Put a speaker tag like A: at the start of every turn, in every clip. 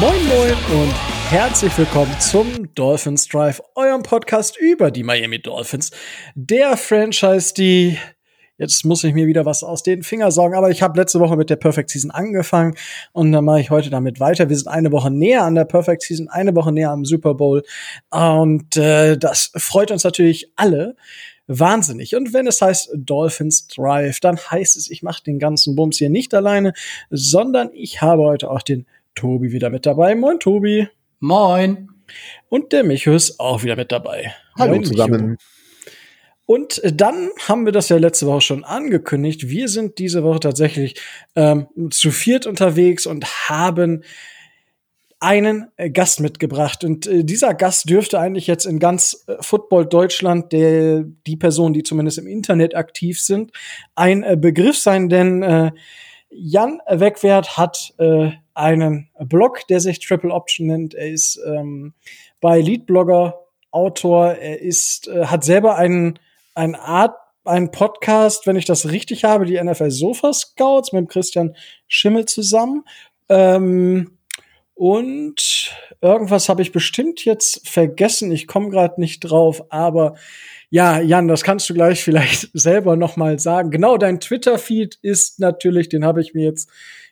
A: Moin Moin und herzlich willkommen zum Dolphins Drive, eurem Podcast über die Miami Dolphins. Der Franchise, die Jetzt muss ich mir wieder was aus den Fingern saugen, aber ich habe letzte Woche mit der Perfect Season angefangen und dann mache ich heute damit weiter. Wir sind eine Woche näher an der Perfect Season, eine Woche näher am Super Bowl und äh, das freut uns natürlich alle wahnsinnig. Und wenn es heißt Dolphins Drive, dann heißt es, ich mache den ganzen Bums hier nicht alleine, sondern ich habe heute auch den Tobi wieder mit dabei. Moin, Tobi.
B: Moin.
A: Und der Micho ist auch wieder mit dabei.
C: Hallo
A: Moin, Micho. Und dann haben wir das ja letzte Woche schon angekündigt. Wir sind diese Woche tatsächlich ähm, zu viert unterwegs und haben einen äh, Gast mitgebracht. Und äh, dieser Gast dürfte eigentlich jetzt in ganz äh, Football Deutschland, der, die Personen, die zumindest im Internet aktiv sind, ein äh, Begriff sein, denn äh, Jan Wegwert hat äh, einen Blog, der sich Triple Option nennt. Er ist ähm, bei Leadblogger Autor. Er ist, äh, hat selber einen, eine Art, einen Podcast, wenn ich das richtig habe, die NFL Sofa Scouts mit Christian Schimmel zusammen. Ähm, und irgendwas habe ich bestimmt jetzt vergessen. Ich komme gerade nicht drauf, aber ja, Jan, das kannst du gleich vielleicht selber noch mal sagen. Genau, dein Twitter-Feed ist natürlich, den habe ich mir jetzt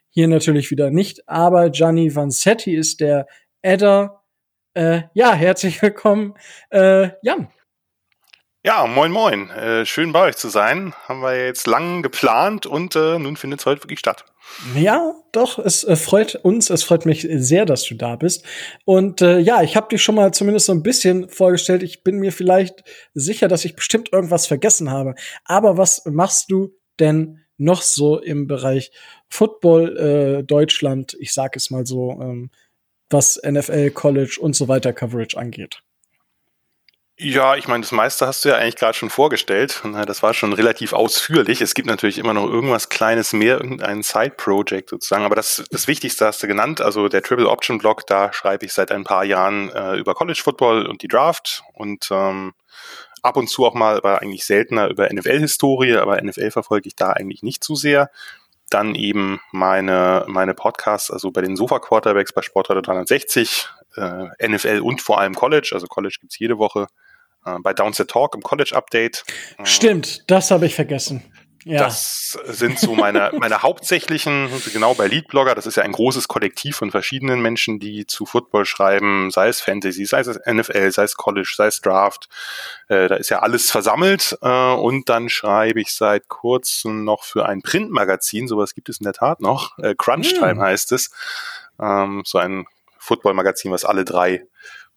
A: hier natürlich wieder nicht, aber Gianni Vanzetti ist der Adder. Äh, ja, herzlich willkommen, äh, Jan.
C: Ja, moin moin. Äh, schön bei euch zu sein. Haben wir jetzt lang geplant und äh, nun findet es heute wirklich statt.
A: Ja, doch, es äh, freut uns, es freut mich sehr, dass du da bist. Und äh, ja, ich habe dich schon mal zumindest so ein bisschen vorgestellt. Ich bin mir vielleicht sicher, dass ich bestimmt irgendwas vergessen habe. Aber was machst du denn noch so im Bereich Football äh, Deutschland, ich sag es mal so, ähm, was NFL, College und so weiter Coverage angeht?
C: Ja, ich meine, das meiste hast du ja eigentlich gerade schon vorgestellt. Das war schon relativ ausführlich. Es gibt natürlich immer noch irgendwas Kleines mehr, irgendein Side-Project sozusagen. Aber das, das Wichtigste hast du genannt. Also der Triple Option Blog, da schreibe ich seit ein paar Jahren äh, über College Football und die Draft und ähm, ab und zu auch mal, aber eigentlich seltener über NFL-Historie. Aber NFL verfolge ich da eigentlich nicht zu sehr. Dann eben meine, meine Podcasts, also bei den Sofa Quarterbacks bei Sportradar 360, äh, NFL und vor allem College. Also College gibt's jede Woche äh, bei Downset Talk im College Update. Äh,
A: Stimmt, das habe ich vergessen. Ja.
C: Das sind so meine, meine hauptsächlichen, genau bei Leadblogger, das ist ja ein großes Kollektiv von verschiedenen Menschen, die zu Football schreiben, sei es Fantasy, sei es NFL, sei es College, sei es Draft. Äh, da ist ja alles versammelt. Äh, und dann schreibe ich seit kurzem noch für ein Printmagazin, sowas gibt es in der Tat noch. Äh, Crunch Time
A: Hm.
C: heißt es. Ähm, so ein Football-Magazin, was alle drei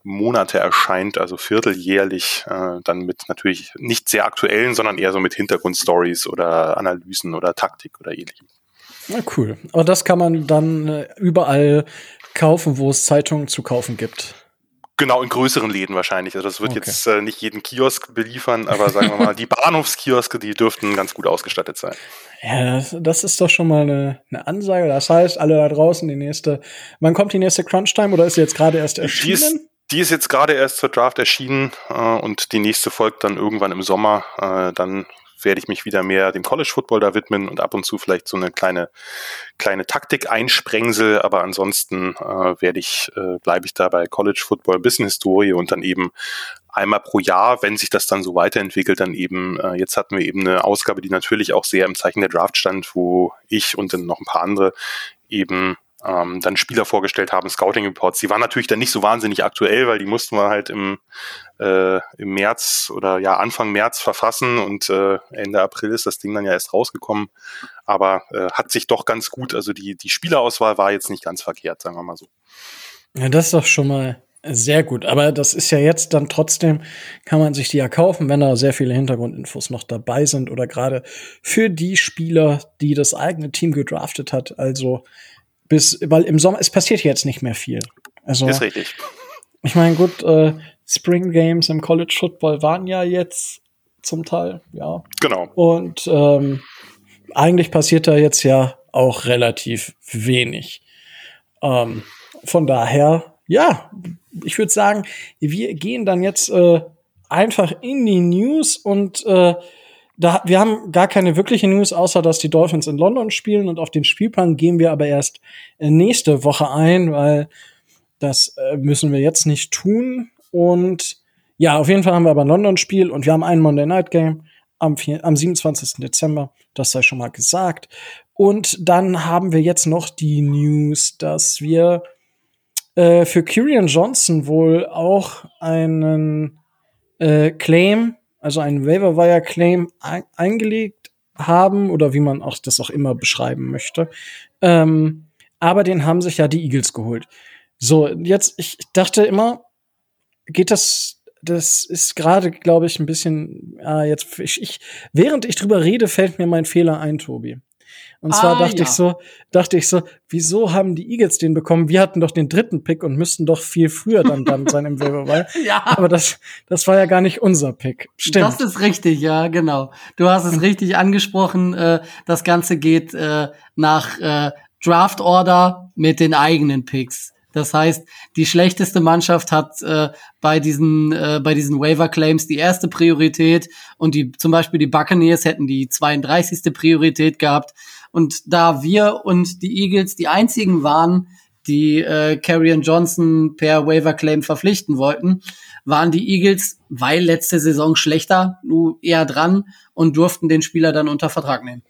C: Monate erscheint, also vierteljährlich, äh, dann mit natürlich nicht sehr aktuellen, sondern eher so mit Hintergrundstories oder Analysen oder Taktik oder ähnlichem.
A: Na cool. Aber das kann man dann äh, überall kaufen, wo es Zeitungen zu kaufen gibt.
C: Genau, in größeren Läden wahrscheinlich. Also das wird
A: Okay.
C: jetzt äh, nicht jeden Kiosk beliefern, aber sagen wir mal, die Bahnhofskioske, die dürften ganz gut ausgestattet sein.
A: Ja, das, das ist doch schon mal eine, eine Ansage. Das heißt, alle da draußen, die nächste. Wann kommt die nächste Crunch Time oder ist sie jetzt gerade erst erschienen?
C: Die ist jetzt gerade erst zur Draft erschienen äh, und die nächste folgt dann irgendwann im Sommer. Äh, dann werde ich mich wieder mehr dem College Football da widmen und ab und zu vielleicht so eine kleine kleine Taktik einsprengsel, aber ansonsten äh, werde ich äh, bleibe ich da bei College Football Business Historie und dann eben einmal pro Jahr, wenn sich das dann so weiterentwickelt, dann eben äh, jetzt hatten wir eben eine Ausgabe, die natürlich auch sehr im Zeichen der Draft stand, wo ich und dann noch ein paar andere eben ähm, dann Spieler vorgestellt haben, Scouting Reports. Die waren natürlich dann nicht so wahnsinnig aktuell, weil die mussten wir halt im, äh, im März oder ja Anfang März verfassen und äh, Ende April ist das Ding dann ja erst rausgekommen. Aber äh, hat sich doch ganz gut, also die, die Spielerauswahl war jetzt nicht ganz verkehrt, sagen wir mal so.
A: Ja, das ist doch schon mal sehr gut. Aber das ist ja jetzt dann trotzdem, kann man sich die ja kaufen, wenn da sehr viele Hintergrundinfos noch dabei sind oder gerade für die Spieler, die das eigene Team gedraftet hat. Also bis, weil im Sommer, es passiert jetzt nicht mehr viel. Also,
C: Ist richtig.
A: ich meine, gut, äh, Spring Games im College Football waren ja jetzt zum Teil, ja.
C: Genau.
A: Und ähm, eigentlich passiert da jetzt ja auch relativ wenig. Ähm, von daher, ja, ich würde sagen, wir gehen dann jetzt äh, einfach in die News und äh, da, wir haben gar keine wirkliche News, außer dass die Dolphins in London spielen und auf den Spielplan gehen wir aber erst äh, nächste Woche ein, weil das äh, müssen wir jetzt nicht tun. Und ja, auf jeden Fall haben wir aber ein London-Spiel und wir haben ein Monday Night Game am, am 27. Dezember. Das sei schon mal gesagt. Und dann haben wir jetzt noch die News, dass wir äh, für Kyrian Johnson wohl auch einen äh, Claim, also einen Waiver Wire Claim ein eingelegt haben oder wie man auch das auch immer beschreiben möchte. Ähm, aber den haben sich ja die Eagles geholt. So, jetzt, ich dachte immer, geht das, das ist gerade, glaube ich, ein bisschen, ah, jetzt, ich, ich, während ich drüber rede, fällt mir mein Fehler ein, Tobi. Und zwar ah, dachte ja. ich so, dachte ich so, wieso haben die Eagles den bekommen? Wir hatten doch den dritten Pick und müssten doch viel früher dann dann sein im Waiver ja. Aber das, das war ja gar nicht unser Pick.
B: Stimmt. Das ist richtig, ja, genau. Du hast es richtig angesprochen. Äh, das Ganze geht äh, nach äh, Draft Order mit den eigenen Picks. Das heißt, die schlechteste Mannschaft hat äh, bei diesen äh, bei diesen Waiver Claims die erste Priorität und die zum Beispiel die Buccaneers hätten die 32. Priorität gehabt. Und da wir und die Eagles die einzigen waren, die äh, Carrion Johnson per Waiver Claim verpflichten wollten, waren die Eagles, weil letzte Saison schlechter, nur eher dran und durften den Spieler dann unter Vertrag nehmen.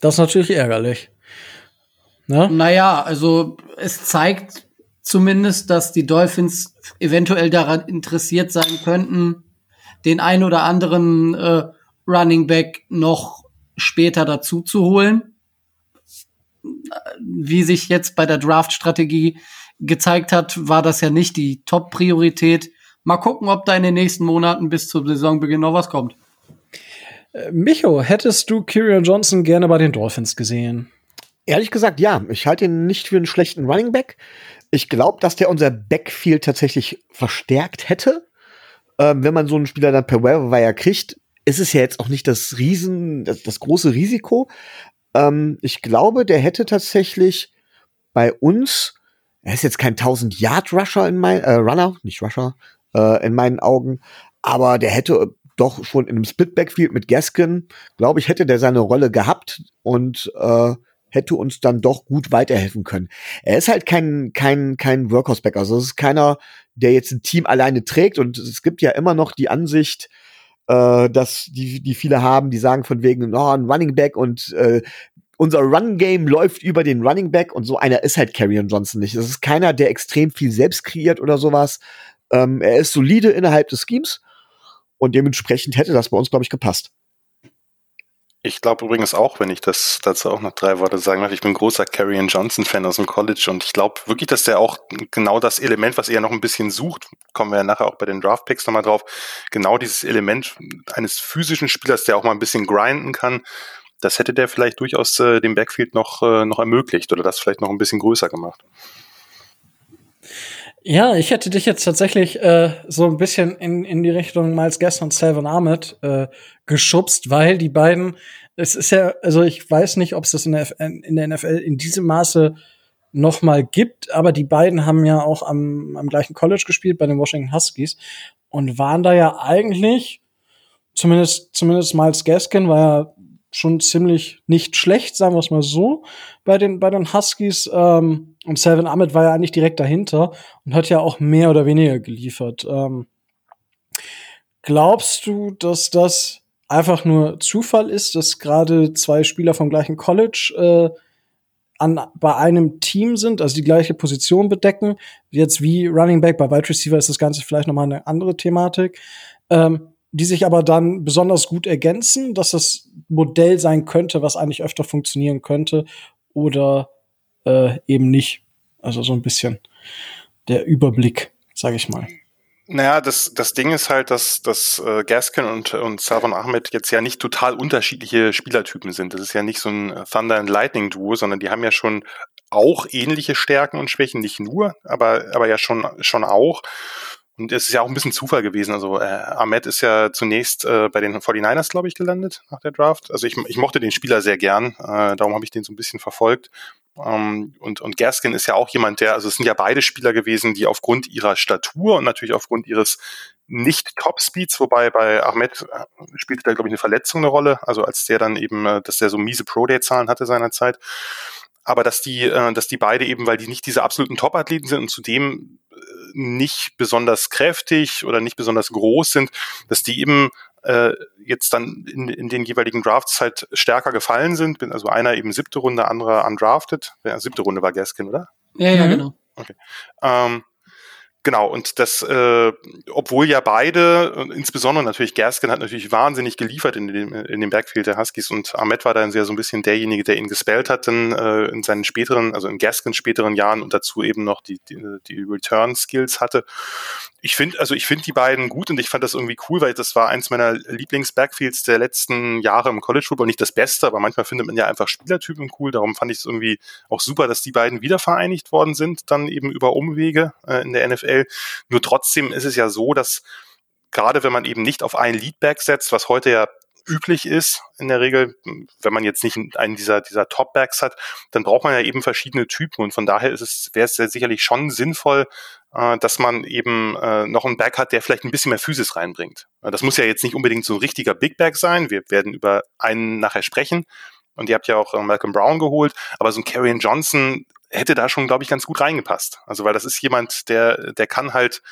A: Das ist natürlich ärgerlich.
B: Ne? Naja, also es zeigt zumindest, dass die Dolphins eventuell daran interessiert sein könnten, den ein oder anderen äh, Running Back noch später dazu zu holen. Wie sich jetzt bei der Draft-Strategie gezeigt hat, war das ja nicht die Top-Priorität. Mal gucken, ob da in den nächsten Monaten bis zum Saisonbeginn noch was kommt.
A: Äh, Micho, hättest du Kyrian Johnson gerne bei den Dolphins gesehen?
D: Ehrlich gesagt, ja. Ich halte ihn nicht für einen schlechten Running Back. Ich glaube, dass der unser Backfield tatsächlich verstärkt hätte. Ähm, wenn man so einen Spieler dann per Wire kriegt, ist es ja jetzt auch nicht das Riesen, das, das große Risiko. Ähm, ich glaube, der hätte tatsächlich bei uns, er ist jetzt kein 1000 Yard Rusher in mein, äh, Runner, nicht Rusher, äh, in meinen Augen, aber der hätte doch schon in einem Split Backfield mit Gaskin, glaube ich, hätte der seine Rolle gehabt und äh, hätte uns dann doch gut weiterhelfen können. Er ist halt kein, kein, kein Workhorseback. Also es ist keiner, der jetzt ein Team alleine trägt. Und es gibt ja immer noch die Ansicht, äh, dass die, die viele haben, die sagen von wegen, oh, ein Running Back und äh, unser Run-Game läuft über den Running Back und so einer ist halt Carrion Johnson nicht. Das ist keiner, der extrem viel selbst kreiert oder sowas. Ähm, er ist solide innerhalb des Schemes und dementsprechend hätte das bei uns, glaube ich, gepasst.
C: Ich glaube übrigens auch, wenn ich das dazu auch noch drei Worte sagen darf, ich bin großer Carrion Johnson-Fan aus dem College und ich glaube wirklich, dass der auch genau das Element, was er noch ein bisschen sucht, kommen wir ja nachher auch bei den Draft-Picks nochmal drauf, genau dieses Element eines physischen Spielers, der auch mal ein bisschen grinden kann, das hätte der vielleicht durchaus äh, dem Backfield noch, äh, noch ermöglicht oder das vielleicht noch ein bisschen größer gemacht.
A: Ja, ich hätte dich jetzt tatsächlich äh, so ein bisschen in, in die Richtung Miles Guest und Salvin Ahmed äh, geschubst, weil die beiden, es ist ja, also ich weiß nicht, ob es das in der, in der NFL in diesem Maße noch mal gibt, aber die beiden haben ja auch am, am gleichen College gespielt bei den Washington Huskies und waren da ja eigentlich zumindest zumindest Miles Gaskin war ja schon ziemlich nicht schlecht, sagen wir es mal so, bei den, bei den Huskies. Ähm, und Selvin Ahmed war ja eigentlich direkt dahinter und hat ja auch mehr oder weniger geliefert. Ähm, glaubst du, dass das einfach nur Zufall ist, dass gerade zwei Spieler vom gleichen College äh, an, bei einem Team sind, also die gleiche Position bedecken? Jetzt wie Running Back, bei Wide Receiver ist das Ganze vielleicht nochmal eine andere Thematik. Ähm, die sich aber dann besonders gut ergänzen, dass das Modell sein könnte, was eigentlich öfter funktionieren könnte oder äh, eben nicht. Also so ein bisschen der Überblick, sage ich mal.
C: Naja, das, das Ding ist halt, dass, dass äh, Gaskin und, und Savon Ahmed jetzt ja nicht total unterschiedliche Spielertypen sind. Das ist ja nicht so ein Thunder and Lightning Duo, sondern die haben ja schon auch ähnliche Stärken und Schwächen, nicht nur, aber, aber ja schon, schon auch. Und es ist ja auch ein bisschen Zufall gewesen. Also äh, Ahmed ist ja zunächst äh, bei den 49ers, glaube ich, gelandet nach der Draft. Also ich, ich mochte den Spieler sehr gern, äh, darum habe ich den so ein bisschen verfolgt. Ähm, und, und Gaskin ist ja auch jemand, der, also es sind ja beide Spieler gewesen, die aufgrund ihrer Statur und natürlich aufgrund ihres nicht Top-Speeds, wobei bei Ahmed äh, spielte da, glaube ich, eine Verletzung eine Rolle, also als der dann eben, äh, dass der so miese Pro-Day-Zahlen hatte seinerzeit. Aber dass die, äh, dass die beide eben, weil die nicht diese absoluten Top-Athleten sind und zudem nicht besonders kräftig oder nicht besonders groß sind, dass die eben äh, jetzt dann in, in den jeweiligen Drafts halt stärker gefallen sind. Bin also einer eben siebte Runde, anderer undrafted. Ja, siebte Runde war Gaskin, oder?
B: Ja, ja, mhm. genau.
C: Okay. Ähm, Genau, und das, äh, obwohl ja beide, insbesondere natürlich Gaskin hat natürlich wahnsinnig geliefert in dem, in dem Backfield der Huskies und Ahmed war dann sehr so ein bisschen derjenige, der ihn gespellt hat dann, äh, in seinen späteren, also in Gaskins späteren Jahren und dazu eben noch die, die, die Return-Skills hatte. Ich finde, also ich finde die beiden gut und ich fand das irgendwie cool, weil das war eins meiner Lieblings-Backfields der letzten Jahre im College Football. Nicht das Beste, aber manchmal findet man ja einfach Spielertypen cool. Darum fand ich es irgendwie auch super, dass die beiden wieder vereinigt worden sind, dann eben über Umwege äh, in der NFL NFL. Nur trotzdem ist es ja so, dass gerade wenn man eben nicht auf einen Leadback setzt, was heute ja üblich ist in der Regel, wenn man jetzt nicht einen dieser, dieser Top-Backs hat, dann braucht man ja eben verschiedene Typen und von daher ist es, wäre es ja sicherlich schon sinnvoll, äh, dass man eben äh, noch einen Back hat, der vielleicht ein bisschen mehr Physis reinbringt. Das muss ja jetzt nicht unbedingt so ein richtiger Big Back sein. Wir werden über einen nachher sprechen. Und ihr habt ja auch äh, Malcolm Brown geholt, aber so ein Karrion Johnson hätte da schon, glaube ich, ganz gut reingepasst. Also weil das ist jemand, der, der kann halt,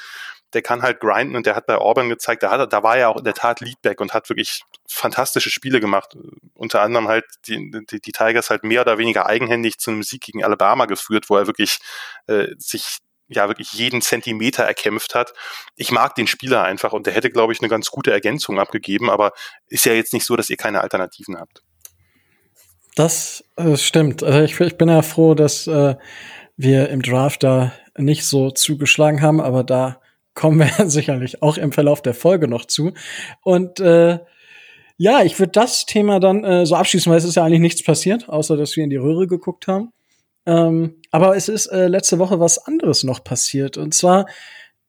C: der kann halt grinden und der hat bei Auburn gezeigt, da, hat, da war er auch in der Tat Leadback und hat wirklich fantastische Spiele gemacht. Unter anderem halt die, die, die Tigers halt mehr oder weniger eigenhändig zu einem Sieg gegen Alabama geführt, wo er wirklich äh, sich ja wirklich jeden Zentimeter erkämpft hat. Ich mag den Spieler einfach und der hätte, glaube ich, eine ganz gute Ergänzung abgegeben, aber ist ja jetzt nicht so, dass ihr keine Alternativen habt.
A: Das äh, stimmt. Also ich, ich, bin ja froh, dass äh, wir im Draft da nicht so zugeschlagen haben, aber da kommen wir sicherlich auch im Verlauf der Folge noch zu. Und äh, ja, ich würde das Thema dann äh, so abschließen, weil es ist ja eigentlich nichts passiert, außer dass wir in die Röhre geguckt haben. Ähm, aber es ist äh, letzte Woche was anderes noch passiert. Und zwar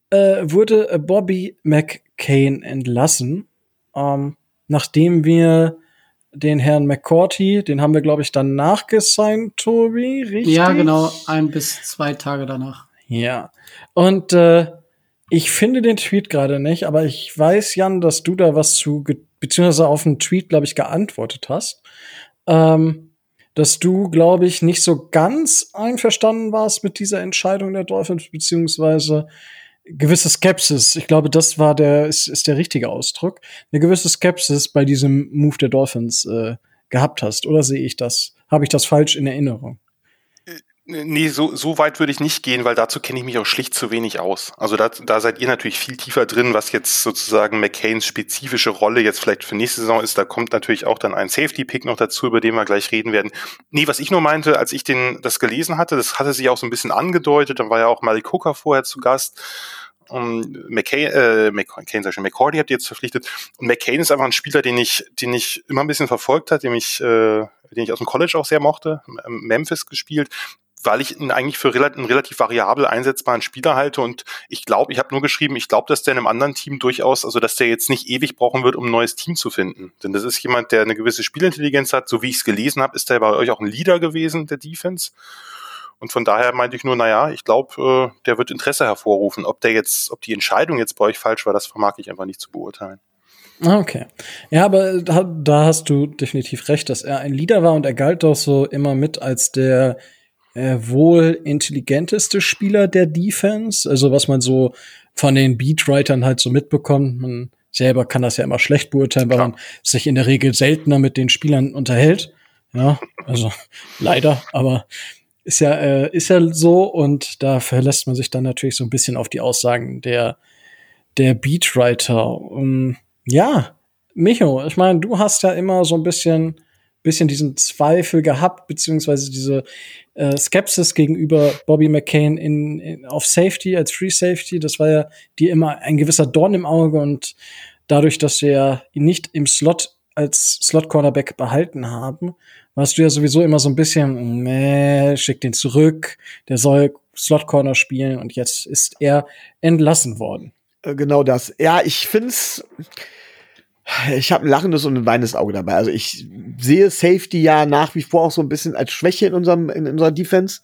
A: äh, wurde Bobby McCain entlassen, ähm, nachdem wir den Herrn McCourty, den haben wir, glaube ich, dann nachgesigned, Tobi, richtig?
B: Ja, genau, ein bis zwei Tage danach.
A: Ja. Und äh, ich finde den Tweet gerade nicht, aber ich weiß, Jan, dass du da was zu, beziehungsweise auf einen Tweet, glaube ich, geantwortet hast. Ähm, dass du, glaube ich, nicht so ganz einverstanden warst mit dieser Entscheidung der Dolphins, beziehungsweise gewisse Skepsis, ich glaube, das war der, ist, ist der richtige Ausdruck, eine gewisse Skepsis bei diesem Move der Dolphins äh, gehabt hast. Oder sehe ich das? Habe ich das falsch in Erinnerung?
C: Nee, so, so weit würde ich nicht gehen, weil dazu kenne ich mich auch schlicht zu wenig aus. Also da, da seid ihr natürlich viel tiefer drin, was jetzt sozusagen McCains spezifische Rolle jetzt vielleicht für nächste Saison ist. Da kommt natürlich auch dann ein Safety-Pick noch dazu, über den wir gleich reden werden. Nee, was ich nur meinte, als ich den, das gelesen hatte, das hatte sich auch so ein bisschen angedeutet, dann war ja auch Malik Hooker vorher zu Gast. Und McCain, äh, McCain, sag ich schon, McCordy habt ihr jetzt verpflichtet. Und McCain ist einfach ein Spieler, den ich, den ich immer ein bisschen verfolgt hat, den ich, äh, den ich aus dem College auch sehr mochte, Memphis gespielt weil ich ihn eigentlich für einen relativ variabel einsetzbaren Spieler halte und ich glaube, ich habe nur geschrieben, ich glaube, dass der in einem anderen Team durchaus, also dass der jetzt nicht ewig brauchen wird, um ein neues Team zu finden. Denn das ist jemand, der eine gewisse Spielintelligenz hat. So wie ich es gelesen habe, ist der bei euch auch ein Leader gewesen, der Defense. Und von daher meinte ich nur, naja, ich glaube, äh, der wird Interesse hervorrufen. Ob der jetzt, ob die Entscheidung jetzt bei euch falsch war, das vermag ich einfach nicht zu beurteilen.
A: Ah, okay. Ja, aber da, da hast du definitiv recht, dass er ein Leader war und er galt doch so immer mit als der äh, wohl intelligenteste Spieler der Defense. Also was man so von den Beatwritern halt so mitbekommt. Man selber kann das ja immer schlecht beurteilen, weil man sich in der Regel seltener mit den Spielern unterhält. Ja, also leider, aber ist ja, äh, ist ja so und da verlässt man sich dann natürlich so ein bisschen auf die Aussagen der, der Beatwriter. Um, ja, Micho, ich meine, du hast ja immer so ein bisschen bisschen diesen Zweifel gehabt, beziehungsweise diese äh, Skepsis gegenüber Bobby McCain in, in, auf Safety als Free Safety. Das war ja dir immer ein gewisser Dorn im Auge und dadurch, dass wir ihn nicht im Slot als Slot Cornerback behalten haben, warst du ja sowieso immer so ein bisschen, meh, schick den zurück, der soll Slot Corner spielen und jetzt ist er entlassen worden.
D: Äh, genau das. Ja, ich find's Ich habe ein lachendes und ein weinendes Auge dabei. Also ich sehe Safety ja nach wie vor auch so ein bisschen als Schwäche in unserem in unserer Defense.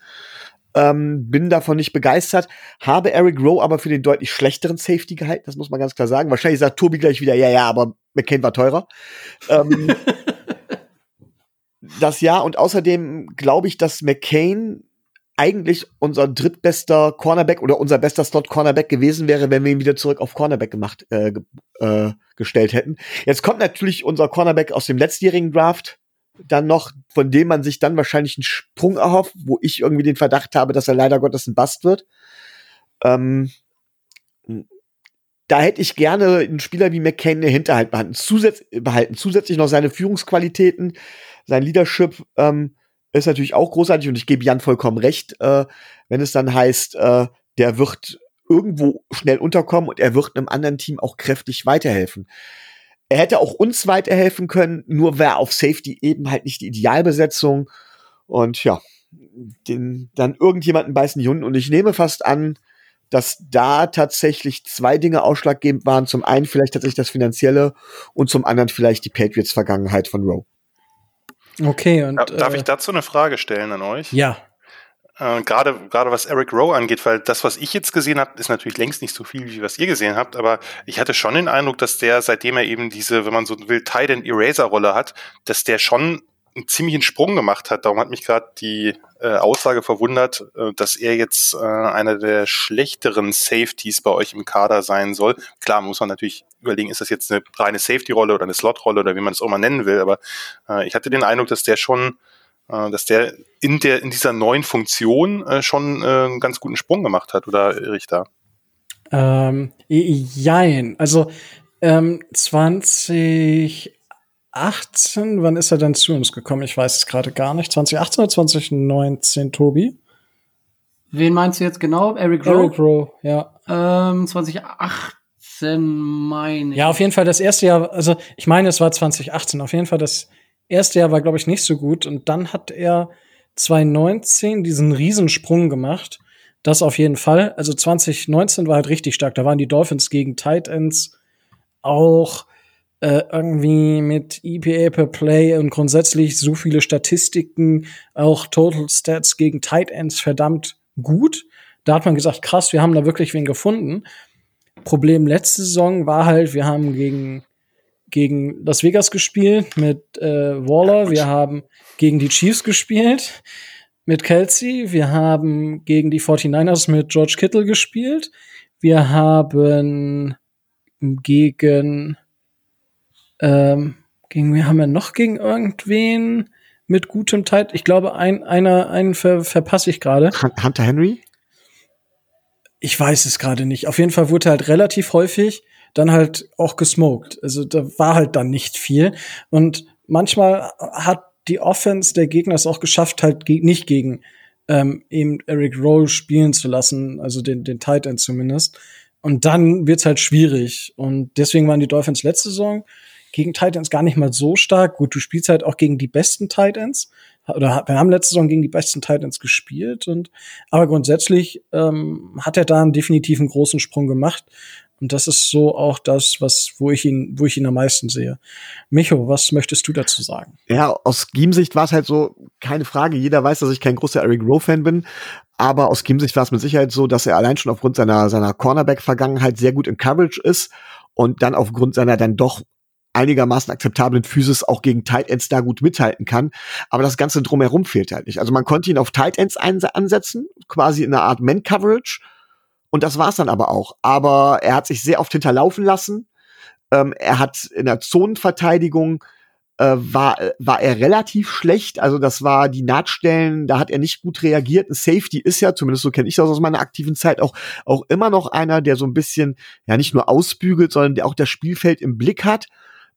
D: Ähm, bin davon nicht begeistert. Habe Eric Rowe aber für den deutlich schlechteren Safety gehalten. Das muss man ganz klar sagen. Wahrscheinlich sagt Tobi gleich wieder, ja, ja, aber McCain war teurer. ähm, das ja und außerdem glaube ich, dass McCain eigentlich unser drittbester Cornerback oder unser bester Slot-Cornerback gewesen wäre, wenn wir ihn wieder zurück auf Cornerback gemacht äh, äh, gestellt hätten. Jetzt kommt natürlich unser Cornerback aus dem letztjährigen Draft dann noch, von dem man sich dann wahrscheinlich einen Sprung erhofft, wo ich irgendwie den Verdacht habe, dass er leider Gottes ein Bast wird. Ähm, da hätte ich gerne einen Spieler wie McCain in der Hinterhalt behalten. Zusätz behalten. Zusätzlich noch seine Führungsqualitäten, sein Leadership ähm, ist natürlich auch großartig und ich gebe Jan vollkommen recht, äh, wenn es dann heißt, äh, der wird irgendwo schnell unterkommen und er wird einem anderen Team auch kräftig weiterhelfen. Er hätte auch uns weiterhelfen können, nur wäre auf Safety eben halt nicht die Idealbesetzung. Und ja, den, dann irgendjemanden beißen die Hunden. Und ich nehme fast an, dass da tatsächlich zwei Dinge ausschlaggebend waren. Zum einen vielleicht tatsächlich das Finanzielle und zum anderen vielleicht die Patriots-Vergangenheit von Rowe.
A: Okay, und.
C: Darf
A: äh,
C: ich dazu eine Frage stellen an euch?
A: Ja.
C: Äh, gerade, gerade was Eric Rowe angeht, weil das, was ich jetzt gesehen habe, ist natürlich längst nicht so viel, wie was ihr gesehen habt, aber ich hatte schon den Eindruck, dass der, seitdem er eben diese, wenn man so will, Titan Eraser Rolle hat, dass der schon einen ziemlichen Sprung gemacht hat. Darum hat mich gerade die äh, Aussage verwundert, äh, dass er jetzt äh, einer der schlechteren Safeties bei euch im Kader sein soll. Klar muss man natürlich überlegen, ist das jetzt eine reine Safety-Rolle oder eine Slot-Rolle oder wie man es auch mal nennen will, aber äh, ich hatte den Eindruck, dass der schon äh, dass der in der in dieser neuen Funktion äh, schon äh, einen ganz guten Sprung gemacht hat, oder Richter?
A: Ähm, jein. Also ähm, 2018, wann ist er denn zu uns gekommen? Ich weiß es gerade gar nicht. 2018 oder 2019, Tobi?
B: Wen meinst du jetzt genau? Eric Rowe?
A: Eric Rowe, ja.
B: Ähm, 2018 meine ich.
A: Ja, auf jeden Fall das erste Jahr, also ich meine, es war 2018, auf jeden Fall das erste Jahr war, glaube ich, nicht so gut. Und dann hat er 2019 diesen Riesensprung gemacht. Das auf jeden Fall. Also 2019 war halt richtig stark. Da waren die Dolphins gegen Tight Ends auch äh, irgendwie mit EPA per Play und grundsätzlich so viele Statistiken, auch Total Stats gegen Tight Ends verdammt gut. Da hat man gesagt, krass, wir haben da wirklich wen gefunden. Problem letzte Saison war halt, wir haben gegen gegen Las Vegas gespielt mit äh, Waller. Wir haben gegen die Chiefs gespielt mit Kelsey. Wir haben gegen die 49ers mit George Kittle gespielt. Wir haben gegen ähm, gegen wir haben wir noch gegen irgendwen mit gutem Zeit. Ich glaube, ein, einer, einen ver, verpasse ich gerade.
D: Hunter Henry?
A: Ich weiß es gerade nicht. Auf jeden Fall wurde halt relativ häufig dann halt auch gesmoked. Also da war halt dann nicht viel. Und manchmal hat die Offense der Gegner es auch geschafft, halt ge nicht gegen ähm, eben Eric Rowe spielen zu lassen, also den, den Tight End zumindest. Und dann wird's halt schwierig. Und deswegen waren die Dolphins letzte Saison gegen Titans gar nicht mal so stark. Gut, du spielst halt auch gegen die besten Titans. Oder wir haben letzte Saison gegen die besten Titans gespielt. Und aber grundsätzlich ähm, hat er da einen definitiven großen Sprung gemacht. Und das ist so auch das, was, wo ich ihn, wo ich ihn am meisten sehe. Micho, was möchtest du dazu sagen?
D: Ja, aus Scheme-Sicht war es halt so, keine Frage. Jeder weiß, dass ich kein großer Eric Rowe-Fan bin. Aber aus Scheme-Sicht war es mit Sicherheit so, dass er allein schon aufgrund seiner, seiner Cornerback-Vergangenheit sehr gut in Coverage ist und dann aufgrund seiner dann doch einigermaßen akzeptablen Physis auch gegen Tight Ends da gut mithalten kann. Aber das Ganze drumherum fehlt halt nicht. Also man konnte ihn auf Tight Ends ansetzen, quasi in einer Art Man-Coverage und das war's dann aber auch. Aber er hat sich sehr oft hinterlaufen lassen. Ähm, er hat in der Zonenverteidigung äh, war, war er relativ schlecht. Also das war die Nahtstellen, da hat er nicht gut reagiert. Ein Safety ist ja, zumindest so kenne ich das aus meiner aktiven Zeit, auch, auch immer noch einer, der so ein bisschen, ja nicht nur ausbügelt, sondern der auch das Spielfeld im Blick hat.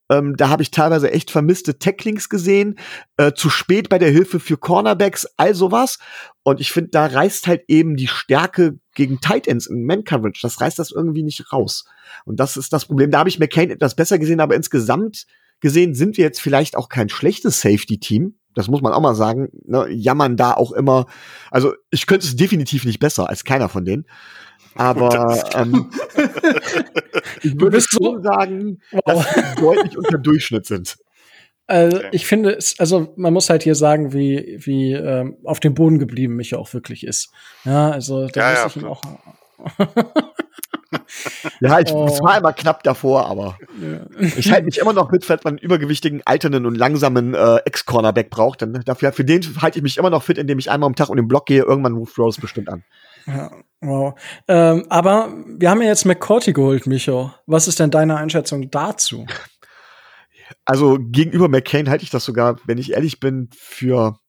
D: Ähm, da habe ich teilweise echt vermisste Tacklings gesehen, äh, zu spät bei der Hilfe für Cornerbacks, all sowas. Und ich finde, da reißt halt eben die Stärke gegen Tight Ends in Man-Coverage, das reißt das irgendwie nicht raus. Und das ist das Problem. Da habe ich McCain etwas besser gesehen, aber insgesamt gesehen sind wir jetzt vielleicht auch kein schlechtes Safety-Team. Das muss man auch mal sagen. Ne, jammern da auch immer. Also ich könnte es definitiv nicht besser als keiner von denen. Aber ähm, ich würde schon sagen,
A: Wow.
D: dass wir deutlich unter Durchschnitt sind.
A: Also,
C: Okay.
A: ich finde es, also man muss halt hier sagen, wie, wie ähm, auf dem Boden geblieben Micha auch wirklich ist. Ja, also da
C: Ja,
A: muss
C: ja,
A: ich ihm auch.
D: Ja, ich
A: Oh.
D: es war immer knapp davor, aber ich halte mich immer noch mit, falls man einen übergewichtigen, alternden und langsamen äh, Ex-Cornerback braucht. Dann dafür, für den halte ich mich immer noch fit, indem ich einmal am Tag um den Block gehe. Irgendwann ruft Rose bestimmt an.
A: Ja, wow. Ähm, aber wir haben ja jetzt McCourty geholt, Micho. Was ist denn deine Einschätzung dazu?
D: Also gegenüber McCain halte ich das sogar, wenn ich ehrlich bin, für.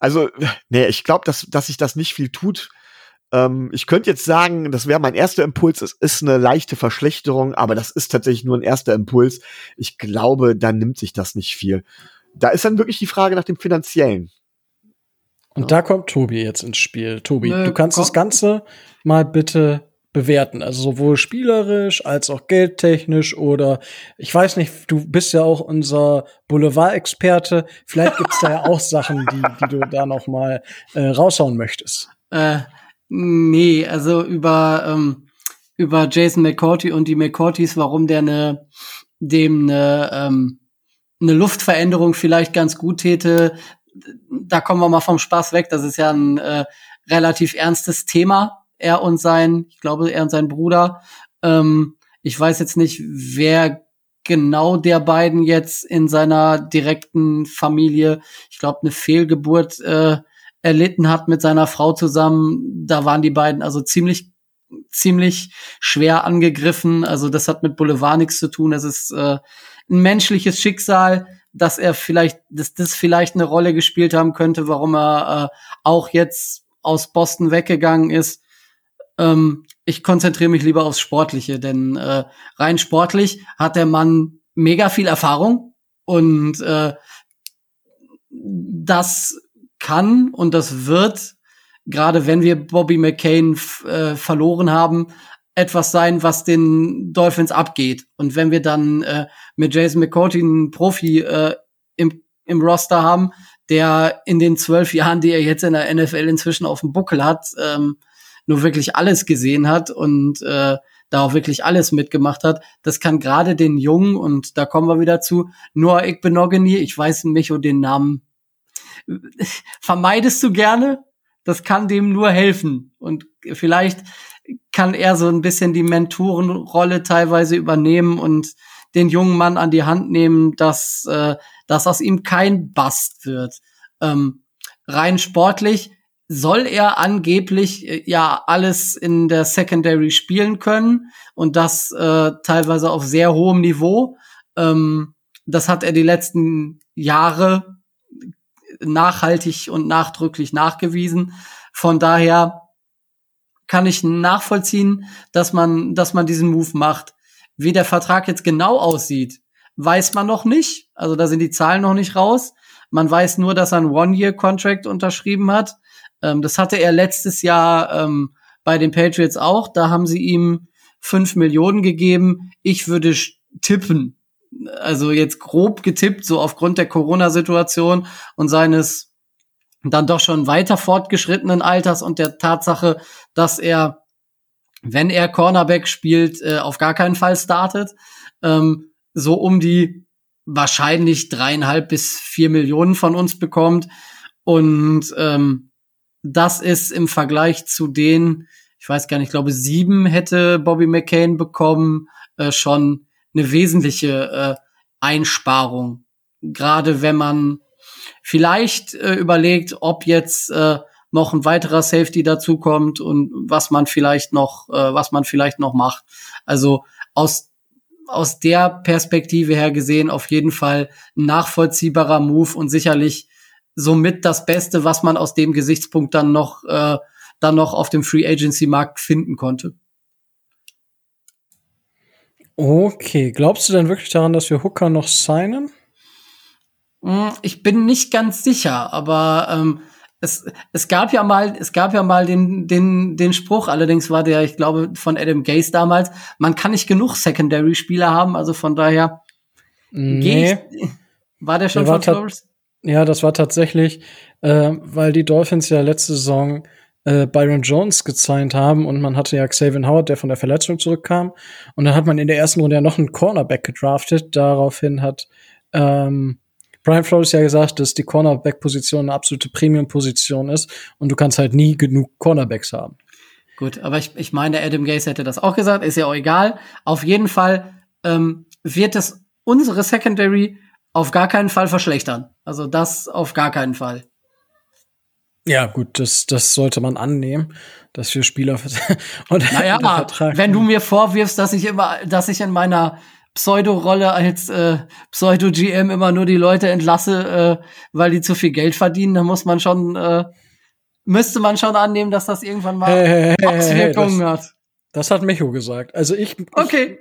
D: Also, nee, ich glaube, dass, dass sich das nicht viel tut. Ähm, ich könnte jetzt sagen, das wäre mein erster Impuls, es ist eine leichte Verschlechterung, aber das ist tatsächlich nur ein erster Impuls. Ich glaube, da nimmt sich das nicht viel. Da ist dann wirklich die Frage nach dem Finanziellen.
A: Und da kommt Tobi jetzt ins Spiel. Tobi,
B: Nö,
A: du kannst
B: komm.
A: das Ganze mal bitte bewerten. Also sowohl spielerisch als auch geldtechnisch oder ich weiß nicht, du bist ja auch unser Boulevard-Experte. Vielleicht gibt's da ja auch Sachen, die, die du da noch mal äh, raushauen möchtest.
B: Äh, nee, also über, ähm, über Jason McCourty und die McCourtys, warum der ne, dem eine ähm, ne Luftveränderung vielleicht ganz gut täte, da kommen wir mal vom Spaß weg. Das ist ja ein äh, relativ ernstes Thema. Er und sein, ich glaube, er und sein Bruder. Ähm, ich weiß jetzt nicht, wer genau der beiden jetzt in seiner direkten Familie, ich glaube, eine Fehlgeburt äh, erlitten hat mit seiner Frau zusammen. Da waren die beiden also ziemlich ziemlich schwer angegriffen. Also das hat mit Boulevard nichts zu tun. Es ist äh, ein menschliches Schicksal, dass er vielleicht, dass das vielleicht eine Rolle gespielt haben könnte, warum er äh, auch jetzt aus Boston weggegangen ist. Ähm, ich konzentriere mich lieber aufs Sportliche, denn äh, rein sportlich hat der Mann mega viel Erfahrung und äh, das kann und das wird, gerade wenn wir Bobby McCain äh, verloren haben, etwas sein, was den Dolphins abgeht. Und wenn wir dann äh, mit Jason McCourty einen Profi äh, im, im Roster haben, der in den zwölf Jahren, die er jetzt in der NFL inzwischen auf dem Buckel hat, ähm, nur wirklich alles gesehen hat und äh, da auch wirklich alles mitgemacht hat. Das kann gerade den Jungen, und da kommen wir wieder zu, Noah Igbenogany, ich weiß Micho den Namen, vermeidest du gerne? Das kann dem nur helfen. Und vielleicht kann er so ein bisschen die Mentorenrolle teilweise übernehmen und den jungen Mann an die Hand nehmen, dass, äh, dass aus ihm kein Bast wird. Ähm, rein sportlich soll er angeblich äh, ja alles in der Secondary spielen können und das äh, teilweise auf sehr hohem Niveau. Ähm, das hat er die letzten Jahre nachhaltig und nachdrücklich nachgewiesen. Von daher kann ich nachvollziehen, dass man, dass man diesen Move macht. Wie der Vertrag jetzt genau aussieht, weiß man noch nicht. Also da sind die Zahlen noch nicht raus. Man weiß nur, dass er einen One-Year-Contract unterschrieben hat. Ähm, das hatte er letztes Jahr ähm, bei den Patriots auch. Da haben sie ihm fünf Millionen gegeben. Ich würde tippen, also jetzt grob getippt, so aufgrund der Corona-Situation und seines dann doch schon weiter fortgeschrittenen Alters und der Tatsache, dass er, wenn er Cornerback spielt, äh, auf gar keinen Fall startet, ähm, so um die wahrscheinlich dreieinhalb bis vier Millionen von uns bekommt. Und ähm, das ist im Vergleich zu den, ich weiß gar nicht, ich glaube sieben hätte Bobby McCain bekommen, äh, schon eine wesentliche äh, Einsparung. Gerade wenn man vielleicht äh, überlegt, ob jetzt äh, noch ein weiterer Safety dazukommt und was man vielleicht noch, äh, was man vielleicht noch macht. Also aus aus der Perspektive her gesehen auf jeden Fall ein nachvollziehbarer Move und sicherlich somit das Beste, was man aus dem Gesichtspunkt dann noch äh, dann noch auf dem Free Agency Markt finden konnte.
A: Okay, glaubst du denn wirklich daran, dass wir Hooker noch signen?
B: Hm, Ich bin nicht ganz sicher, aber ähm, es, es gab ja mal, es gab ja mal den, den, den Spruch, allerdings war der, ich glaube, von Adam Gase damals, man kann nicht genug Secondary-Spieler haben, also von daher
A: Nee.
B: ich, war der schon
A: Der
B: von Flores?
A: Ja, das war tatsächlich, äh, weil die Dolphins ja letzte Saison äh, Byron Jones gezeigt haben und man hatte ja Xavier Howard, der von der Verletzung zurückkam. Und dann hat man in der ersten Runde ja noch einen Cornerback gedraftet. Daraufhin hat ähm, Brian Flores ja gesagt, dass die Cornerback-Position eine absolute Premium-Position ist und du kannst halt nie genug Cornerbacks haben.
B: Gut, aber ich, ich meine, Adam Gase hätte das auch gesagt, ist ja auch egal. Auf jeden Fall ähm, wird es unsere Secondary auf gar keinen Fall verschlechtern. Also das auf gar keinen Fall.
A: Ja, gut, das, das sollte man annehmen, dass wir Spieler und
B: naja, wenn du mir vorwirfst, dass ich immer, dass ich in meiner Pseudo-Rolle als äh, Pseudo-GM immer nur die Leute entlasse, äh, weil die zu viel Geld verdienen, dann muss man schon, äh, müsste man schon annehmen, dass das irgendwann mal hey, hey, hey, Auswirkungen
A: das,
B: hat.
A: Das hat Micho gesagt. Also ich,
B: okay.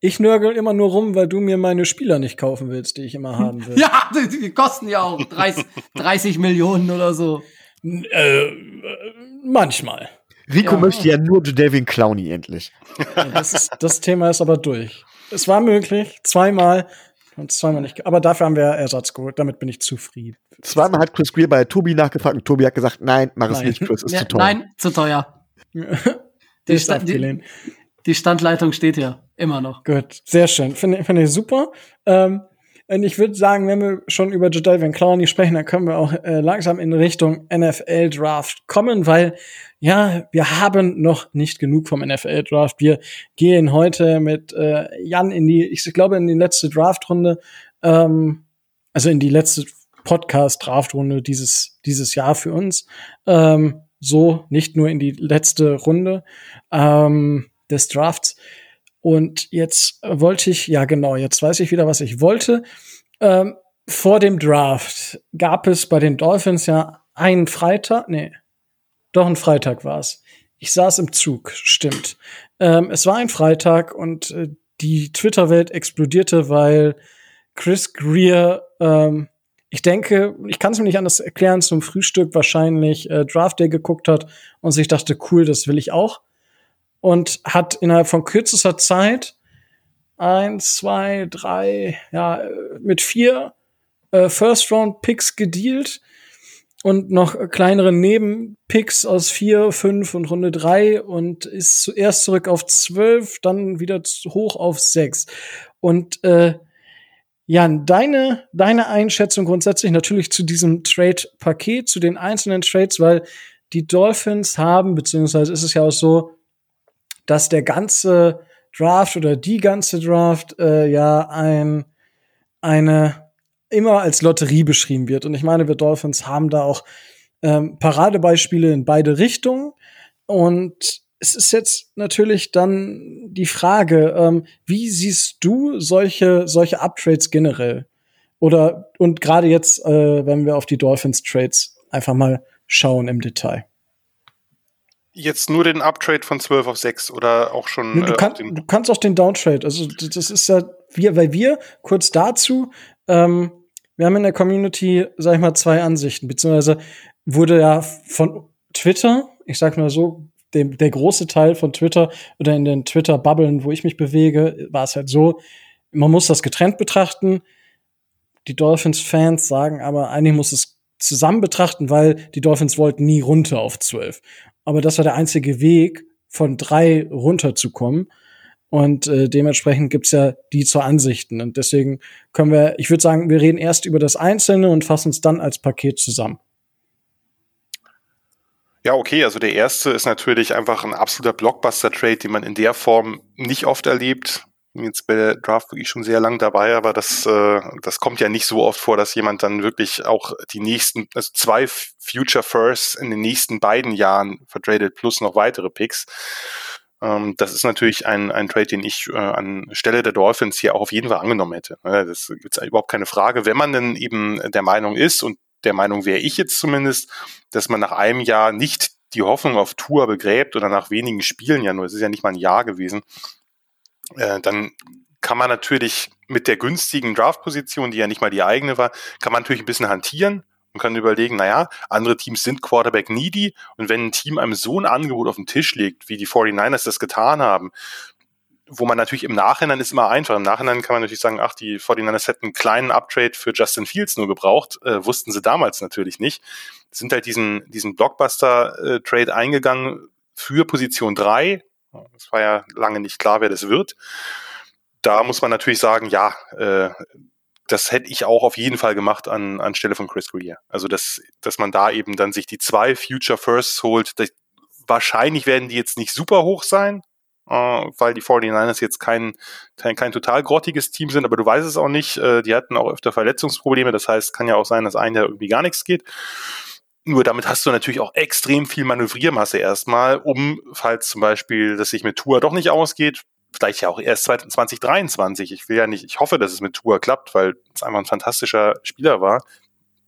A: Ich, ich nörgel immer nur rum, weil du mir meine Spieler nicht kaufen willst, die ich immer haben will.
B: ja, die, die kosten ja auch 30, 30 Millionen oder so.
A: Äh, manchmal.
D: Rico ja. möchte ja nur Devin Clowney endlich.
A: Ja, das, ist, das Thema ist aber durch. Es war möglich, zweimal und zweimal nicht. Aber dafür haben wir Ersatz geholt. Damit bin ich zufrieden.
D: Zweimal hat Chris Greer bei Tobi nachgefragt und Tobi hat gesagt, nein, mach es nicht, Chris, ist ja, zu teuer.
B: Nein, zu teuer. die, Sta die, die, Standleitung steht ja immer noch.
A: Gut, sehr schön. Finde find ich super. Ähm, und ich würde sagen, wenn wir schon über Jadavian Clowney sprechen, dann können wir auch äh, langsam in Richtung NFL Draft kommen, weil ja, wir haben noch nicht genug vom NFL Draft. Wir gehen heute mit äh, Jan in die, ich glaube, in die letzte Draftrunde, ähm, also in die letzte Podcast-Draftrunde dieses, dieses Jahr für uns. Ähm, so, nicht nur in die letzte Runde ähm, des Drafts. Und jetzt wollte ich, ja genau, jetzt weiß ich wieder, was ich wollte. Ähm, vor dem Draft gab es bei den Dolphins ja einen Freitag, nee, doch ein Freitag war es. Ich saß im Zug, stimmt. Ähm, es war ein Freitag und äh, die Twitter-Welt explodierte, weil Chris Greer, ähm, ich denke, ich kann es mir nicht anders erklären, zum Frühstück wahrscheinlich äh, Draft Day geguckt hat und sich dachte, cool, das will ich auch und hat innerhalb von kürzester Zeit eins, zwei, drei, ja, mit vier äh, First-Round-Picks gedealt und noch kleinere Nebenpicks aus vier, fünf und Runde drei und ist zuerst zurück auf zwölf, dann wieder hoch auf sechs. Und äh, Jan, deine, deine Einschätzung grundsätzlich natürlich zu diesem Trade-Paket, zu den einzelnen Trades, weil die Dolphins haben, beziehungsweise ist es ja auch so, dass der ganze Draft oder die ganze Draft äh, ja ein eine immer als Lotterie beschrieben wird. Und ich meine, wir Dolphins haben da auch ähm, Paradebeispiele in beide Richtungen. Und es ist jetzt natürlich dann die Frage, ähm, wie siehst du solche, solche Uptrades generell? Oder, und gerade jetzt, äh, wenn wir auf die Dolphins Trades einfach mal schauen im Detail
C: jetzt nur den Uptrade von 12 auf 6 oder auch schon.
A: Du,
C: äh,
A: kann, du kannst auch den Downtrade. Also das ist ja, wir, weil wir, kurz dazu, ähm, wir haben in der Community, sag ich mal, zwei Ansichten, beziehungsweise wurde ja von Twitter, ich sag mal so, dem, der große Teil von Twitter oder in den Twitter-Bubblen, wo ich mich bewege, war es halt so, man muss das getrennt betrachten. Die Dolphins-Fans sagen aber, eigentlich muss es zusammen betrachten, weil die Dolphins wollten nie runter auf 12 aber das war der einzige Weg, von drei runterzukommen. Und äh, dementsprechend gibt's ja die zwei Ansichten. Und deswegen können wir, ich würde sagen, wir reden erst über das Einzelne und fassen es dann als Paket zusammen.
C: Ja, okay, also der erste ist natürlich einfach ein absoluter Blockbuster-Trade, den man in der Form nicht oft erlebt jetzt bei der Draft wirklich schon sehr lang dabei, aber das, äh, das kommt ja nicht so oft vor, dass jemand dann wirklich auch die nächsten, also zwei Future Firsts in den nächsten beiden Jahren vertradet plus noch weitere Picks. Ähm, das ist natürlich ein, ein Trade, den ich äh, an Stelle der Dolphins hier auch auf jeden Fall angenommen hätte. Das ist überhaupt keine Frage. Wenn man denn eben der Meinung ist, und der Meinung wäre ich jetzt zumindest, dass man nach einem Jahr nicht die Hoffnung auf Tour begräbt oder nach wenigen Spielen ja nur, es ist ja nicht mal ein Jahr gewesen, äh, dann kann man natürlich mit der günstigen Draft-Position, die ja nicht mal die eigene war, kann man natürlich ein bisschen hantieren und kann überlegen, naja, andere Teams sind Quarterback needy und wenn ein Team einem so ein Angebot auf den Tisch legt, wie die 49ers das getan haben, wo man natürlich im Nachhinein ist immer einfach. Im Nachhinein kann man natürlich sagen, ach, die 49ers hätten einen kleinen Uptrade für Justin Fields nur gebraucht. Äh, wussten sie damals natürlich nicht. Sind halt diesen, diesen Blockbuster-Trade eingegangen für Position 3. Es war ja lange nicht klar, wer das wird. Da muss man natürlich sagen, ja, äh, das hätte ich auch auf jeden Fall gemacht an, anstelle von Chris Greer. Also, dass, dass man da eben dann sich die zwei Future Firsts holt. Das, wahrscheinlich werden die jetzt nicht super hoch sein, äh, weil die 49ers jetzt kein, kein, kein total grottiges Team sind, aber du weißt es auch nicht. Äh, die hatten auch öfter Verletzungsprobleme. Das heißt, kann ja auch sein, dass ein Jahr irgendwie gar nichts geht. Nur damit hast du natürlich auch extrem viel Manövriermasse erstmal, um, falls zum Beispiel das sich mit Tour doch nicht ausgeht, vielleicht ja auch erst 2023. Ich will ja nicht, ich hoffe, dass es mit Tour klappt, weil es einfach ein fantastischer Spieler war.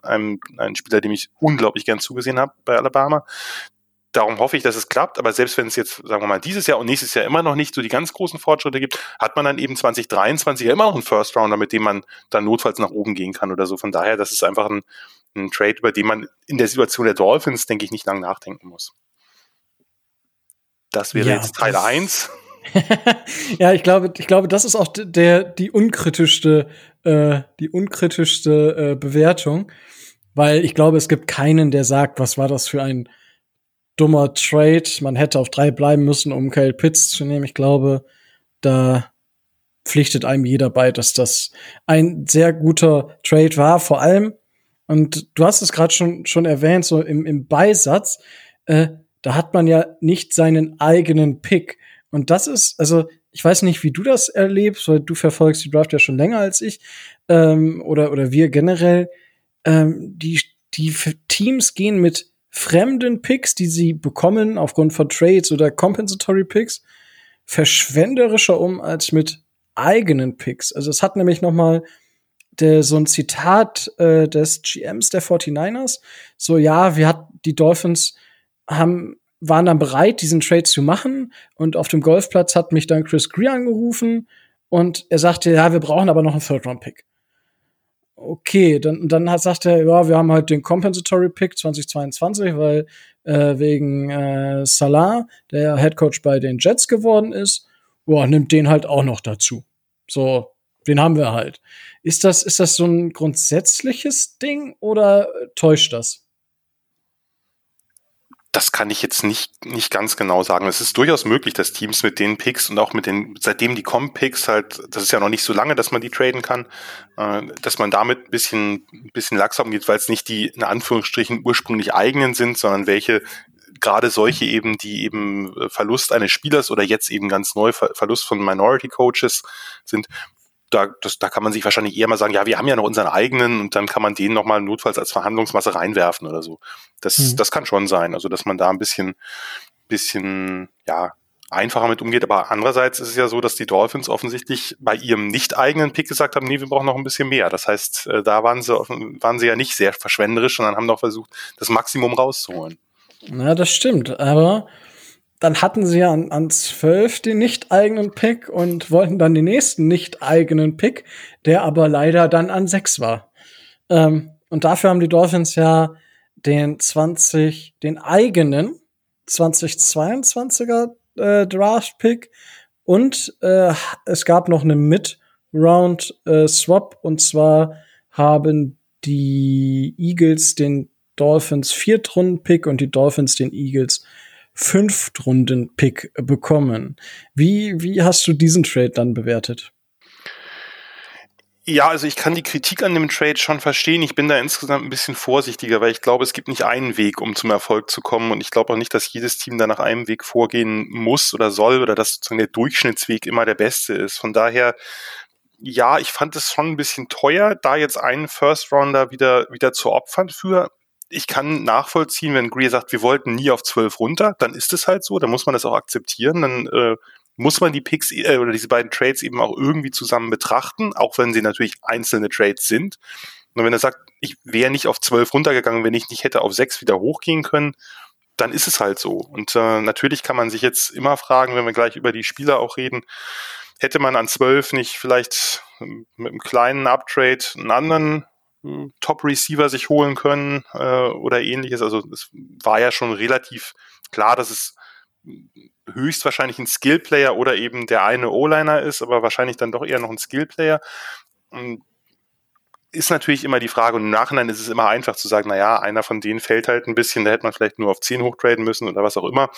C: Ein, ein Spieler, dem ich unglaublich gern zugesehen habe bei Alabama. Darum hoffe ich, dass es klappt. Aber selbst wenn es jetzt, sagen wir mal, dieses Jahr und nächstes Jahr immer noch nicht so die ganz großen Fortschritte gibt, hat man dann eben 2023 ja immer noch einen First Rounder, mit dem man dann notfalls nach oben gehen kann oder so. Von daher, das ist einfach ein, ein Trade, über den man in der Situation der Dolphins, denke ich, nicht lange nachdenken muss. Das wäre ja, jetzt Teil 1.
A: ja, ich glaube, ich glaube, das ist auch der die unkritischste, äh, die unkritischste äh, Bewertung, weil ich glaube, es gibt keinen, der sagt, was war das für ein dummer Trade. Man hätte auf drei bleiben müssen, um Kyle Pitts zu nehmen. Ich glaube, da pflichtet einem jeder bei, dass das ein sehr guter Trade war. Vor allem, und du hast es gerade schon schon erwähnt, so im, im Beisatz, äh, da hat man ja nicht seinen eigenen Pick. Und das ist, also ich weiß nicht, wie du das erlebst, weil du verfolgst die Draft ja schon länger als ich ähm, oder oder wir generell. Ähm, die die Teams gehen mit fremden Picks, die sie bekommen aufgrund von Trades oder Compensatory Picks, verschwenderischer um als mit eigenen Picks. Also es hat nämlich noch mal der, so ein Zitat äh, des GMs der 49ers. So, ja, wir hat die Dolphins haben waren dann bereit, diesen Trade zu machen. Und auf dem Golfplatz hat mich dann Chris Greer angerufen und er sagte, ja, wir brauchen aber noch einen Third-Round-Pick. Okay, dann, dann hat, sagt er, ja, wir haben halt den Compensatory Pick 2022, weil äh, wegen äh, Salah, der Head Coach bei den Jets geworden ist, boah, nimmt den halt auch noch dazu. So, den haben wir halt. Ist das, ist das so ein grundsätzliches Ding oder täuscht das?
C: Das kann ich jetzt nicht, nicht ganz genau sagen. Es ist durchaus möglich, dass Teams mit den Picks und auch mit den, seitdem die Com-Picks halt, das ist ja noch nicht so lange, dass man die traden kann, äh, dass man damit ein bisschen, bisschen laxer umgeht, weil es nicht die, in Anführungsstrichen, ursprünglich eigenen sind, sondern welche gerade solche eben, die eben äh, Verlust eines Spielers oder jetzt eben ganz neu Verlust von Minority Coaches sind, da, das, da kann man sich wahrscheinlich eher mal sagen, ja, wir haben ja noch unseren eigenen und dann kann man den nochmal notfalls als Verhandlungsmasse reinwerfen oder so. Das, mhm. das kann schon sein. Also, dass man da ein bisschen, bisschen, ja, einfacher mit umgeht. Aber andererseits ist es ja so, dass die Dolphins offensichtlich bei ihrem nicht eigenen Pick gesagt haben, nee, wir brauchen noch ein bisschen mehr. Das heißt, äh, da waren sie, waren sie ja nicht sehr verschwenderisch, sondern haben doch versucht, das Maximum rauszuholen.
A: Na, das stimmt. Aber dann hatten sie ja an, an 12 den nicht eigenen Pick und wollten dann den nächsten nicht eigenen Pick, der aber leider dann an 6 war. Ähm, und dafür haben die Dolphins ja den 20, den eigenen 2022er äh, Draft Pick und äh, es gab noch einen Mid-Round äh, und zwar haben die Eagles den Dolphins Viertrunden Pick und die Dolphins den Eagles Fünftrunden-Pick bekommen. Wie, wie hast du diesen Trade dann bewertet?
C: Ja, also ich kann die Kritik an dem Trade schon verstehen. Ich bin da insgesamt ein bisschen vorsichtiger, weil ich glaube, es gibt nicht einen Weg, um zum Erfolg zu kommen. Und ich glaube auch nicht, dass jedes Team da nach einem Weg vorgehen muss oder soll oder dass sozusagen der Durchschnittsweg immer der beste ist. Von daher, ja, ich fand es schon ein bisschen teuer, da jetzt einen First Rounder wieder, wieder zu opfern für ich kann nachvollziehen, wenn Greer sagt, wir wollten nie auf 12 runter, dann ist es halt so, dann muss man das auch akzeptieren, dann äh, muss man die Picks äh, oder diese beiden Trades eben auch irgendwie zusammen betrachten, auch wenn sie natürlich einzelne Trades sind. Und wenn er sagt, ich wäre nicht auf 12 runtergegangen, wenn ich nicht hätte auf 6 wieder hochgehen können, dann ist es halt so. Und äh, natürlich kann man sich jetzt immer fragen, wenn wir gleich über die Spieler auch reden, hätte man an 12 nicht vielleicht mit einem kleinen Uptrade einen anderen Top-Receiver sich holen können äh, oder ähnliches. Also es war ja schon relativ klar, dass es höchstwahrscheinlich ein Skillplayer oder eben der eine O-Liner ist, aber wahrscheinlich dann doch eher noch ein Skillplayer. Ist natürlich immer die Frage, und im Nachhinein ist es immer einfach zu sagen, naja, einer von denen fällt halt ein bisschen, da hätte man vielleicht nur auf 10 hochtraden müssen oder was auch immer.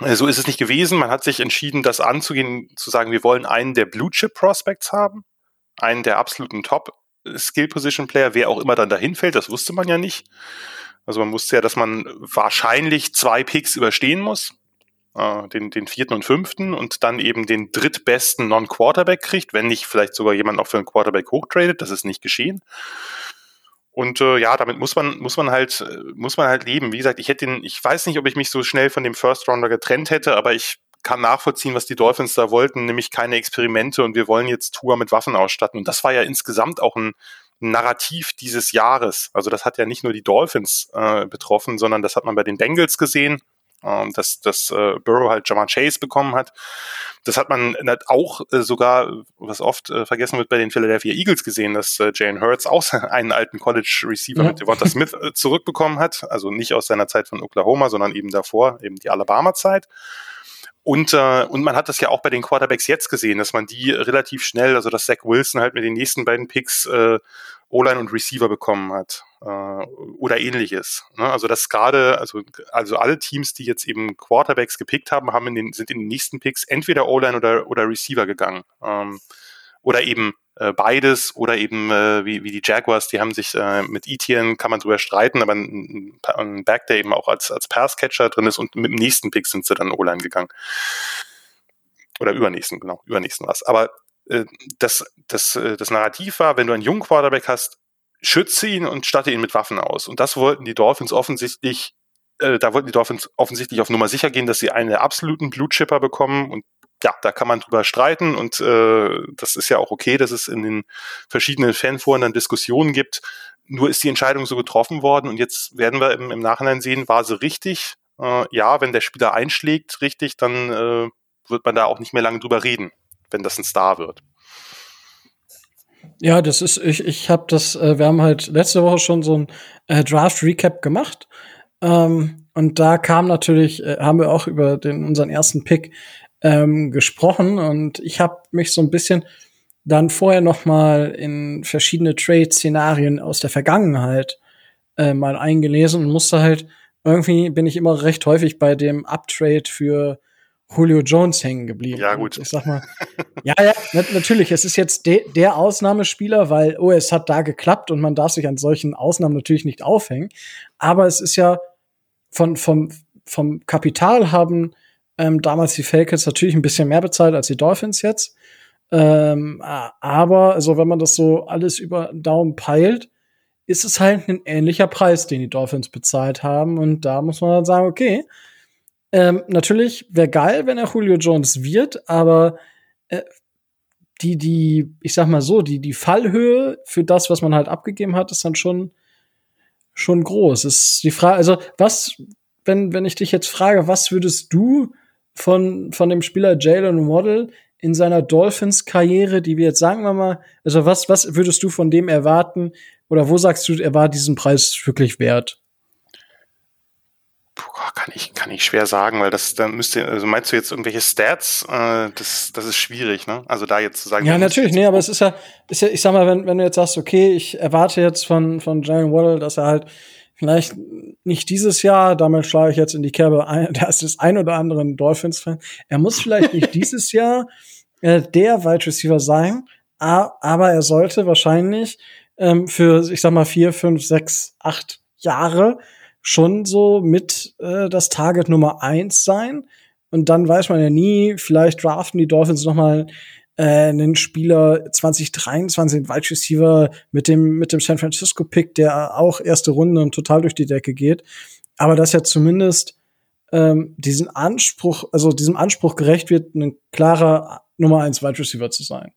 C: Äh, so ist es nicht gewesen. Man hat sich entschieden, das anzugehen, zu sagen, wir wollen einen der Blue Chip Prospects haben, einen der absoluten Top Skill Position Player, wer auch immer dann dahin fällt, das wusste man ja nicht. Also man wusste ja, dass man wahrscheinlich zwei Picks überstehen muss äh, den, den vierten und fünften und dann eben den drittbesten Non-Quarterback kriegt, wenn nicht vielleicht sogar jemand auch für einen Quarterback hochtradet. Das ist nicht geschehen. Und äh, ja, damit muss man muss man halt äh, muss man halt leben. Wie gesagt, ich hätte den, ich weiß nicht, ob ich mich so schnell von dem First Rounder getrennt hätte, aber ich kann nachvollziehen, was die Dolphins da wollten, nämlich keine Experimente und wir wollen jetzt Tour mit Waffen ausstatten. Und das war ja insgesamt auch ein Narrativ dieses Jahres. Also das hat ja nicht nur die Dolphins äh, betroffen, sondern das hat man bei den Bengals gesehen ähm, dass, dass äh, Burrow halt Jamar Chase bekommen hat. Das hat man auch äh, sogar, was oft äh, vergessen wird, bei den Philadelphia Eagles gesehen, dass äh, Jalen Hurts auch einen alten College-Receiver ja. mit Devonta Smith äh, zurückbekommen hat. Also nicht aus seiner Zeit von Oklahoma, sondern eben davor, eben die Alabama-Zeit. Und, äh, und man hat das ja auch bei den Quarterbacks jetzt gesehen, dass man die relativ schnell, also dass Zach Wilson halt mit den nächsten beiden Picks äh, O-Line und Receiver bekommen hat äh, oder ähnliches. Ne? Also das gerade, also, also alle Teams, die jetzt eben Quarterbacks gepickt haben, haben in den, sind in den nächsten Picks entweder O-Line oder, oder Receiver gegangen. Ähm, oder eben äh, beides oder eben äh, wie, wie die Jaguars, die haben sich äh, mit Etienne, kann man drüber streiten, aber ein, ein Back, der eben auch als, als Passcatcher drin ist und mit dem nächsten Pick sind sie dann O-Line gegangen. Oder übernächsten, genau, übernächsten was. Aber äh, das, das, äh, das Narrativ war, wenn du einen jungen Quarterback hast, schütze ihn und statte ihn mit Waffen aus. Und das wollten die Dolphins offensichtlich, äh, da wollten die Dolphins offensichtlich auf Nummer sicher gehen, dass sie einen der absoluten Blutchipper bekommen. Und ja, da kann man drüber streiten und äh, das ist ja auch okay, dass es in den verschiedenen Fanforen dann Diskussionen gibt. Nur ist die Entscheidung so getroffen worden und jetzt werden wir im, im Nachhinein sehen, war sie richtig? Äh, ja, wenn der Spieler einschlägt, richtig, dann äh, wird man da auch nicht mehr lange drüber reden wenn das ein Star wird.
A: Ja, das ist, ich, ich habe das, äh, wir haben halt letzte Woche schon so ein äh, Draft-Recap gemacht. Ähm, und da kam natürlich, äh, haben wir auch über den, unseren ersten Pick ähm, gesprochen und ich habe mich so ein bisschen dann vorher noch mal in verschiedene Trade-Szenarien aus der Vergangenheit äh, mal eingelesen und musste halt irgendwie bin ich immer recht häufig bei dem Uptrade für Julio Jones hängen geblieben.
C: Ja, gut.
A: Und ich sag mal, ja, ja, natürlich, es ist jetzt de der Ausnahmespieler, weil, oh, es hat da geklappt und man darf sich an solchen Ausnahmen natürlich nicht aufhängen. Aber es ist ja von, vom, vom Kapital haben ähm, damals die Falcons natürlich ein bisschen mehr bezahlt als die Dolphins jetzt. Ähm, aber, also wenn man das so alles über den Daumen peilt, ist es halt ein ähnlicher Preis, den die Dolphins bezahlt haben. Und da muss man dann sagen, okay, ähm, natürlich wäre geil, wenn er Julio Jones wird, aber äh, die, die, ich sag mal so, die, die Fallhöhe für das, was man halt abgegeben hat, ist dann schon, schon groß. Ist die Frage, also was, wenn, wenn ich dich jetzt frage, was würdest du von, von dem Spieler Jalen Waddle in seiner Dolphins-Karriere, die wir jetzt sagen wir mal, also was, was würdest du von dem erwarten? Oder wo sagst du, er war diesen Preis wirklich wert?
C: Puh, kann ich, kann ich schwer sagen, weil das, dann müsste, also meinst du jetzt irgendwelche Stats? Äh, das, das ist schwierig, ne? Also da jetzt zu sagen.
A: Ja, natürlich, nee, aber es ist ja, ist ja, ich sag mal, wenn, wenn du jetzt sagst, okay, ich erwarte jetzt von, von Jalen Waddle, dass er halt vielleicht nicht dieses Jahr, damit schlage ich jetzt in die Kerbe ein, da ist das ein oder anderen Dolphins-Fan, er muss vielleicht nicht dieses Jahr äh, der Wide Receiver sein, aber er sollte wahrscheinlich ähm, für, ich sag mal, vier, fünf, sechs, acht Jahre schon so mit äh, das Target Nummer eins sein. Und dann weiß man ja nie, vielleicht draften die Dolphins noch mal äh, einen Spieler 2023, einen Wide Receiver mit dem, mit dem San Francisco Pick, der auch erste Runde und total durch die Decke geht. Aber dass er zumindest ähm, diesen Anspruch, also diesem Anspruch gerecht wird, ein klarer Nummer eins Wide Receiver zu sein.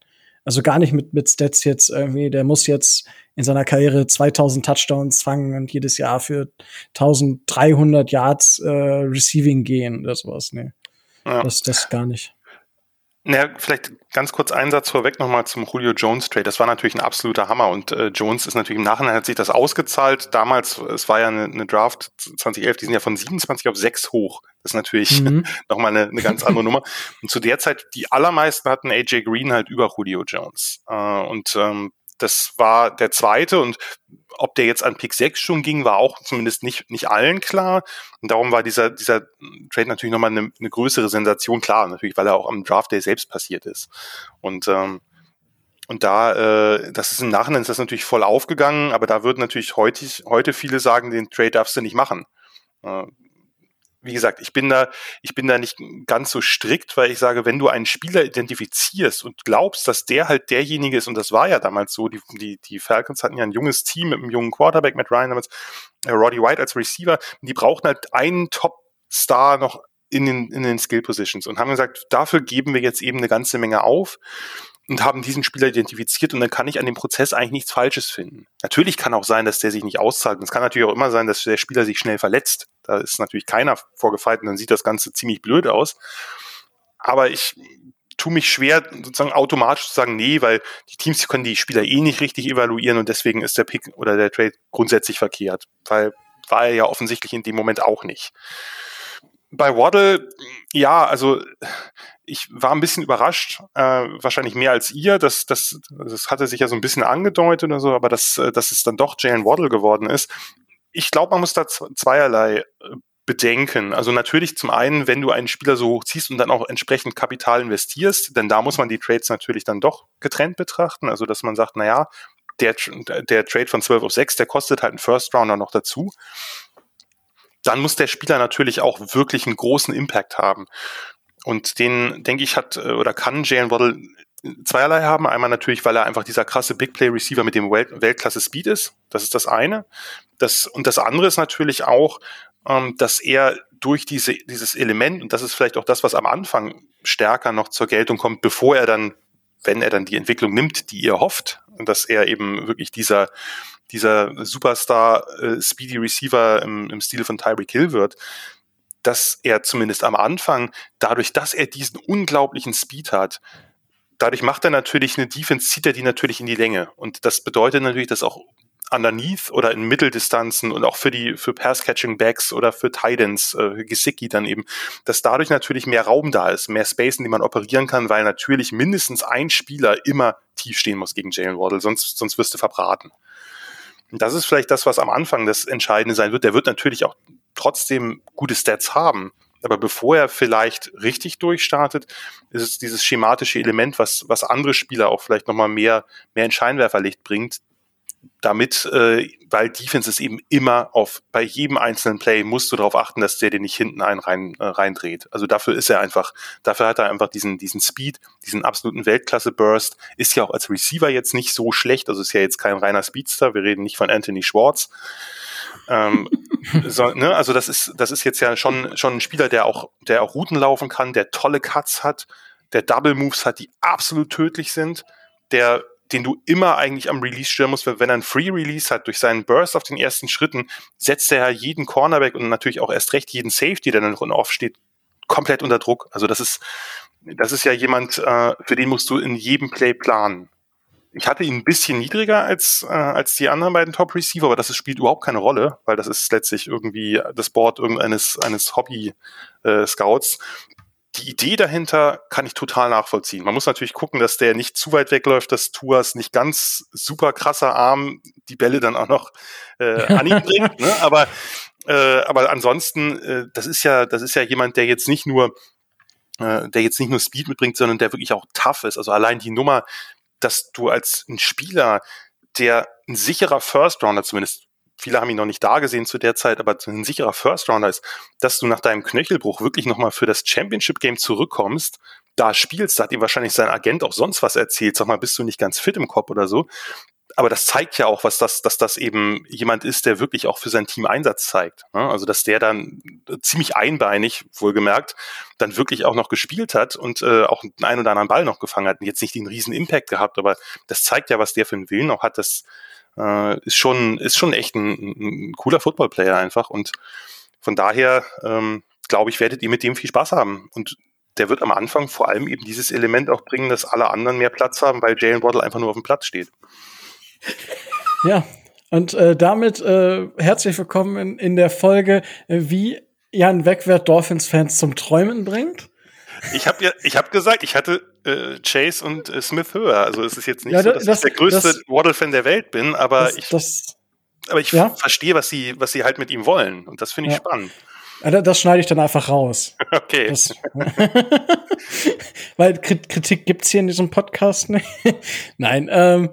A: Also gar nicht mit, mit Stats jetzt irgendwie, der muss jetzt in seiner Karriere 2000 Touchdowns fangen und jedes Jahr für 1300 Yards äh, Receiving gehen oder sowas. Nee. Ja. Das, das gar nicht.
C: Naja, vielleicht ganz kurz einen Satz vorweg nochmal zum Julio Jones Trade. Das war natürlich ein absoluter Hammer und äh, Jones ist natürlich im Nachhinein hat sich das ausgezahlt. Damals, es war ja eine, eine Draft 2011, die sind ja von 27 auf 6 hoch. Das ist natürlich mhm. nochmal eine, eine ganz andere Nummer. Und zu der Zeit, die allermeisten hatten AJ Green halt über Julio Jones. Äh, und ähm, das war der zweite und ob der jetzt an Pick 6 schon ging, war auch zumindest nicht, nicht allen klar. Und darum war dieser, dieser Trade natürlich nochmal eine, eine größere Sensation klar, natürlich, weil er auch am Draft Day selbst passiert ist. Und, ähm, und da, äh, das ist im Nachhinein ist das natürlich voll aufgegangen, aber da würden natürlich heute, heute viele sagen, den Trade darfst du nicht machen. Äh, wie gesagt, ich bin da, ich bin da nicht ganz so strikt, weil ich sage, wenn du einen Spieler identifizierst und glaubst, dass der halt derjenige ist, und das war ja damals so, die, die, die Falcons hatten ja ein junges Team mit einem jungen Quarterback, mit Ryan damals, äh, Roddy White als Receiver, die brauchten halt einen Top-Star noch in den, in den Skill Positions und haben gesagt, dafür geben wir jetzt eben eine ganze Menge auf und haben diesen Spieler identifiziert und dann kann ich an dem Prozess eigentlich nichts Falsches finden. Natürlich kann auch sein, dass der sich nicht auszahlt. Es kann natürlich auch immer sein, dass der Spieler sich schnell verletzt. Da ist natürlich keiner vorgefeilt und dann sieht das Ganze ziemlich blöd aus. Aber ich tue mich schwer, sozusagen automatisch zu sagen, nee, weil die Teams können die Spieler eh nicht richtig evaluieren und deswegen ist der Pick oder der Trade grundsätzlich verkehrt. Weil war er ja offensichtlich in dem Moment auch nicht. Bei Waddle, ja, also ich war ein bisschen überrascht, äh, wahrscheinlich mehr als ihr. Das, das, das hatte sich ja so ein bisschen angedeutet oder so, aber dass, äh, dass es dann doch Jalen Waddle geworden ist. Ich glaube, man muss da zweierlei äh, bedenken. Also natürlich zum einen, wenn du einen Spieler so hoch ziehst und dann auch entsprechend Kapital investierst, denn da muss man die Trades natürlich dann doch getrennt betrachten. Also dass man sagt, na ja, der, der Trade von 12 auf 6, der kostet halt einen First Rounder noch dazu dann muss der Spieler natürlich auch wirklich einen großen Impact haben. Und den, denke ich, hat äh, oder kann Jalen Waddle zweierlei haben. Einmal natürlich, weil er einfach dieser krasse Big Play Receiver mit dem Welt Weltklasse Speed ist. Das ist das eine. Das, und das andere ist natürlich auch, ähm, dass er durch diese, dieses Element, und das ist vielleicht auch das, was am Anfang stärker noch zur Geltung kommt, bevor er dann, wenn er dann die Entwicklung nimmt, die ihr hofft, dass er eben wirklich dieser, dieser Superstar äh, Speedy Receiver im, im Stil von Tyreek Hill wird, dass er zumindest am Anfang, dadurch, dass er diesen unglaublichen Speed hat, dadurch macht er natürlich eine Defense, zieht er die natürlich in die Länge. Und das bedeutet natürlich, dass auch underneath oder in Mitteldistanzen und auch für die für Pass-Catching Backs oder für Titans, äh, Gesicki dann eben, dass dadurch natürlich mehr Raum da ist, mehr Space, in dem man operieren kann, weil natürlich mindestens ein Spieler immer tief stehen muss gegen Jalen Waddle, sonst, sonst wirst du verbraten. Das ist vielleicht das, was am Anfang das Entscheidende sein wird. Der wird natürlich auch trotzdem gute Stats haben. Aber bevor er vielleicht richtig durchstartet, ist es dieses schematische Element, was, was andere Spieler auch vielleicht nochmal mehr, mehr in Scheinwerferlicht bringt, damit, äh, weil Defense ist eben immer auf, bei jedem einzelnen Play musst du darauf achten, dass der dir nicht hinten einen rein, äh, reindreht. Also dafür ist er einfach, dafür hat er einfach diesen, diesen Speed, diesen absoluten Weltklasse-Burst, ist ja auch als Receiver jetzt nicht so schlecht, also ist ja jetzt kein reiner Speedster, wir reden nicht von Anthony Schwartz. ähm, so, ne, also das ist, das ist jetzt ja schon, schon ein Spieler, der auch, der auch Routen laufen kann, der tolle Cuts hat, der Double Moves hat, die absolut tödlich sind, der den du immer eigentlich am Release stören musst, wenn er einen Free Release hat, durch seinen Burst auf den ersten Schritten, setzt er ja jeden Cornerback und natürlich auch erst recht jeden Safety, der dann noch off steht, komplett unter Druck. Also das ist, das ist ja jemand, äh, für den musst du in jedem Play planen. Ich hatte ihn ein bisschen niedriger als, äh, als die anderen beiden Top Receiver, aber das ist, spielt überhaupt keine Rolle, weil das ist letztlich irgendwie das Board irgendeines eines Hobby äh, Scouts die Idee dahinter kann ich total nachvollziehen. Man muss natürlich gucken, dass der nicht zu weit wegläuft, dass Tuas nicht ganz super krasser Arm die Bälle dann auch noch äh, an ihn bringt. Ne? Aber, äh, aber ansonsten, äh, das ist ja, das ist ja jemand, der jetzt nicht nur, äh, der jetzt nicht nur Speed mitbringt, sondern der wirklich auch tough ist. Also allein die Nummer, dass du als ein Spieler, der ein sicherer First Rounder zumindest viele haben ihn noch nicht da gesehen zu der Zeit, aber ein sicherer First Rounder ist, dass du nach deinem Knöchelbruch wirklich nochmal für das Championship Game zurückkommst, da spielst, da hat ihm wahrscheinlich sein Agent auch sonst was erzählt, sag mal, bist du nicht ganz fit im Kopf oder so. Aber das zeigt ja auch, was das, dass das eben jemand ist, der wirklich auch für sein Team Einsatz zeigt. Ne? Also dass der dann ziemlich einbeinig, wohlgemerkt, dann wirklich auch noch gespielt hat und äh, auch einen ein oder anderen Ball noch gefangen hat und jetzt nicht den riesen Impact gehabt, aber das zeigt ja, was der für einen Willen auch hat, dass äh, ist schon, ist schon echt ein, ein cooler Footballplayer einfach. Und von daher, ähm, glaube ich, werdet ihr mit dem viel Spaß haben. Und der wird am Anfang vor allem eben dieses Element auch bringen, dass alle anderen mehr Platz haben, weil Jalen Waddle einfach nur auf dem Platz steht.
A: Ja, und äh, damit äh, herzlich willkommen in, in der Folge, äh, wie Jan Wegwert Dolphins-Fans zum Träumen bringt.
C: Ich habe ja, ich habe gesagt, ich hatte äh, Chase und äh, Smith höher. Also es ist jetzt nicht
A: Ja,
C: so,
A: das-
C: dass ich der größte
A: das-
C: Waddle-Fan der Welt bin, aber
A: Das,
C: ich,
A: das,
C: aber ich
A: ja?
C: verstehe, was sie, was sie halt mit ihm wollen. Und das finde ich
A: Ja.
C: spannend.
A: das schneide ich dann einfach raus.
C: Okay.
A: Das, weil Krit- Kritik gibt's hier in diesem Podcast nicht. Nein, ähm,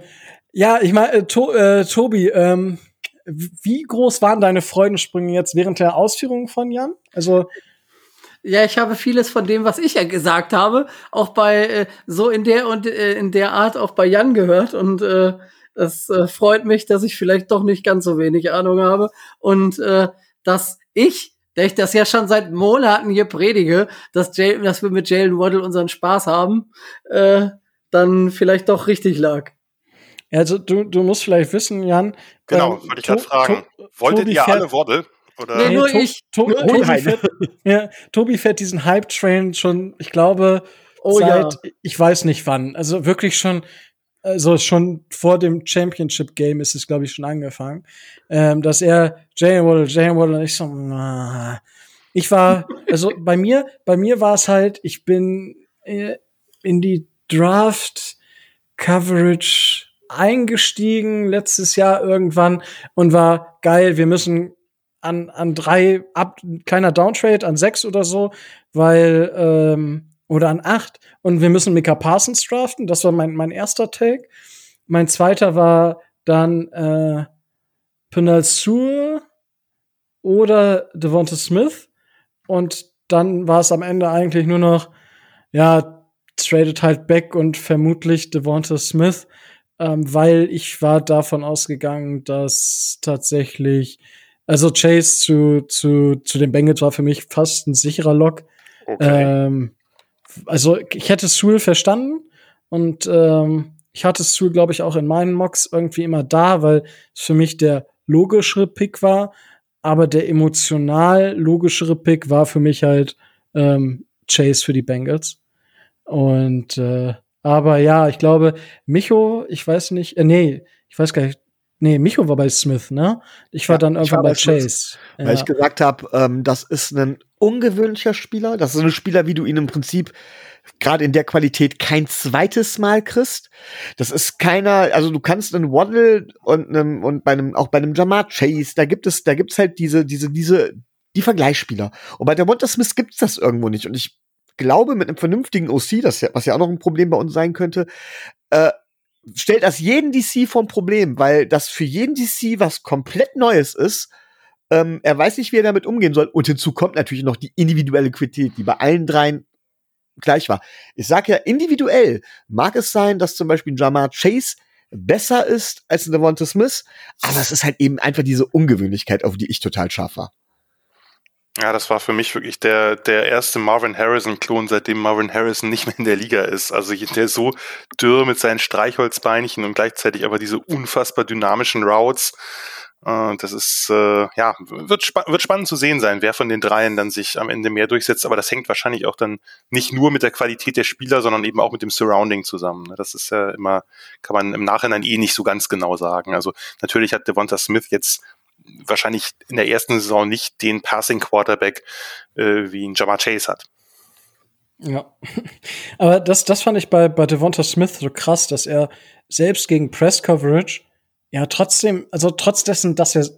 A: ja, ich meine, äh, to äh, Tobi, ähm, wie groß waren deine Freudensprünge jetzt während der Ausführungen von Jan? Also,
B: Ja, ich habe vieles von dem, was ich ja gesagt habe, auch bei äh, so in der und äh, in der Art auch bei Jan gehört und äh, es äh, freut mich, dass ich vielleicht doch nicht ganz so wenig Ahnung habe und äh, dass ich, der ich das ja schon seit Monaten hier predige, dass, Jay, dass wir mit Jalen Waddle unseren Spaß haben, äh, dann vielleicht doch richtig lag.
A: also du, du musst vielleicht wissen, Jan.
C: Genau,
A: ähm,
C: wollte ich gerade
A: To-
C: fragen. Wolltet
A: Tobi
C: ihr alle Waddle? Oder?
B: Nee, nur
A: To-
B: ich.
A: To
B: Nur
A: Tobi, fährt, ja, Tobi fährt diesen Hype-Train schon, ich glaube,
B: Oh
A: seit
B: ja.
A: ich weiß nicht wann. Also wirklich schon, also schon vor dem Championship-Game ist es, glaube ich, schon angefangen. Ähm, dass er Jalen Waddle, Jalen Waddle und ich so, na. ich war, also bei mir, bei mir war es halt, ich bin äh, in die Draft Coverage eingestiegen letztes Jahr irgendwann und war geil, wir müssen an, an drei, ab, kleiner Downtrade an sechs oder so, weil, ähm, oder an acht und wir müssen Mika Parsons draften. Das war mein, mein erster Take. Mein zweiter war dann äh, Penal Sewell oder Devonta Smith und dann war es am Ende eigentlich nur noch, ja, tradet halt back und vermutlich Devonta Smith, ähm, weil ich war davon ausgegangen, dass tatsächlich, also Chase zu, zu, zu den Bengals war für mich fast ein sicherer Lock.
C: Okay.
A: Ähm, also ich hätte Sewell verstanden und ähm, ich hatte Sewell, glaube ich, auch in meinen Mocks irgendwie immer da, weil es für mich der logischere Pick war, aber der emotional logischere Pick war für mich halt ähm, Chase für die Bengals. Und äh, aber ja, ich glaube, Micho, ich weiß nicht, äh, nee, ich weiß gar nicht, nee, Micho war bei Smith, ne? Ich war
D: Ja,
A: dann irgendwann
D: war
A: bei
D: bei.
A: Chase.
D: Weil ich gesagt habe, ähm, das ist ein ungewöhnlicher Spieler. Das ist ein Spieler, wie du ihn im Prinzip gerade in der Qualität kein zweites Mal kriegst. Das ist keiner, also du kannst einen Waddle und einem, und bei einem, auch bei einem Jamar Chase, da gibt es, da gibt's halt diese, diese, diese, die Vergleichsspieler. Und bei der Wonder Smith gibt's das irgendwo nicht. Und ich glaube, mit einem vernünftigen OC, das ja, was ja auch noch ein Problem bei uns sein könnte, äh, stellt das jeden DC vor ein Problem, weil das für jeden DC was komplett Neues ist. Ähm, er weiß nicht, wie er damit umgehen soll. Und hinzu kommt natürlich noch die individuelle Qualität, die bei allen dreien gleich war. Ich sage ja, individuell mag es sein, dass zum Beispiel Jamar Chase besser ist als ein Devonta Smith, aber es ist halt eben einfach diese Ungewöhnlichkeit, auf die ich total scharf war.
C: Ja, das war für mich wirklich der, der erste Marvin Harrison-Klon, seitdem Marvin Harrison nicht mehr in der Liga ist. Also der so dürr mit seinen Streichholzbeinchen und gleichzeitig aber diese unfassbar dynamischen Routes. Äh, das ist, äh, ja, wird, spa wird spannend zu sehen sein, wer von den dreien dann sich am Ende mehr durchsetzt. Aber das hängt wahrscheinlich auch dann nicht nur mit der Qualität der Spieler, sondern eben auch mit dem Surrounding zusammen. ne? Das ist ja immer, kann man im Nachhinein eh nicht so ganz genau sagen. Also natürlich hat Devonta Smith jetzt wahrscheinlich in der ersten Saison nicht den Passing Quarterback äh, wie ein Jamar Chase hat.
A: Ja. Aber das, das fand ich bei, bei Devonta Smith so krass, dass er selbst gegen Press Coverage ja trotzdem, also trotz dessen, dass er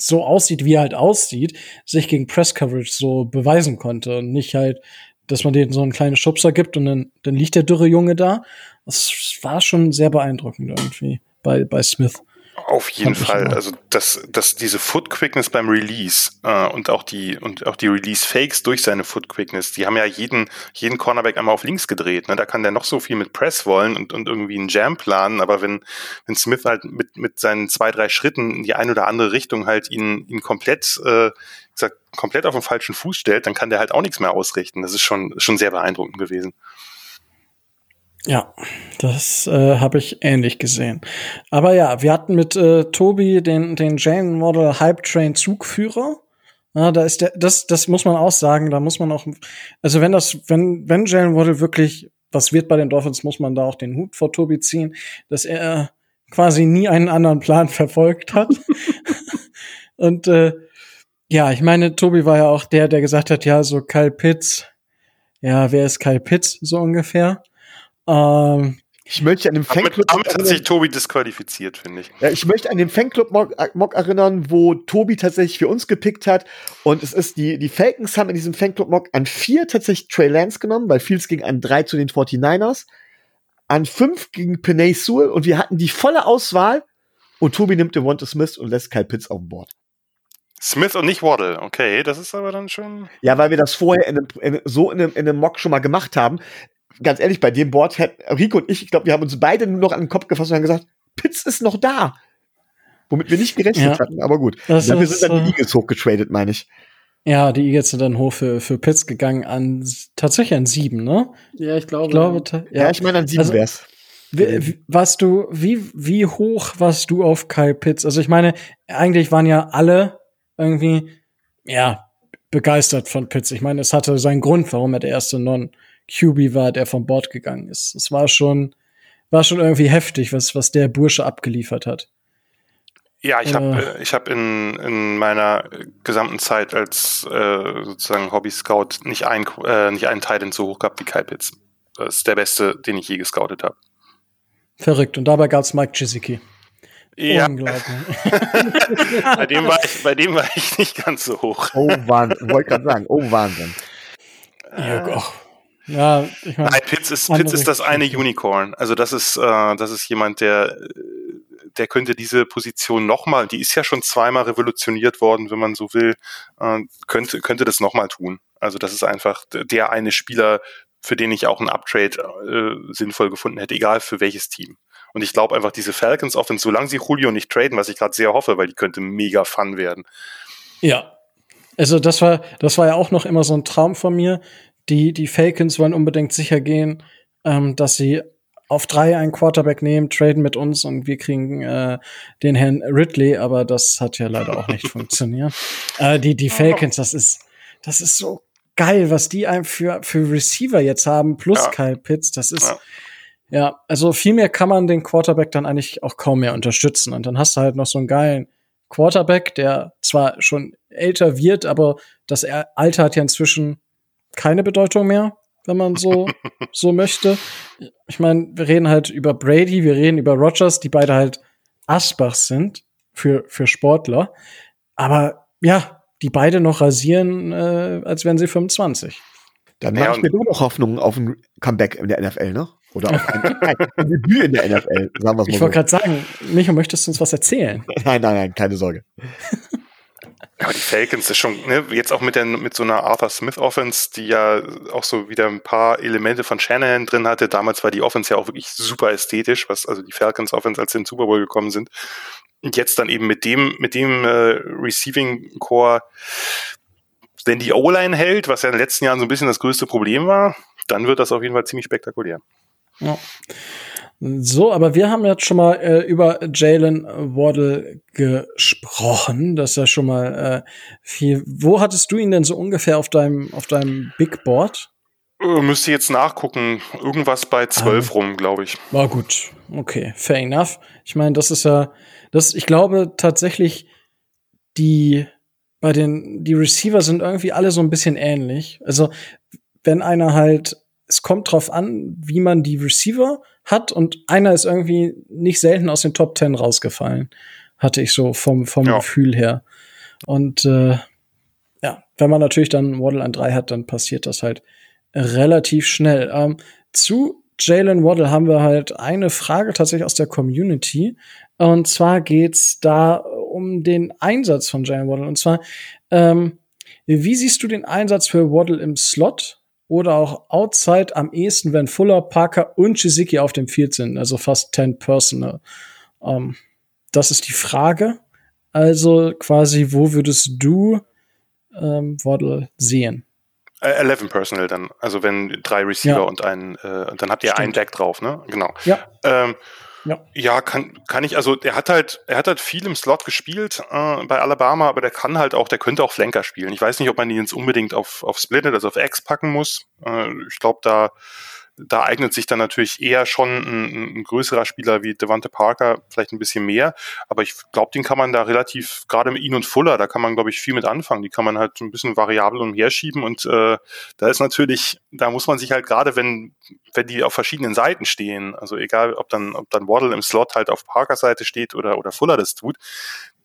A: so aussieht, wie er halt aussieht, sich gegen Press Coverage so beweisen konnte und nicht halt, dass man denen so einen kleinen Schubser gibt und dann, dann liegt der dürre Junge da. Das war schon sehr beeindruckend irgendwie bei, bei Smith.
C: Auf jeden Fall. Also dass, dass diese Foot Quickness beim Release äh, und auch die und auch die Release Fakes durch seine Foot Quickness, die haben ja jeden jeden Cornerback einmal auf links gedreht. Ne? Da kann der noch so viel mit Press wollen und, und irgendwie einen Jam planen, aber wenn wenn Smith halt mit mit seinen zwei drei Schritten in die eine oder andere Richtung halt ihn ihn komplett äh, gesagt, komplett auf den falschen Fuß stellt, dann kann der halt auch nichts mehr ausrichten. Das ist schon schon sehr beeindruckend gewesen.
A: Ja, das äh, habe ich ähnlich gesehen. Aber ja, wir hatten mit äh, Tobi den, den Jane Model Hype Train Zugführer. Ja, da ist der, das, das muss man auch sagen, da muss man auch, also wenn das, wenn, wenn Jalen Waddle wirklich was wird bei den Dolphins, muss man da auch den Hut vor Tobi ziehen, dass er quasi nie einen anderen Plan verfolgt hat. Und äh, ja, ich meine, Tobi war ja auch der, der gesagt hat, ja, so Kyle Pitts, ja, wer ist Kyle Pitts so ungefähr? Ähm,
D: Ich möchte an den
C: Damit,
D: Fanclub
C: damit hat
D: erinnern-
C: sich Tobi disqualifiziert, finde ich.
D: Ja, ich möchte an den Fanclub-Mock erinnern, wo Tobi tatsächlich für uns gepickt hat. Und es ist die, die Falcons haben in diesem Fanclub-Mock an vier tatsächlich Trey Lance genommen, weil Fields ging an drei zu den 49ers. An fünf gegen Penay Sewell und wir hatten die volle Auswahl. Und Tobi nimmt Devonta Smith und lässt Kyle Pitts auf dem Board.
C: Smith und nicht Waddle. Okay, das ist aber dann schon.
D: Ja, weil wir das vorher in einem, in, so in einem, in einem Mock schon mal gemacht haben. Ganz ehrlich, bei dem Board hat Rico und ich, ich glaube, wir haben uns beide nur noch an den Kopf gefasst und haben gesagt, Pitts ist noch da. Womit wir nicht gerechnet
A: Ja.
D: hatten, aber gut.
A: Das
D: Dafür
A: ist,
D: sind dann die Eagles hochgetradet, meine ich.
A: ja, die Eagles sind dann hoch für, für Pitts gegangen an tatsächlich an sieben, ne?
B: Ja, ich glaube.
A: Ich glaube, ta-
D: Ja, ich meine, an sieben
A: Also-
D: wär's.
A: Warst du, wie, wie hoch warst du auf Kyle Pitts? Also ich meine, eigentlich waren ja alle irgendwie, ja, begeistert von Pitts. Ich meine, es hatte seinen Grund, warum er der erste Non-QB war, der vom Bord gegangen ist. Es war schon, war schon irgendwie heftig, was, was der Bursche abgeliefert hat.
C: Ja, ich habe
A: Äh.
C: äh, ich hab in, in meiner gesamten Zeit als äh, sozusagen Hobby-Scout nicht, ein, äh, nicht einen Titan so hoch gehabt wie Kyle Pitts. Das ist der beste, den ich je gescoutet habe.
A: Verrückt. Und dabei gab's Mike Gesicki.
C: Ja,
A: Unglaublich.
C: bei dem, war ich, bei dem war ich nicht ganz so hoch.
D: Oh, Wahnsinn. Wollte gerade sagen, oh, Wahnsinn.
A: ja, och. Ja, ich meine,
C: Nein, Pitts ist, Pitts ist das eine. Unicorn. Also das ist, äh, das ist jemand, der, der könnte diese Position nochmal, die ist ja schon zweimal revolutioniert worden, wenn man so will, äh, könnte, könnte das nochmal tun. Also das ist einfach der eine Spieler, für den ich auch einen Uptrade äh, sinnvoll gefunden hätte, egal für welches Team. Und ich glaube einfach, diese Falcons Offense, solange sie Julio nicht traden, was ich gerade sehr hoffe, weil die könnte mega fun werden.
A: Ja. Also das war, das war ja auch noch immer so ein Traum von mir. Die, die Falcons wollen unbedingt sicher gehen, ähm, dass sie auf drei einen Quarterback nehmen, traden mit uns und wir kriegen äh, den Herrn Ridley, aber das hat ja leider auch nicht funktioniert. Äh, die, die Falcons, das ist, das ist so geil, was die einem für, für Receiver jetzt haben, plus
C: Ja.
A: Kyle Pitts, das ist,
C: Ja.
A: ja, also viel mehr kann man den Quarterback dann eigentlich auch kaum mehr unterstützen. Und dann hast du halt noch so einen geilen Quarterback, der zwar schon älter wird, aber das Er- Alter hat ja inzwischen keine Bedeutung mehr, wenn man so, so möchte. Ich meine, wir reden halt über Brady, wir reden über Rogers, die beide halt Asbach sind für, für Sportler. Aber ja, die beide noch rasieren, äh, als wären sie 25.
D: Dann
C: Ja,
D: mache ich mir nur noch Hoffnung auf ein Comeback in der NFL, ne? Oder auf ein, ein Debüt in der NFL, sagen wir
A: Ich
D: es
A: wollte
D: mal
A: gerade sagen, Micho, möchtest du uns was erzählen?
D: so. Nein, nein, nein, keine Sorge.
C: Aber die Falcons ist schon, ne, jetzt auch mit, der, mit so einer Arthur Smith Offense, die ja auch so wieder ein paar Elemente von Shanahan drin hatte. Damals war die Offense ja auch wirklich super ästhetisch, was also die Falcons Offense, als sie in den Super Bowl gekommen sind. Und jetzt dann eben mit dem, mit dem äh, Receiving Core, wenn die O-Line hält, was ja in den letzten Jahren so ein bisschen das größte Problem war, dann wird das auf jeden Fall ziemlich spektakulär.
A: Ja. So, aber wir haben jetzt schon mal äh, über Jalen Waddle gesprochen. Das ist ja schon mal äh, viel. Wo hattest du ihn denn so ungefähr auf deinem, auf deinem Big Board?
C: Äh, müsste jetzt nachgucken. Irgendwas bei zwölf rum, glaube ich.
A: War gut. Okay, fair enough. Ich meine, das ist ja, das, ich glaube tatsächlich, die bei den, die Receiver sind irgendwie alle so ein bisschen ähnlich. Also, wenn einer halt, es kommt drauf an, wie man die Receiver hat und einer ist irgendwie nicht selten aus den Top Ten rausgefallen. Hatte ich so vom, vom
C: Ja.
A: Gefühl her. Und äh, ja, wenn man natürlich dann Waddle an drei hat, dann passiert das halt relativ schnell. Ähm, zu Jalen Waddle haben wir halt eine Frage tatsächlich aus der Community. Und zwar geht's da um den Einsatz von Jalen Waddle. Und zwar, ähm, wie siehst du den Einsatz für Waddle im Slot oder auch outside am ehesten, wenn Fuller, Parker und Chisiki auf dem Field sind? Also fast 10 Personal. Ähm, das ist die Frage. Also quasi, wo würdest du ähm, Waddle sehen?
C: Äh, 11 Personal dann. Also wenn drei Receiver
A: Ja.
C: und ein, äh, dann habt ihr
A: Stimmt.
C: einen Deck drauf, ne? Genau.
A: Ja.
C: Ähm,
A: Ja.
C: Ja, kann, kann ich, also der hat halt, er hat halt viel im Slot gespielt äh, bei Alabama, aber der kann halt auch, der könnte auch Flanker spielen. Ich weiß nicht, ob man ihn jetzt unbedingt auf, auf Splitted, also auf X packen muss. Äh, ich glaube, da da eignet sich dann natürlich eher schon ein, ein größerer Spieler wie Devante Parker vielleicht ein bisschen mehr. Aber ich glaube, den kann man da relativ, gerade mit ihn und Fuller, da kann man, glaube ich, viel mit anfangen. Die kann man halt ein bisschen variabel umherschieben. Und äh, da ist natürlich, da muss man sich halt gerade, wenn, wenn die auf verschiedenen Seiten stehen, also egal, ob dann, ob dann Waddle im Slot halt auf Parkers Seite steht oder, oder Fuller das tut,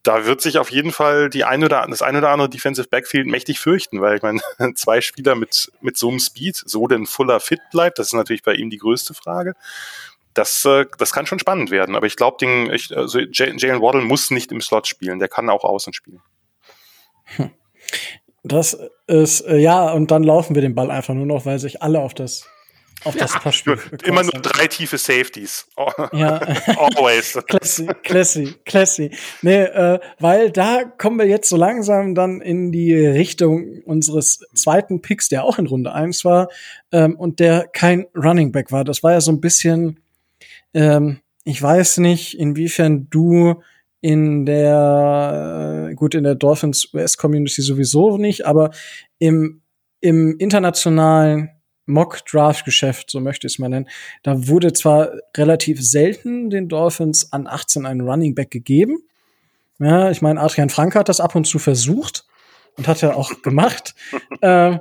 C: da wird sich auf jeden Fall die ein oder, das ein oder andere Defensive Backfield mächtig fürchten, weil ich meine, zwei Spieler mit, mit so einem Speed, so denn Fuller fit bleibt, das ist natürlich bei ihm die größte Frage. Das, äh, das kann schon spannend werden, aber ich glaube, also Jalen Waddle muss nicht im Slot spielen, der kann auch außen spielen.
A: Das ist, äh, ja, und dann laufen wir den Ball einfach nur noch, weil sich alle auf das auf das ja, Passspiel.
C: Immer nur drei tiefe Safeties.
A: Oh. Ja. Always. classy, classy, classy. Nee, äh, weil da kommen wir jetzt so langsam dann in die Richtung unseres zweiten Picks, der auch in Runde eins war ähm, und der kein Running Back war. Das war ja so ein bisschen, ähm, ich weiß nicht, inwiefern du in der, äh, gut, in der Dolphins US Community sowieso nicht, aber im, im internationalen Mock-Draft-Geschäft, so möchte ich es mal nennen. Da wurde zwar relativ selten den Dolphins an 18 einen Running Back gegeben. Ja, ich meine, Adrian Franke hat das ab und zu versucht und hat er auch gemacht. ähm,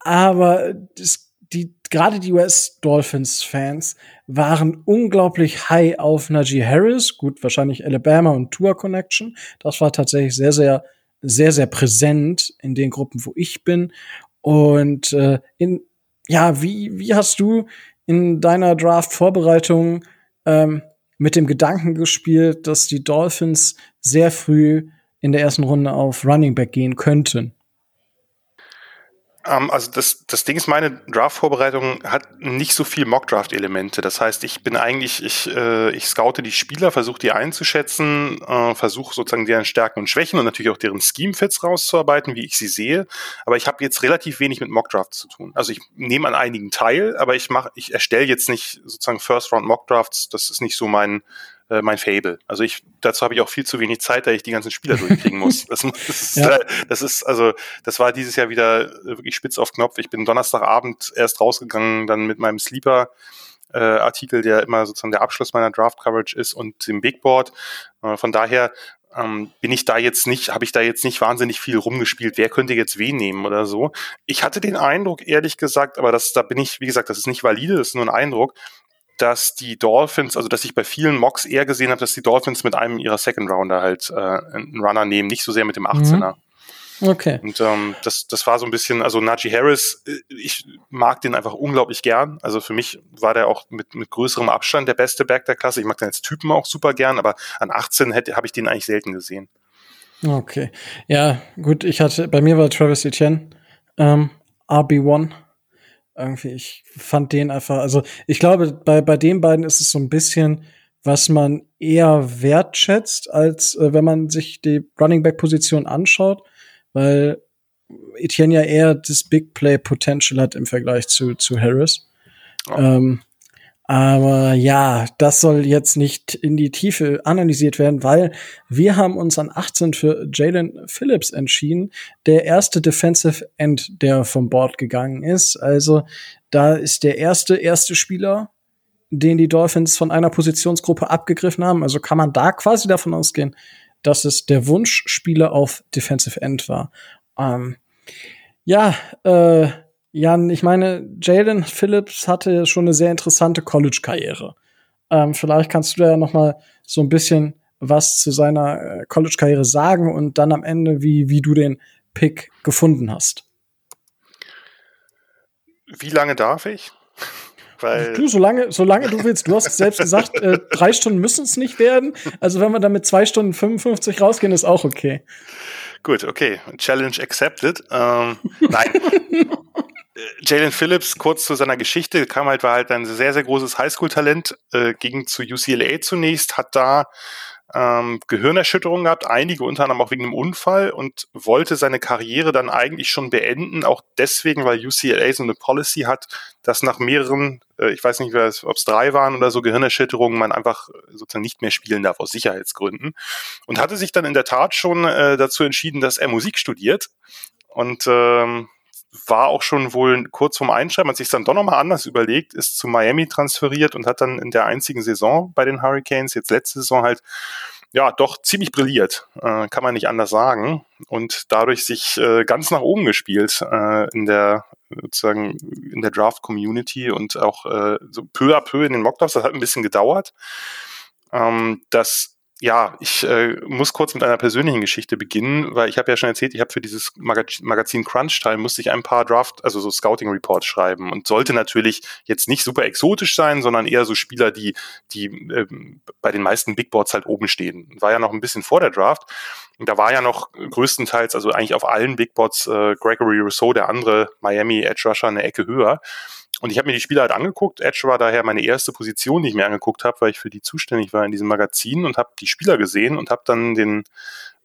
A: aber das, die, gerade die US Dolphins Fans waren unglaublich high auf Najee Harris. Gut, wahrscheinlich Alabama und Tour Connection. Das war tatsächlich sehr, sehr, sehr, sehr präsent in den Gruppen, wo ich bin. Und äh, in, ja, wie, wie hast du in deiner Draft-Vorbereitung ähm, mit dem Gedanken gespielt, dass die Dolphins sehr früh in der ersten Runde auf Running Back gehen könnten?
C: Ähm, also das, das Ding ist, meine Draft-Vorbereitung hat nicht so viel Mock-Draft-Elemente. Das heißt, ich bin eigentlich, ich, äh, ich scoute die Spieler, versuche die einzuschätzen, äh, versuche sozusagen deren Stärken und Schwächen und natürlich auch deren Scheme-Fits rauszuarbeiten, wie ich sie sehe. Aber ich habe jetzt relativ wenig mit Mock-Drafts zu tun. Also ich nehme an einigen teil, aber ich mache, ich erstelle jetzt nicht sozusagen First-Round-Mock-Drafts. Das ist nicht so mein, äh, mein Fable. Also ich, dazu habe ich auch viel zu wenig Zeit, da ich die ganzen Spieler durchkriegen muss. Das, das, ist, ja. das ist, also, das war dieses Jahr wieder wirklich spitz auf Knopf. Ich bin Donnerstagabend erst rausgegangen, dann mit meinem Sleeper. Äh, Artikel, der immer sozusagen der Abschluss meiner Draft Coverage ist und dem Big Board. Äh, von daher ähm, bin ich da jetzt nicht, habe ich da jetzt nicht wahnsinnig viel rumgespielt, wer könnte jetzt wen nehmen oder so. Ich hatte den Eindruck, ehrlich gesagt, aber das, da bin ich, wie gesagt, das ist nicht valide, das ist nur ein Eindruck, dass die Dolphins, also dass ich bei vielen Mocks eher gesehen habe, dass die Dolphins mit einem ihrer Second Rounder halt äh, einen Runner nehmen, nicht so sehr mit dem 18er.
A: Mhm. Okay.
C: Und ähm, das, das war so ein bisschen, also Najee Harris, äh, ich mag den einfach unglaublich gern. Also für mich war der auch mit, mit größerem Abstand der beste Back der Klasse. Ich mag den als Typen auch super gern, aber an 18 hätte habe ich den eigentlich selten gesehen.
A: Okay. Ja, gut, ich hatte, bei mir war Travis Etienne ähm, RB1 irgendwie, ich fand den einfach, also ich glaube, bei, bei den beiden ist es so ein bisschen, was man eher wertschätzt, als äh, wenn man sich die Running Back Position anschaut, weil Etienne ja eher das Big Play Potential hat im Vergleich zu, zu Harris. Oh. Ähm, aber ja, das soll jetzt nicht in die Tiefe analysiert werden, weil wir haben uns an 18 für Jalen Phillips entschieden, der erste Defensive End, der vom Board gegangen ist. Also da ist der erste erste Spieler, den die Dolphins von einer Positionsgruppe abgegriffen haben. Also kann man da quasi davon ausgehen, dass es der Wunschspieler auf Defensive End war. Ähm, ja, äh, Jan, ich meine, Jalen Phillips hatte schon eine sehr interessante College-Karriere. Ähm, vielleicht kannst du da ja noch mal so ein bisschen was zu seiner äh, College-Karriere sagen und dann am Ende, wie, wie du den Pick gefunden hast.
C: Wie lange darf ich?
A: Weil du, solange, solange du willst. Du hast selbst gesagt, äh, drei Stunden müssen es nicht werden. Also wenn wir dann mit zwei Stunden 55 rausgehen, ist auch okay.
C: Gut, okay. Challenge accepted. Ähm, nein. Jalen Phillips, kurz zu seiner Geschichte, kam halt, war halt ein sehr, sehr großes Highschool-Talent, äh, ging zu UCLA zunächst, hat da ähm, Gehirnerschütterungen gehabt, einige unter anderem auch wegen einem Unfall und wollte seine Karriere dann eigentlich schon beenden, auch deswegen, weil UCLA so eine Policy hat, dass nach mehreren, äh, ich weiß nicht, ob es drei waren oder so Gehirnerschütterungen, man einfach sozusagen nicht mehr spielen darf aus Sicherheitsgründen. Und hatte sich dann in der Tat schon äh, dazu entschieden, dass er Musik studiert. Und ähm, war auch schon wohl kurz vorm Einschreiben, hat sich dann doch nochmal anders überlegt, ist zu Miami transferiert und hat dann in der einzigen Saison bei den Hurricanes, jetzt letzte Saison halt, ja, doch ziemlich brilliert, äh, kann man nicht anders sagen. Und dadurch sich äh, ganz nach oben gespielt äh, in der sozusagen in der Draft-Community und auch äh, so peu à peu in den Mockdrafts. Das hat ein bisschen gedauert. Ähm, das ja, ich äh, muss kurz mit einer persönlichen Geschichte beginnen, weil ich habe ja schon erzählt, ich habe für dieses Magaz Magazin Crunch Time musste ich ein paar Draft, also so Scouting Reports schreiben und sollte natürlich jetzt nicht super exotisch sein, sondern eher so Spieler, die die äh, bei den meisten Big Boards halt oben stehen. War ja noch ein bisschen vor der Draft. Und da war ja noch größtenteils, also eigentlich auf allen Big Boards, äh, Gregory Rousseau, der andere Miami Edge Rusher, eine Ecke höher. Und ich habe mir die Spieler halt angeguckt. Edge war daher meine erste Position, die ich mir angeguckt habe, weil ich für die zuständig war in diesem Magazin und habe die Spieler gesehen und habe dann den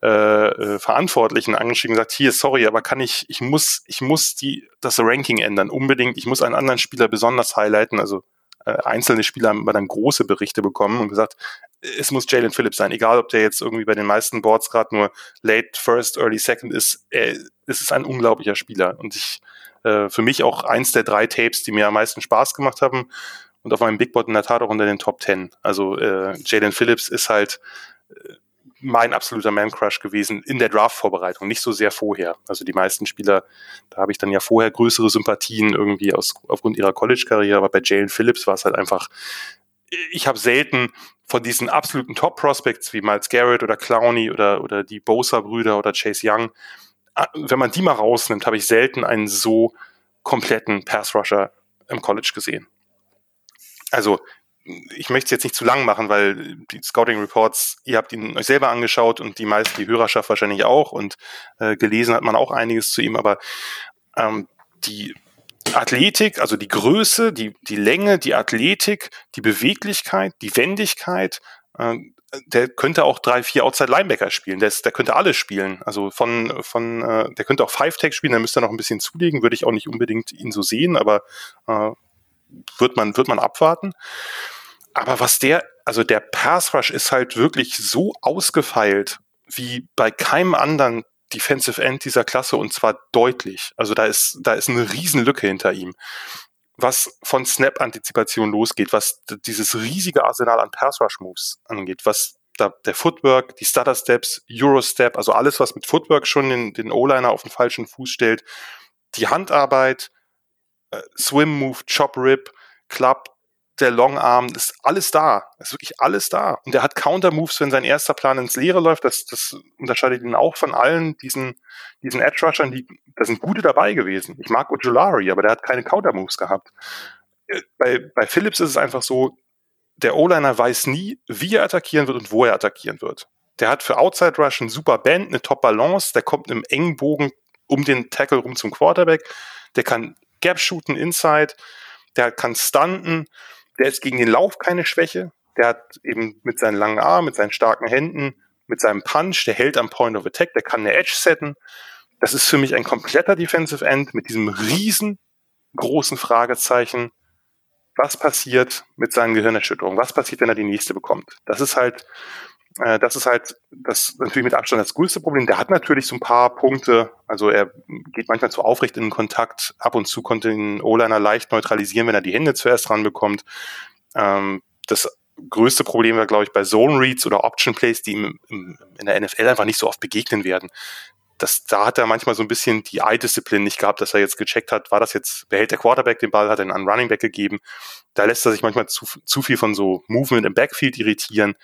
C: äh, äh, Verantwortlichen angeschrieben und gesagt, hier, sorry, aber kann ich, ich muss, ich muss die, das Ranking ändern, unbedingt. Ich muss einen anderen Spieler besonders highlighten. Also einzelne Spieler haben dann große Berichte bekommen und gesagt, es muss Jalen Phillips sein, egal ob der jetzt irgendwie bei den meisten Boards gerade nur late first, early second ist. Er, es ist ein unglaublicher Spieler und ich äh, für mich auch eins der drei Tapes, die mir am meisten Spaß gemacht haben und auf meinem Big Board in der Tat auch unter den Top Ten. Also äh, Jalen Phillips ist halt äh, mein absoluter Man-Crush gewesen in der Draft-Vorbereitung, nicht so sehr vorher. Also die meisten Spieler, da habe ich dann ja vorher größere Sympathien irgendwie aus, aufgrund ihrer College-Karriere, aber bei Jalen Phillips war es halt einfach, ich habe selten von diesen absoluten Top-Prospects wie Miles Garrett oder Clowney oder, oder die Bosa-Brüder oder Chase Young, Ah, wenn man die mal rausnimmt, habe ich selten einen so kompletten Pass-Rusher im College gesehen. Also, ich möchte es jetzt nicht zu lang machen, weil die Scouting Reports, ihr habt ihn euch selber angeschaut und die meisten, die Hörerschaft wahrscheinlich auch und äh, gelesen hat man auch einiges zu ihm, aber ähm, die Athletik, also die Größe, die, die Länge, die Athletik, die Beweglichkeit, die Wendigkeit, äh, der könnte auch drei, vier Outside Linebacker spielen. Der, ist, der könnte alles spielen. Also von, von äh, der könnte auch Five Tag spielen, der müsste noch ein bisschen zulegen, würde ich auch nicht unbedingt ihn so sehen, aber äh, wird man, wird man abwarten. Aber was der, also der Pass Rush ist halt wirklich so ausgefeilt wie bei keinem anderen Defensive End dieser Klasse und zwar deutlich. Also da ist, da ist eine Riesenlücke hinter ihm was von Snap-Antizipation losgeht, was dieses riesige Arsenal an Pass-Rush-Moves angeht, was da der Footwork, die Stutter-Steps, Euro-Step, also alles, was mit Footwork schon den, den O-Liner auf den falschen Fuß stellt, die Handarbeit, äh, Swim-Move, Chop-Rip, Club, der Long Arm, ist alles da. Ist wirklich alles da. Und er hat Counter-Moves, wenn sein erster Plan ins Leere läuft. Das, das unterscheidet ihn auch von allen diesen, diesen Edge-Rushern, die, da sind gute dabei gewesen. Ich mag Ojulari, aber der hat keine Counter-Moves gehabt. Äh, bei, bei Phillips ist es einfach so, der O-Liner weiß nie, wie er attackieren wird und wo er attackieren wird. Der hat für Outside Rush einen super Band, eine Top Balance, der kommt im engen Bogen um den Tackle rum zum Quarterback, der kann Gap shooten inside, der kann stunten, der ist gegen den Lauf keine Schwäche. Der hat eben mit seinen langen Armen, mit seinen starken Händen, mit seinem Punch, der hält am Point of Attack, der kann eine Edge setten. Das ist für mich ein kompletter Defensive End mit diesem riesen großen Fragezeichen. Was passiert mit seinen Gehirnerschütterungen? Was passiert, wenn er die nächste bekommt? Das ist halt, äh, das ist halt das natürlich mit Abstand das größte Problem. Der hat natürlich so ein paar Punkte. Also er geht manchmal zu aufrecht in den Kontakt. Ab und zu konnte den O-Liner leicht neutralisieren, wenn er die Hände zuerst ranbekommt. Ähm, das größte Problem war, glaube ich, bei Zone Reads oder Option Plays, die im, in der NFL einfach nicht so oft begegnen werden. Das, da hat er manchmal so ein bisschen die Eye-Disziplin nicht gehabt, dass er jetzt gecheckt hat, war das jetzt, behält der Quarterback den Ball, hat er ihn an Running Back gegeben. Da lässt er sich manchmal zu, zu viel von so Movement im Backfield irritieren.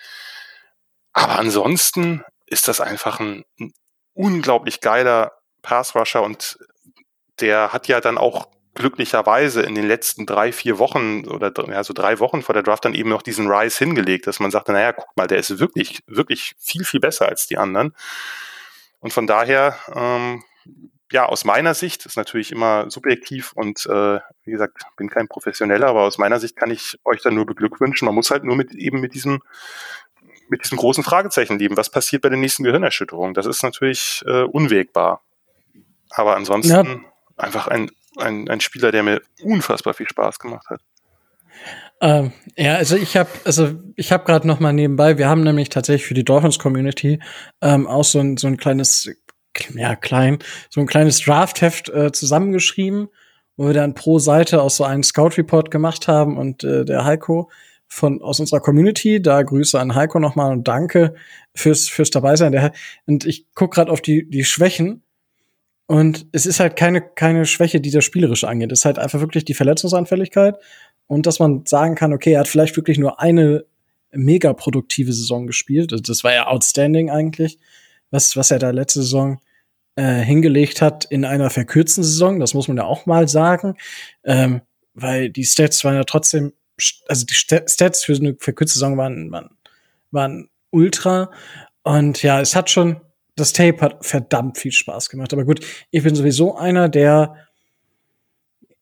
C: Aber ansonsten ist das einfach ein, ein unglaublich geiler Pass-Rusher und der hat ja dann auch glücklicherweise in den letzten drei, vier Wochen oder ja, so drei Wochen vor der Draft dann eben noch diesen Rise hingelegt, dass man sagte, naja, guck mal, der ist wirklich, wirklich viel, viel besser als die anderen. Und von daher, ähm, ja, aus meiner Sicht ist natürlich immer subjektiv und äh, wie gesagt, bin kein Professioneller, aber aus meiner Sicht kann ich euch dann nur beglückwünschen. Man muss halt nur mit eben mit diesem mit diesem großen Fragezeichen leben. Was passiert bei der nächsten Gehirnerschütterung? Das ist natürlich äh, unwägbar. Aber ansonsten
A: Ja.
C: einfach ein, ein, ein Spieler, der mir unfassbar viel Spaß gemacht hat.
A: Ähm, ja, also ich habe, also ich habe gerade noch mal nebenbei. Wir haben nämlich tatsächlich für die Dolphins Community ähm, auch so ein so ein kleines, ja klein, so ein kleines Draftheft äh, zusammengeschrieben, wo wir dann pro Seite auch so einen Scout Report gemacht haben und äh, der Heiko von aus unserer Community, da Grüße an Heiko noch mal und danke fürs fürs dabei sein. Und ich guck gerade auf die die Schwächen und es ist halt keine keine Schwäche, die das spielerische angeht. Es ist halt einfach wirklich die Verletzungsanfälligkeit und dass man sagen kann, okay, er hat vielleicht wirklich nur eine mega produktive Saison gespielt. Das war ja outstanding eigentlich, was, was er da letzte Saison äh, hingelegt hat in einer verkürzten Saison. Das muss man ja auch mal sagen, ähm, weil die Stats waren ja trotzdem, also die Sta- Stats für eine verkürzte Saison waren, waren, waren ultra. Und ja, es hat schon, das Tape hat verdammt viel Spaß gemacht. Aber gut, ich bin sowieso einer, der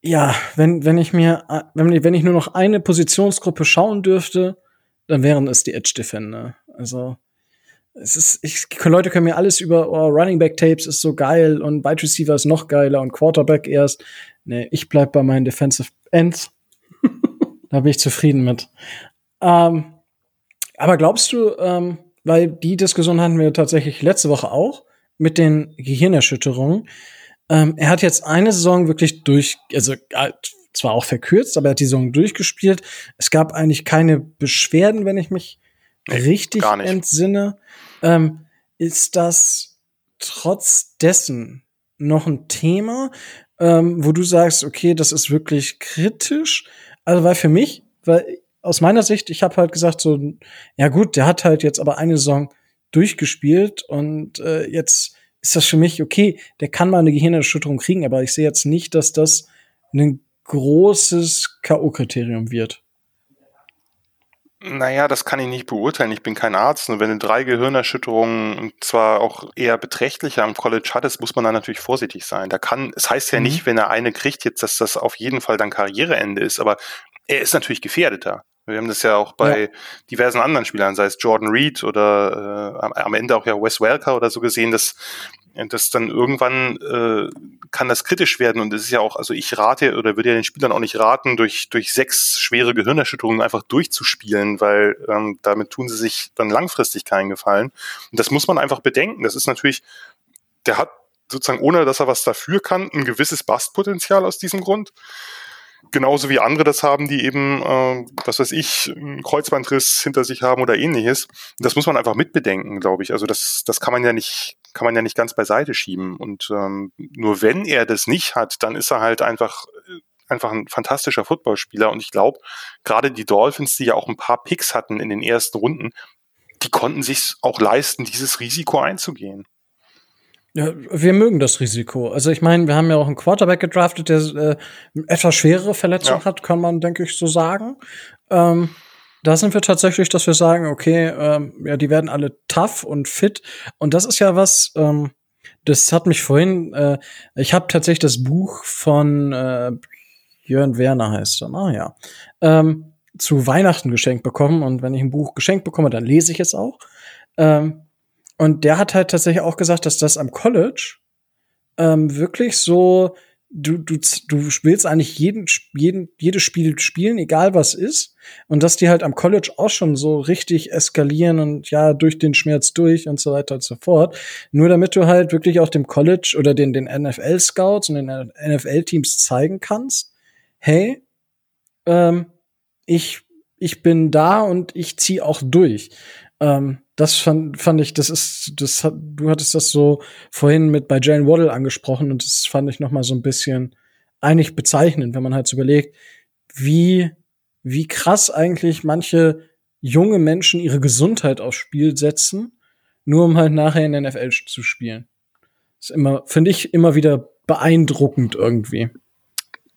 A: ja, wenn, wenn ich mir, wenn, wenn ich nur noch eine Positionsgruppe schauen dürfte, dann wären es die Edge Defender. Also, es ist, ich, Leute können mir alles über oh, Running Back Tapes ist so geil und Wide Receiver ist noch geiler und Quarterback erst. Nee, ich bleib bei meinen Defensive Ends. Da bin ich zufrieden mit. Ähm, aber glaubst du, ähm, weil die Diskussion hatten wir tatsächlich letzte Woche auch mit den Gehirnerschütterungen, ähm, er hat jetzt eine Saison wirklich durch, also äh, zwar auch verkürzt, aber er hat die Saison durchgespielt. Es gab eigentlich keine Beschwerden, wenn ich mich
C: Nee,
A: richtig entsinne. Ähm, ist das trotz dessen noch ein Thema, ähm, wo du sagst, okay, das ist wirklich kritisch? Also, weil für mich, weil aus meiner Sicht, ich habe halt gesagt, so, ja gut, der hat halt jetzt aber eine Saison durchgespielt und äh, jetzt ist das für mich okay, der kann mal eine Gehirnerschütterung kriegen, aber ich sehe jetzt nicht, dass das ein großes K.O.-Kriterium wird.
C: Naja, das kann ich nicht beurteilen. Ich bin kein Arzt. Und wenn du drei Gehirnerschütterungen und zwar auch eher beträchtlicher am College hattest, muss man da natürlich vorsichtig sein. Da kann, es heißt ja
A: Mhm.
C: nicht, wenn er eine kriegt, jetzt, dass das auf jeden Fall dann Karriereende ist, aber er ist natürlich gefährdeter. Wir haben das ja auch bei diversen anderen Spielern, sei es Jordan Reed oder äh, am, am Ende auch ja Wes Welker oder so gesehen, dass, dass dann irgendwann äh, kann das kritisch werden und es ist ja auch, also ich rate oder würde ja den Spielern auch nicht raten, durch, durch sechs schwere Gehirnerschütterungen einfach durchzuspielen, weil ähm, damit tun sie sich dann langfristig keinen Gefallen. Und das muss man einfach bedenken. Das ist natürlich, der hat sozusagen, ohne dass er was dafür kann, ein gewisses Bastpotenzial aus diesem Grund. Genauso wie andere das haben, die eben, äh, was weiß ich, einen Kreuzbandriss hinter sich haben oder ähnliches. Das muss man einfach mitbedenken, glaube ich. Also das, das kann man ja nicht, kann man ja nicht ganz beiseite schieben. Und ähm, nur wenn er das nicht hat, dann ist er halt einfach, einfach ein fantastischer Footballspieler. Und ich glaube, gerade die Dolphins, die ja auch ein paar Picks hatten in den ersten Runden, die konnten sich auch leisten, dieses Risiko einzugehen.
A: Ja, wir mögen das Risiko. Also ich meine, wir haben ja auch einen Quarterback gedraftet, der äh, etwas schwerere Verletzung
C: Ja.
A: hat, kann man, denke ich, so sagen. Ähm, da sind wir tatsächlich, dass wir sagen, okay, ähm, ja, die werden alle tough und fit. Und das ist ja was, ähm, das hat mich vorhin, äh, ich habe tatsächlich das Buch von äh, Jörn Werner heißt er, ah ja, ähm, zu Weihnachten geschenkt bekommen. Und wenn ich ein Buch geschenkt bekomme, dann lese ich es auch. Ähm, und der hat halt tatsächlich auch gesagt, dass das am College ähm, wirklich so, du, du, du willst eigentlich jeden, jeden, jedes Spiel spielen, egal was ist. Und dass die halt am College auch schon so richtig eskalieren und ja, durch den Schmerz durch und so weiter und so fort. Nur damit du halt wirklich auch dem College oder den, den NFL-Scouts und den NFL-Teams zeigen kannst, hey, ähm, ich, ich bin da und ich zieh auch durch. Ähm, das fand, fand ich, das ist, das hat, du hattest das so vorhin mit bei Jane Waddle angesprochen und das fand ich noch mal so ein bisschen eigentlich bezeichnend, wenn man halt so überlegt, wie, wie krass eigentlich manche junge Menschen ihre Gesundheit aufs Spiel setzen, nur um halt nachher in der NFL zu spielen. ist immer, finde ich, immer wieder beeindruckend irgendwie.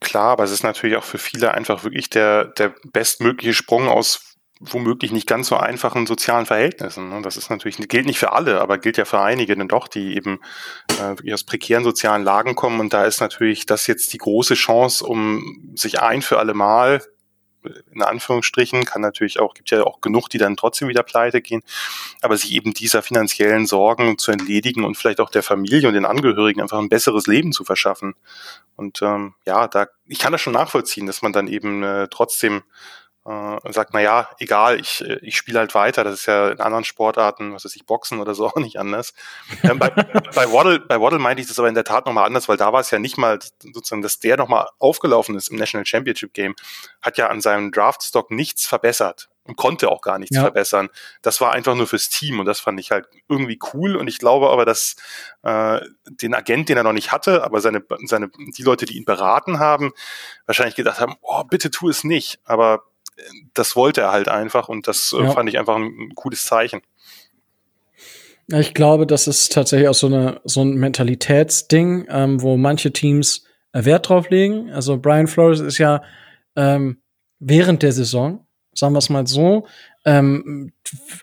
C: Klar, aber es ist natürlich auch für viele einfach wirklich der, der bestmögliche Sprung aus womöglich nicht ganz so einfachen sozialen Verhältnissen. ne? Das ist natürlich, gilt nicht für alle, aber gilt ja für einige dann doch, die eben äh, aus prekären sozialen Lagen kommen. Und da ist natürlich das jetzt die große Chance, um sich ein für alle Mal in Anführungsstrichen, kann natürlich auch, gibt ja auch genug, die dann trotzdem wieder pleite gehen, aber sich eben dieser finanziellen Sorgen zu entledigen und vielleicht auch der Familie und den Angehörigen einfach ein besseres Leben zu verschaffen. Und ähm, ja, da ich kann das schon nachvollziehen, dass man dann eben äh, trotzdem äh, sagt, na ja, egal, ich, äh, ich spiele halt weiter. Das ist ja in anderen Sportarten, was weiß ich, Boxen oder so auch nicht anders. Ähm, bei, bei, Waddle, bei Waddle meinte ich das aber in der Tat nochmal anders, weil da war es ja nicht mal sozusagen, dass der nochmal aufgelaufen ist im National Championship Game, hat ja an seinem Draftstock nichts verbessert und konnte auch gar nichts ja. verbessern. Das war einfach nur fürs Team und das fand ich halt irgendwie cool und ich glaube aber, dass äh, den Agent, den er noch nicht hatte, aber seine, seine, die Leute, die ihn beraten haben, wahrscheinlich gedacht haben, oh, bitte tu es nicht. Aber das wollte er halt einfach und das äh, ja. fand ich einfach ein, cooles Zeichen.
A: Ich glaube, das ist tatsächlich auch so, eine, so ein Mentalitätsding, ähm, wo manche Teams äh, Wert drauf legen. Also Brian Flores ist ja ähm, während der Saison, sagen wir es mal so, ähm,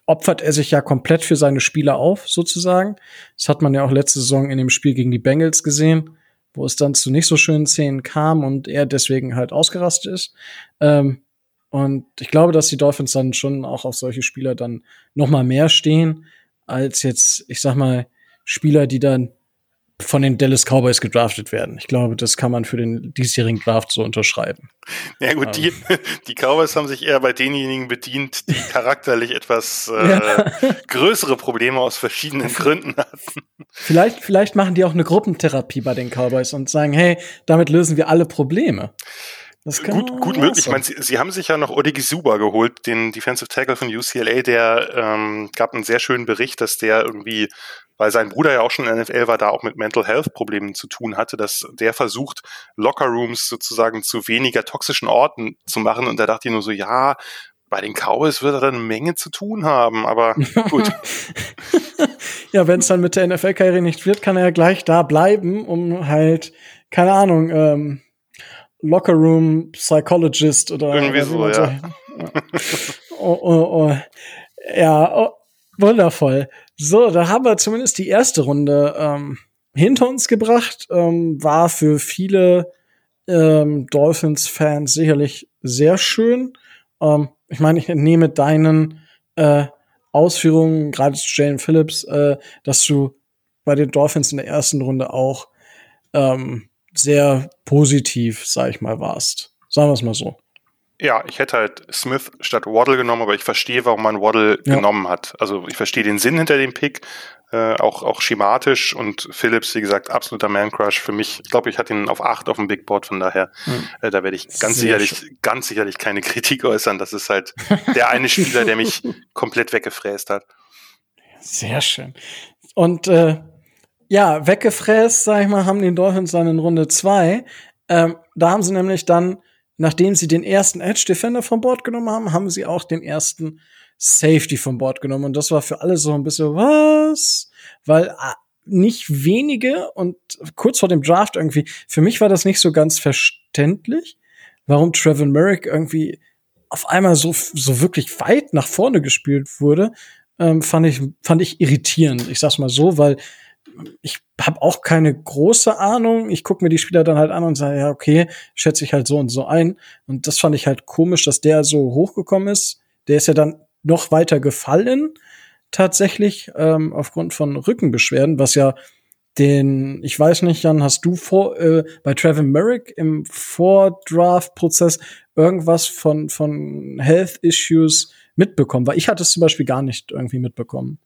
A: opfert er sich ja komplett für seine Spieler auf, sozusagen. Das hat man ja auch letzte Saison in dem Spiel gegen die Bengals gesehen, wo es dann zu nicht so schönen Szenen kam und er deswegen halt ausgerastet ist. Ähm, und ich glaube, dass die Dolphins dann schon auch auf solche Spieler dann noch mal mehr stehen als jetzt, ich sag mal, Spieler, die dann von den Dallas Cowboys gedraftet werden. Ich glaube, das kann man für den diesjährigen Draft so unterschreiben.
C: Ja gut, die, ähm. die Cowboys haben sich eher bei denjenigen bedient, die charakterlich etwas äh, ja. größere Probleme aus verschiedenen Gründen hatten.
A: Vielleicht, vielleicht machen die auch eine Gruppentherapie bei den Cowboys und sagen, hey, damit lösen wir alle Probleme.
C: Das kann gut, gut möglich. Ich meine, sie, sie, haben sich ja noch Odigisuba geholt, den Defensive Tackle von UCLA. Der ähm, gab einen sehr schönen Bericht, dass der irgendwie, weil sein Bruder ja auch schon in der NFL war, da auch mit Mental Health Problemen zu tun hatte, dass der versucht, Locker Rooms sozusagen zu weniger toxischen Orten zu machen. Und da dachte ich nur so, ja, bei den Cowboys wird er dann eine Menge zu tun haben, aber gut.
A: ja, wenn es dann mit der NFL-Karriere nicht wird, kann er ja gleich da bleiben, um halt, keine Ahnung, ähm, Lockerroom Psychologist oder
C: irgendwie so, ja.
A: oh, oh, oh. Ja, oh, wundervoll. So, da haben wir zumindest die erste Runde ähm, hinter uns gebracht. Ähm, war für viele ähm, Dolphins-Fans sicherlich sehr schön. Ähm, ich meine, ich nehme deinen äh, Ausführungen, gerade zu Jane Phillips, äh, dass du bei den Dolphins in der ersten Runde auch ähm, sehr positiv, sag ich mal, warst. Sagen wir es mal so.
C: Ja, ich hätte halt Smith statt Waddle genommen, aber ich verstehe, warum man Waddle ja. genommen hat. Also ich verstehe den Sinn hinter dem Pick, äh, auch, auch schematisch und Phillips, wie gesagt, absoluter Man-Crush für mich. Ich glaube, ich hatte ihn auf acht auf dem Big Board, von daher, hm. äh, da werde ich ganz Sehr sicherlich, schön. ganz sicherlich keine Kritik äußern. Das ist halt der eine Spieler, der mich komplett weggefräst hat.
A: Sehr schön. Und äh, ja, weggefräst, sag ich mal, haben die Dolphins dann in Runde zwei. Ähm, da haben sie nämlich dann, nachdem sie den ersten Edge Defender vom Bord genommen haben, haben sie auch den ersten Safety vom Bord genommen. Und das war für alle so ein bisschen was, weil ah, nicht wenige und kurz vor dem Draft irgendwie, für mich war das nicht so ganz verständlich, warum Trevor Merrick irgendwie auf einmal so, so wirklich weit nach vorne gespielt wurde, ähm, fand ich, fand ich irritierend. Ich sag's mal so, weil ich habe auch keine große Ahnung. Ich gucke mir die Spieler dann halt an und sage, ja, okay, schätze ich halt so und so ein. Und das fand ich halt komisch, dass der so hochgekommen ist. Der ist ja dann noch weiter gefallen, tatsächlich, ähm, aufgrund von Rückenbeschwerden, was ja den, ich weiß nicht, Jan, hast du vor, äh, bei Trevor Merrick im Vordraft-Prozess irgendwas von, von Health Issues mitbekommen? Weil ich hatte es zum Beispiel gar nicht irgendwie mitbekommen.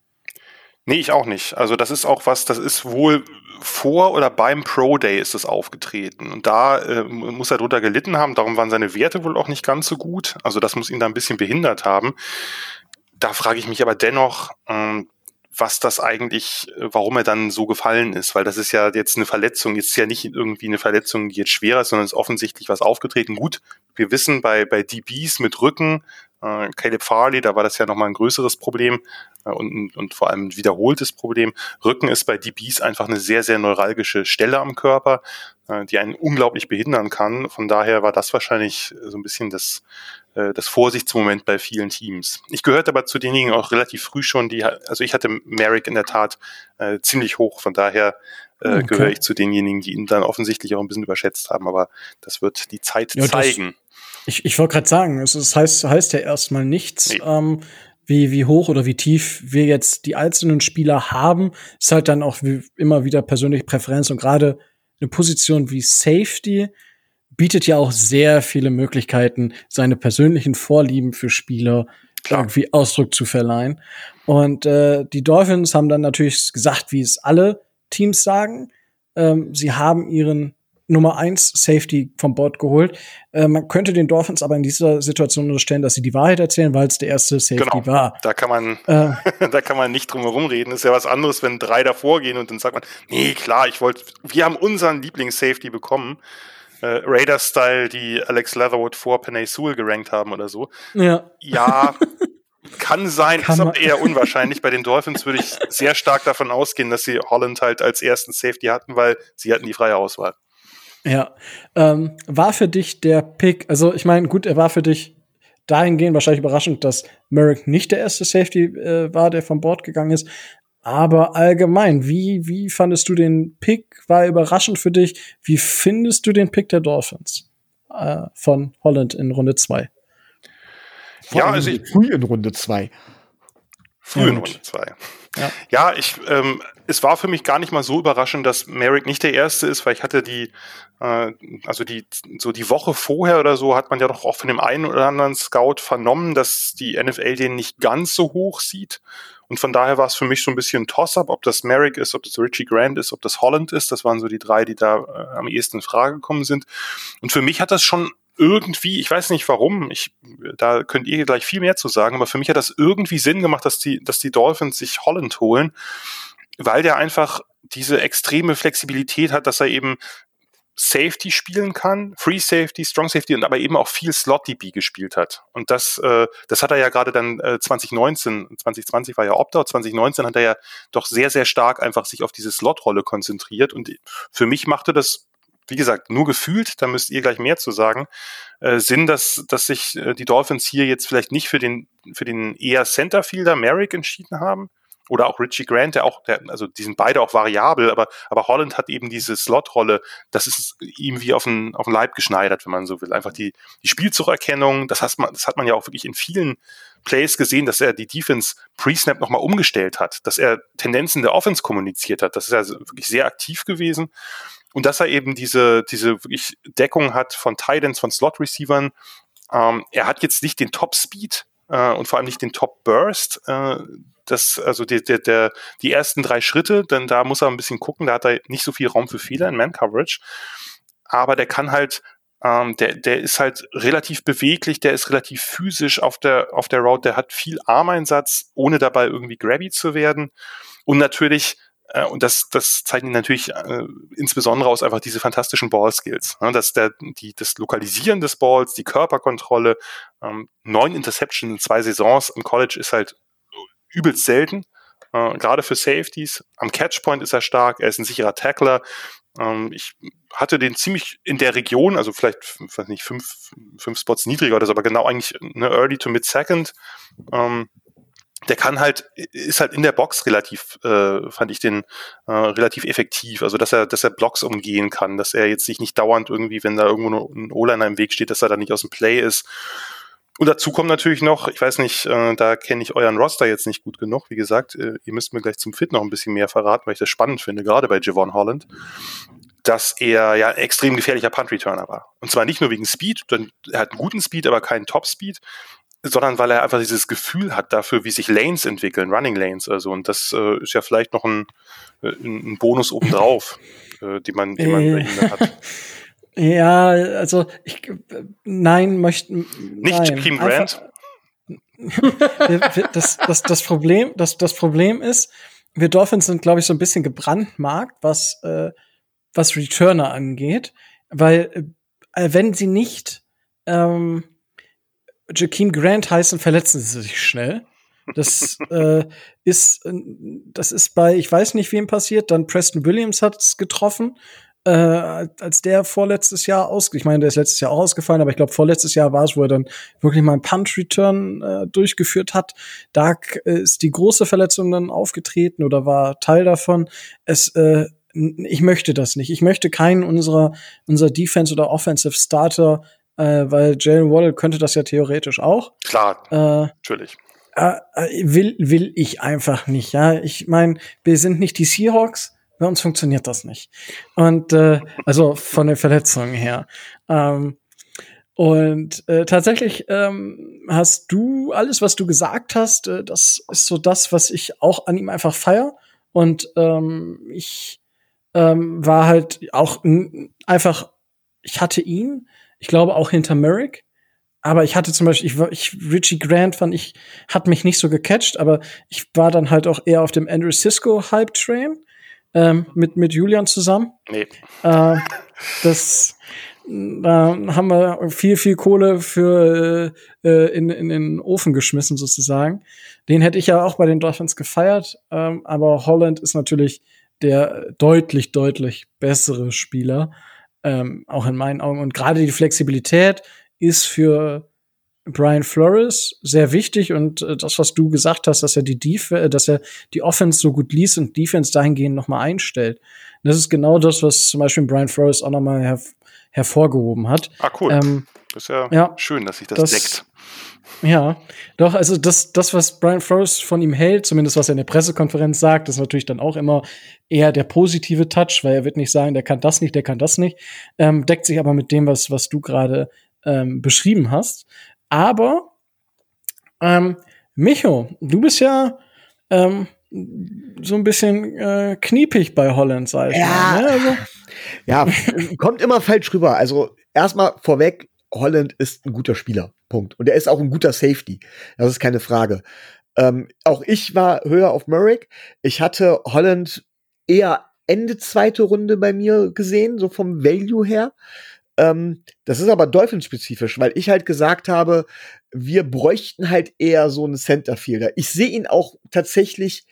C: Nee, ich auch nicht. Also das ist auch was, das ist wohl vor oder beim Pro Day ist es aufgetreten. Und da äh, muss er drunter gelitten haben, darum waren seine Werte wohl auch nicht ganz so gut. Also das muss ihn da ein bisschen behindert haben. Da frage ich mich aber dennoch, ähm, was das eigentlich, warum er dann so gefallen ist, weil das ist ja jetzt eine Verletzung, ist ja nicht irgendwie eine Verletzung, die jetzt schwerer ist, sondern ist offensichtlich was aufgetreten. Gut, wir wissen bei, bei DBs mit Rücken, äh, Caleb Farley, da war das ja nochmal ein größeres Problem äh, und, und vor allem ein wiederholtes Problem. Rücken ist bei DBs einfach eine sehr, sehr neuralgische Stelle am Körper, äh, die einen unglaublich behindern kann. Von daher war das wahrscheinlich so ein bisschen das, äh, das Vorsichtsmoment bei vielen Teams. Ich gehörte aber zu denjenigen auch relativ früh schon, die, also ich hatte Merrick in der Tat äh, ziemlich hoch, von daher äh, okay. gehöre ich zu denjenigen, die ihn dann offensichtlich auch ein bisschen überschätzt haben, aber das wird die Zeit ja, zeigen.
A: Ich, ich wollte gerade sagen, es, es heißt, heißt ja erstmal nichts,
C: Nee.
A: ähm, wie, wie hoch oder wie tief wir jetzt die einzelnen Spieler haben. Ist halt dann auch wie immer wieder persönliche Präferenz und gerade eine Position wie Safety bietet ja auch sehr viele Möglichkeiten, seine persönlichen Vorlieben für Spieler
C: Klar.
A: irgendwie Ausdruck zu verleihen. Und äh, die Dolphins haben dann natürlich gesagt, wie es alle Teams sagen. Ähm, sie haben ihren Nummer eins Safety vom Board geholt. Äh, man könnte den Dolphins aber in dieser Situation unterstellen, dass sie die Wahrheit erzählen, weil es der erste Safety
C: Genau.
A: war.
C: Da kann man,
A: Äh,
C: da kann man nicht drum herum reden. Ist ja was anderes, wenn drei davor gehen und dann sagt man, nee, klar, ich wollte, wir haben unseren Lieblings-Safety bekommen. Äh, Raiders-Style, die Alex Leatherwood vor Penay Sewell gerankt haben oder so.
A: ja,
C: Ja, kann sein,
A: Kann
C: ist aber eher unwahrscheinlich. Bei den Dolphins würde ich sehr stark davon ausgehen, dass sie Holland halt als ersten Safety hatten, weil sie hatten die freie Auswahl.
A: Ja. Ähm, war für dich der Pick, also ich meine, gut, er war für dich dahingehend wahrscheinlich überraschend, dass Merrick nicht der erste Safety äh, war, der vom Board gegangen ist. Aber allgemein, wie, wie fandest du den Pick? War er überraschend für dich? Wie findest du den Pick der Dolphins äh, von Holland in Runde
D: 2?
C: Ja, also ich
D: früh in Runde
C: 2
A: frühen
C: Runde 2.
A: Ja.
C: ja, ich, ähm, es war für mich gar nicht mal so überraschend, dass Merrick nicht der Erste ist, weil ich hatte die, äh, also die, so die Woche vorher oder so hat man ja doch auch von dem einen oder anderen Scout vernommen, dass die NFL den nicht ganz so hoch sieht. Und von daher war es für mich so ein bisschen Toss-up, ob das Merrick ist, ob das Richie Grant ist, ob das Holland ist. Das waren so die drei, die da äh, am ehesten in Frage gekommen sind. Und für mich hat das schon irgendwie, ich weiß nicht warum, ich, da könnt ihr gleich viel mehr zu sagen, aber für mich hat das irgendwie Sinn gemacht, dass die, dass die Dolphins sich Holland holen, weil der einfach diese extreme Flexibilität hat, dass er eben Safety spielen kann, Free Safety, Strong Safety und aber eben auch viel Slot DB gespielt hat. Und das, äh, das hat er ja gerade dann äh, 2019, 2020 war ja Opt-out, 2019 hat er ja doch sehr, sehr stark einfach sich auf diese Slot-Rolle konzentriert. Und für mich machte das, wie gesagt, nur gefühlt, da müsst ihr gleich mehr zu sagen, äh, Sinn, dass, dass sich äh, die Dolphins hier jetzt vielleicht nicht für den, für den eher Centerfielder Merrick entschieden haben. Oder auch Richie Grant, der auch, der, also die sind beide auch variabel, aber, aber Holland hat eben diese Slot-Rolle, das ist ihm wie auf den, auf den Leib geschneidert, wenn man so will. Einfach die, die Spielzugerkennung, das hat man, das hat man ja auch wirklich in vielen Plays gesehen, dass er die Defense Pre-Snap nochmal umgestellt hat, dass er Tendenzen der Offense kommuniziert hat. Das ist ja wirklich sehr aktiv gewesen. Und dass er eben diese, diese wirklich Deckung hat von Titans, von Slot-Receivern. Ähm, er hat jetzt nicht den Top-Speed äh, und vor allem nicht den Top-Burst. Äh, das, also der, der, der, die ersten drei Schritte, denn da muss er ein bisschen gucken, da hat er nicht so viel Raum für Fehler in Man-Coverage. Aber der kann halt ähm, der, der ist halt relativ beweglich, der ist relativ physisch auf der, auf der Route, der hat viel Armeinsatz, ohne dabei irgendwie grabby zu werden. Und natürlich, und das, das zeichnet natürlich äh, insbesondere aus einfach diese fantastischen Ball-Skills. Ne? Das, der, die, das Lokalisieren des Balls, die Körperkontrolle, ähm, neun Interceptions in zwei Saisons im College ist halt übelst selten. Äh, gerade für Safeties. Am Catchpoint ist er stark, er ist ein sicherer Tackler. Ähm, ich hatte den ziemlich in der Region, also vielleicht, weiß nicht, fünf, fünf Spots niedriger oder so, aber genau eigentlich eine Early to Mid-Second. Ähm, der kann halt, ist halt in der Box relativ, äh, fand ich den äh, relativ effektiv. Also dass er, dass er Blocks umgehen kann, dass er jetzt sich nicht dauernd irgendwie, wenn da irgendwo ein O-Liner im Weg steht, dass er da nicht aus dem Play ist. Und dazu kommt natürlich noch, ich weiß nicht, äh, da kenne ich euren Roster jetzt nicht gut genug. Wie gesagt, äh, ihr müsst mir gleich zum Fit noch ein bisschen mehr verraten, weil ich das spannend finde, gerade bei Javon Holland, dass er ja ein extrem gefährlicher Punt-Returner war. Und zwar nicht nur wegen Speed, denn er hat einen guten Speed, aber keinen Top-Speed, sondern weil er einfach dieses Gefühl hat dafür, wie sich Lanes entwickeln, Running Lanes. Also, und das äh, ist ja vielleicht noch ein, äh, ein Bonus obendrauf, äh, den man, den man bei
A: Äh.
C: ihm dann hat.
A: Ja, also ich äh, nein, möchten
C: Nicht. Jakeem Grant?
A: Das, das, das Problem, das, das Problem ist, wir Dolphins sind, glaube ich, so ein bisschen gebrandmarkt, was, äh, was Returner angeht, weil äh, wenn sie nicht ähm, Jakeem Grant heißen, verletzen sie sich schnell. Das äh, ist, äh, das ist bei, ich weiß nicht, wem passiert, dann Preston Williams hat es getroffen, äh, als der vorletztes Jahr aus, ich meine, der ist letztes Jahr auch ausgefallen, aber ich glaube, vorletztes Jahr war es, wo er dann wirklich mal einen Punt-Return äh, durchgeführt hat. Da äh, ist die große Verletzung dann aufgetreten oder war Teil davon. Es, äh, ich möchte das nicht. Ich möchte keinen unserer, unserer Defense oder Offensive Starter äh, weil Jalen Waddle könnte das ja theoretisch auch.
C: Klar,
A: Äh,
C: natürlich.
A: äh, will, will ich einfach nicht, ja. Ich meine, wir sind nicht die Seahawks, bei uns funktioniert das nicht. Und äh, also von den Verletzungen her. Ähm, und äh, tatsächlich ähm, hast du alles, was du gesagt hast, äh, das ist so das, was ich auch an ihm einfach feier. Und ähm, ich ähm, war halt auch einfach, ich hatte ihn, ich glaube auch hinter Merrick, aber ich hatte zum Beispiel, ich, war- ich Richie Grant fand ich, hat mich nicht so gecatcht, aber ich war dann halt auch eher auf dem Andrew Cisco Hype Train ähm, mit mit Julian zusammen.
C: Nee.
A: Äh, das da haben wir viel, viel Kohle für äh, in, in den Ofen geschmissen, sozusagen. Den hätte ich ja auch bei den Dolphins gefeiert, ähm, aber Holland ist natürlich der deutlich, deutlich bessere Spieler, ähm, auch in meinen Augen. Und gerade die Flexibilität ist für Brian Flores sehr wichtig und äh, das, was du gesagt hast, dass er die Def äh, dass er die Offense so gut liest und Defense dahingehend noch mal einstellt. Das ist genau das, was zum Beispiel Brian Flores auch noch mal her hervorgehoben hat.
C: Ah, cool.
A: Ähm,
C: das ist ja,
A: ja,
C: schön, dass sich das,
A: das-
C: deckt.
A: Ja, doch, also das, das, was Brian Flores von ihm hält, zumindest was er in der Pressekonferenz sagt, ist natürlich dann auch immer eher der positive Touch, weil er wird nicht sagen, der kann das nicht, der kann das nicht. Ähm, deckt sich aber mit dem, was, was du gerade ähm, beschrieben hast. Aber, ähm, Micho, du bist ja ähm, so ein bisschen äh, kniepig bei Holland, sag ich
D: Ja.
A: mal. Ne? Also,
D: Ja, kommt immer falsch rüber. Also erstmal vorweg, Holland ist ein guter Spieler. Punkt. Und er ist auch ein guter Safety. Das ist keine Frage. Ähm, auch ich war höher auf Merrick. Ich hatte Holland eher Ende zweite Runde bei mir gesehen, so vom Value her. Ähm, das ist aber Dolphins-spezifisch, weil ich halt gesagt habe, wir bräuchten halt eher so einen Centerfielder. Ich sehe ihn auch tatsächlich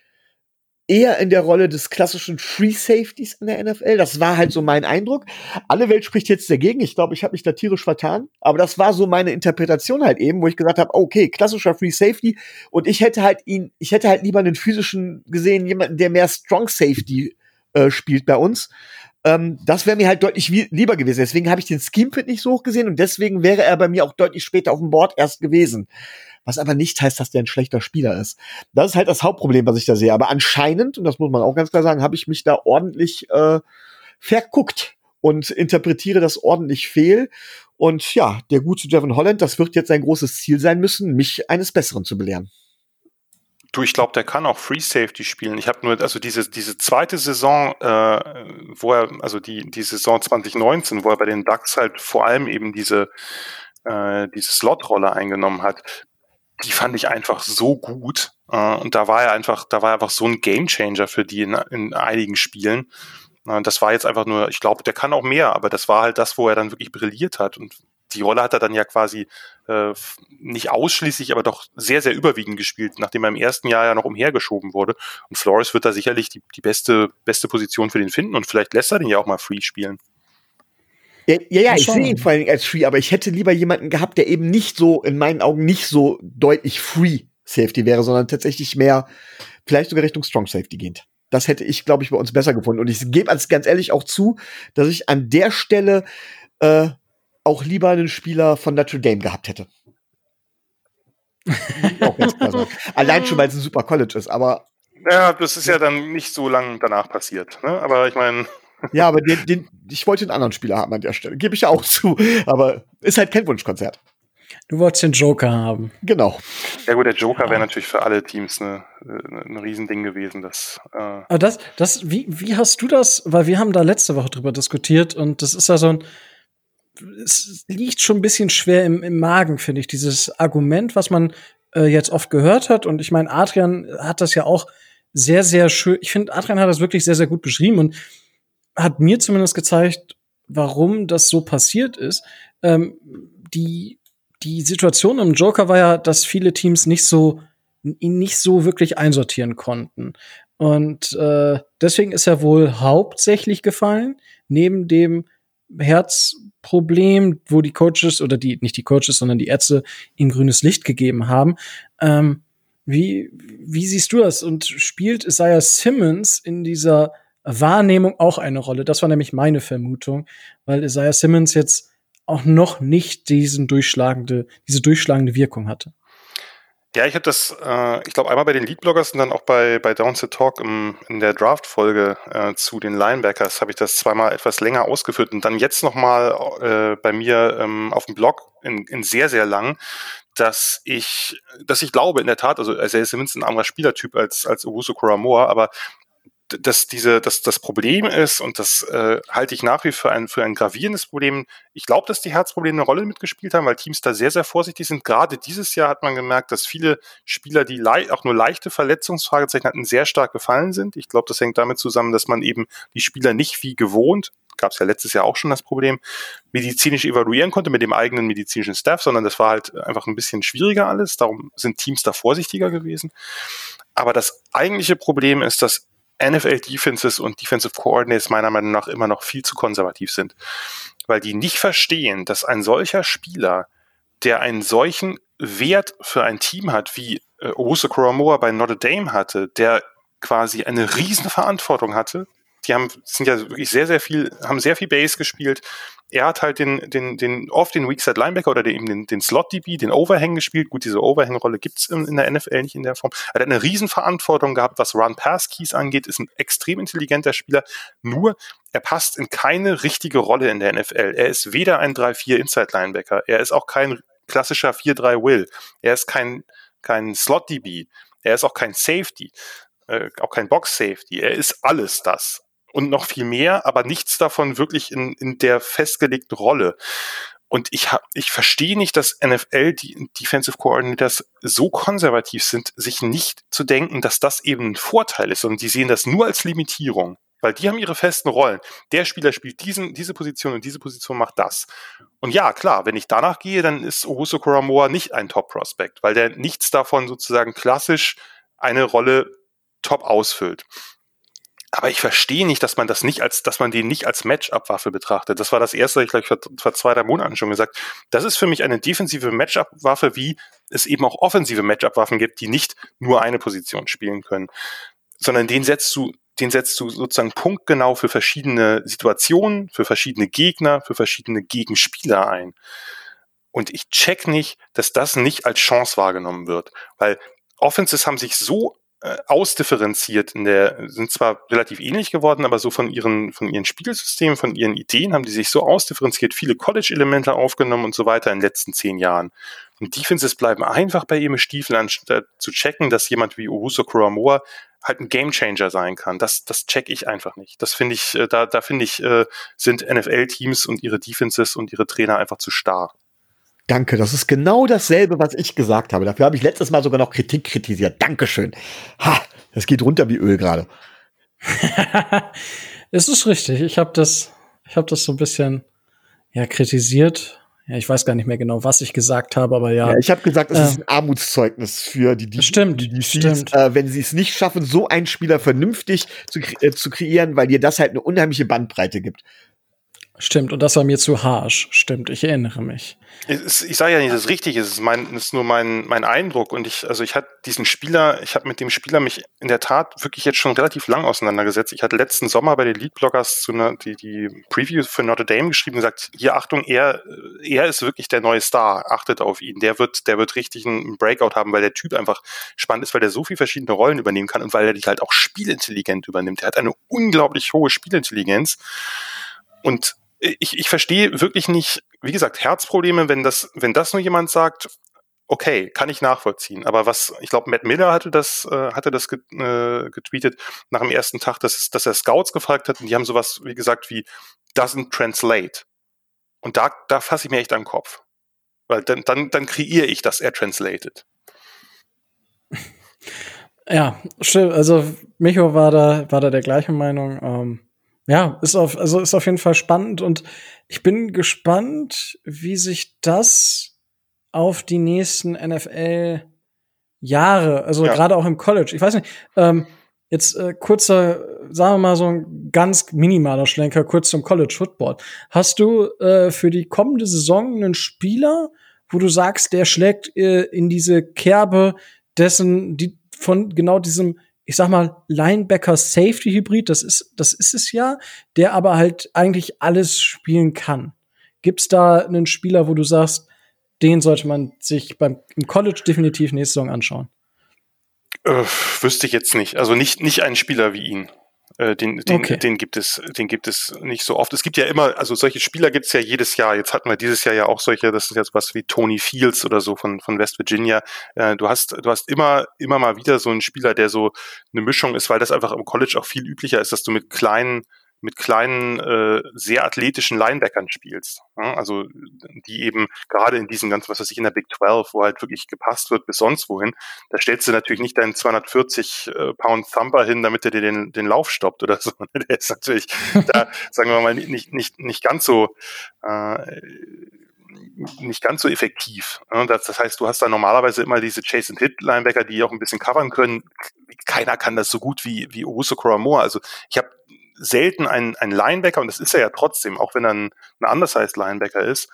D: eher in der Rolle des klassischen Free Safeties in der NFL. Das war halt so mein Eindruck. Alle Welt spricht jetzt dagegen. Ich glaube, ich habe mich da tierisch vertan. Aber das war so meine Interpretation halt eben, wo ich gesagt habe, okay, klassischer Free Safety. Und ich hätte halt ihn, ich hätte halt lieber einen physischen gesehen, jemanden, der mehr Strong Safety äh, spielt bei uns. Ähm, das wäre mir halt deutlich lieber gewesen. Deswegen habe ich den Scheme Fit nicht so hoch gesehen und deswegen wäre er bei mir auch deutlich später auf dem Board erst gewesen. Was aber nicht heißt, dass der ein schlechter Spieler ist. Das ist halt das Hauptproblem, was ich da sehe. Aber anscheinend, und das muss man auch ganz klar sagen, habe ich mich da ordentlich äh, verguckt und interpretiere das ordentlich fehl. Und ja, der gute Devin Holland, das wird jetzt sein großes Ziel sein müssen, mich eines Besseren zu belehren.
C: Du, ich glaube, der kann auch Free Safety spielen. Ich habe nur, also diese, diese zweite Saison, äh, wo er, also die, die Saison 2019, wo er bei den Ducks halt vor allem eben diese, äh, diese Slot-Rolle eingenommen hat, die fand ich einfach so gut. Äh, und da war er einfach, da war er einfach so ein Gamechanger für die in, in einigen Spielen. Äh, das war jetzt einfach nur, ich glaube, der kann auch mehr, aber das war halt das, wo er dann wirklich brilliert hat. Und die Rolle hat er dann ja quasi äh, nicht ausschließlich, aber doch sehr, sehr überwiegend gespielt, nachdem er im ersten Jahr ja noch umhergeschoben wurde. Und Flores wird da sicherlich die, die beste, beste Position für den finden und vielleicht lässt er den ja auch mal free spielen.
D: Ja, ja, ja ich sehe ihn vor allen Dingen als Free, aber ich hätte lieber jemanden gehabt, der eben nicht so, in meinen Augen, nicht so deutlich Free Safety wäre, sondern tatsächlich mehr, vielleicht sogar Richtung Strong Safety gehend. Das hätte ich, glaube ich, bei uns besser gefunden. Und ich gebe als ganz ehrlich auch zu, dass ich an der Stelle äh, auch lieber einen Spieler von Natural Game gehabt hätte. Allein schon, weil es ein super College ist. Aber
C: Ja, das ist ja dann nicht so lang danach passiert. Ne? Aber ich meine,
D: ja, aber den, den, ich wollte einen anderen Spieler haben an der Stelle. Gebe ich ja auch zu. Aber ist halt kein Wunschkonzert.
A: du wolltest den Joker haben.
D: Genau.
C: ja gut, der Joker wäre natürlich für alle Teams eine, ein Riesending gewesen. Das, äh,
A: Aber das, das, wie, wie hast du das? Weil wir haben da letzte Woche drüber diskutiert und das ist ja so ein, es liegt schon ein bisschen schwer im, im Magen, finde ich, dieses Argument, was man äh, jetzt oft gehört hat. Und ich meine, Adrian hat das ja auch sehr, sehr schön. Ich finde, Adrian hat das wirklich sehr, sehr gut beschrieben und hat mir zumindest gezeigt, warum das so passiert ist. Ähm, die, die Situation im Joker war ja, dass viele Teams nicht so ihn nicht so wirklich einsortieren konnten. Und äh, deswegen ist er wohl hauptsächlich gefallen, neben dem Herzproblem, wo die Coaches oder die, nicht die Coaches, sondern die Ärzte ihm grünes Licht gegeben haben. Ähm, wie, wie siehst du das? Und spielt Isaiah Simmons in dieser Wahrnehmung auch eine Rolle? Das war nämlich meine Vermutung, weil Isaiah Simmons jetzt auch noch nicht diesen durchschlagende, diese durchschlagende Wirkung hatte.
C: Ja, ich habe das, äh, ich glaube, einmal bei den Leadbloggers und dann auch bei, bei Down to Talk im, in der Draft-Folge äh, zu den Linebackers habe ich das zweimal etwas länger ausgeführt und dann jetzt nochmal äh, bei mir ähm, auf dem Blog in, in sehr, sehr lang, dass ich, dass ich glaube in der Tat, also, er ist zumindest ein anderer Spielertyp als, als Owusu Kuramoa, aber dass diese, dass das Problem ist, und das äh, halte ich nach wie vor ein, für ein gravierendes Problem. Ich glaube, dass die Herzprobleme eine Rolle mitgespielt haben, weil Teams da sehr, sehr vorsichtig sind. Gerade dieses Jahr hat man gemerkt, dass viele Spieler, die auch nur leichte Verletzungsfragezeichen hatten, sehr stark gefallen sind. Ich glaube, das hängt damit zusammen, dass man eben die Spieler nicht wie gewohnt gab es ja letztes Jahr auch schon das Problem, medizinisch evaluieren konnte mit dem eigenen medizinischen Staff, sondern das war halt einfach ein bisschen schwieriger alles. Darum sind Teams da vorsichtiger gewesen. Aber das eigentliche Problem ist, dass NFL Defenses und Defensive Coordinates meiner Meinung nach immer noch viel zu konservativ sind, weil die nicht verstehen, dass ein solcher Spieler, der einen solchen Wert für ein Team hat, wie äh, Owusu Koromoa bei Notre Dame hatte, der quasi eine riesen Verantwortung hatte, die haben, sind ja wirklich sehr, sehr viel, haben sehr viel Base gespielt. Er hat halt den, den, den, oft den Weak Side Linebacker oder eben den, den Slot DB, den Overhang gespielt. Gut, diese Overhang-Rolle gibt's in, in der NFL nicht in der Form. Er hat eine Riesenverantwortung gehabt, was Run-Pass-Keys angeht, ist ein extrem intelligenter Spieler. Nur, er passt in keine richtige Rolle in der NFL. Er ist weder ein 3-4 Inside Linebacker. Er ist auch kein klassischer 4-3 Will. Er ist kein, kein Slot DB. Er ist auch kein Safety. Äh, auch kein Box Safety. Er ist alles das und noch viel mehr, aber nichts davon wirklich in, in der festgelegten Rolle. Und ich hab, ich verstehe nicht, dass NFL, die Defensive Coordinators so konservativ sind, sich nicht zu denken, dass das eben ein Vorteil ist, sondern die sehen das nur als Limitierung. Weil die haben ihre festen Rollen. Der Spieler spielt diesen, diese Position und diese Position macht das. Und ja, klar, wenn ich danach gehe, dann ist Owusu Kuramoa nicht ein Top-Prospect, weil der nichts davon sozusagen klassisch eine Rolle top ausfüllt. Aber ich verstehe nicht, dass man das nicht als, dass man den nicht als Matchup-Waffe betrachtet. Das war das erste, ich glaube, vor, zwei, drei Monaten schon gesagt. Das ist für mich eine defensive Matchup-Waffe, wie es eben auch offensive Matchup-Waffen gibt, die nicht nur eine Position spielen können, sondern den setzt du, den setzt du sozusagen punktgenau für verschiedene Situationen, für verschiedene Gegner, für verschiedene Gegenspieler ein. Und ich check nicht, dass das nicht als Chance wahrgenommen wird, weil Offenses haben sich so ausdifferenziert in der, sind zwar relativ ähnlich geworden, aber so von ihren, von ihren Spielsystemen, von ihren Ideen haben die sich so ausdifferenziert, viele College-Elemente aufgenommen und so weiter in den letzten zehn Jahren. Und Defenses bleiben einfach bei ihrem Stiefel, anstatt zu checken, dass jemand wie Owusu Kuramoa halt ein Gamechanger sein kann. Das, das check ich einfach nicht. Das finde ich, äh, da, da finde ich, äh, sind NFL-Teams und ihre Defenses und ihre Trainer einfach zu starr.
D: Danke, das ist genau dasselbe, was ich gesagt habe. Dafür habe ich letztes Mal sogar noch Kritik kritisiert. Dankeschön. Ha, das geht runter wie Öl gerade.
A: es ist richtig. Ich habe das, ich habe das so ein bisschen ja kritisiert. Ja, ich weiß gar nicht mehr genau, was ich gesagt habe, aber ja. ja
D: ich habe gesagt, es äh, ist ein Armutszeugnis für die, die,
A: stimmt,
D: die
A: DCs, stimmt.
D: Äh, wenn sie es nicht schaffen, so einen Spieler vernünftig zu, äh, zu kreieren, weil dir das halt eine unheimliche Bandbreite gibt.
A: Stimmt, und das war mir zu harsch. Stimmt, ich erinnere mich.
C: Ich, sage ja nicht, dass es richtig ist. Es ist, mein, ist nur mein, mein Eindruck. Und ich, also ich hatte diesen Spieler, ich habe mit dem Spieler mich in der Tat wirklich jetzt schon relativ lang auseinandergesetzt. Ich hatte letzten Sommer bei den Leadbloggers zu einer, die, die Preview für Notre Dame geschrieben und gesagt, hier Achtung, er, er ist wirklich der neue Star. Achtet auf ihn. Der wird, der wird richtig einen Breakout haben, weil der Typ einfach spannend ist, weil der so viele verschiedene Rollen übernehmen kann und weil er dich halt auch spielintelligent übernimmt. Er hat eine unglaublich hohe Spielintelligenz. Und ich, ich verstehe wirklich nicht, wie gesagt, Herzprobleme, wenn das, wenn das nur jemand sagt, okay, kann ich nachvollziehen. Aber was, ich glaube, Matt Miller hatte das, äh, hatte das äh, getweetet nach dem ersten Tag, dass, es, dass er Scouts gefragt hat und die haben sowas, wie gesagt, wie doesn't translate. Und da, da fasse ich mir echt an den Kopf. Weil dann, dann, dann kreiere ich, dass er translated.
A: Ja, stimmt. Also Micho war da, war da der gleichen Meinung. Ähm ja, ist auf, also ist auf jeden Fall spannend und ich bin gespannt, wie sich das auf die nächsten NFL Jahre, also ja. gerade auch im College. Ich weiß nicht, ähm, jetzt äh, kurzer, sagen wir mal so ein ganz minimaler Schlenker kurz zum College Football. Hast du äh, für die kommende Saison einen Spieler, wo du sagst, der schlägt äh, in diese Kerbe dessen, die von genau diesem ich sag mal, Linebacker-Safety-Hybrid, das ist, das ist es ja, der aber halt eigentlich alles spielen kann. Gibt's da einen Spieler, wo du sagst, den sollte man sich beim im College definitiv nächste Saison anschauen?
C: Äh, wüsste ich jetzt nicht. Also nicht, nicht einen Spieler wie ihn. Äh, den, den,
A: Okay.
C: den gibt es, den gibt es nicht so oft. Es gibt ja immer, also solche Spieler gibt es ja jedes Jahr. Jetzt hatten wir dieses Jahr ja auch solche, das ist jetzt was wie Tony Fields oder so von, von West Virginia. Äh, du hast, du hast immer, immer mal wieder so einen Spieler, der so eine Mischung ist, weil das einfach im College auch viel üblicher ist, dass du mit kleinen, mit kleinen, äh, sehr athletischen Linebackern spielst. Ja, also die eben gerade in diesen ganzen, was weiß ich, in der Big 12, wo halt wirklich gepasst wird bis sonst wohin, da stellst du natürlich nicht deinen 240 äh, Pound Thumper hin, damit er dir den, den Lauf stoppt oder so. Der ist natürlich da, sagen wir mal, nicht, nicht, nicht ganz so äh, nicht ganz so effektiv. Ja, Das, heißt, du hast da normalerweise immer diese Chase and Hit Linebacker, die auch ein bisschen covern können. Keiner kann das so gut wie wie Owusu Moore. Also ich habe selten einen Linebacker und das ist er ja trotzdem, auch wenn er ein, ein undersized Linebacker ist.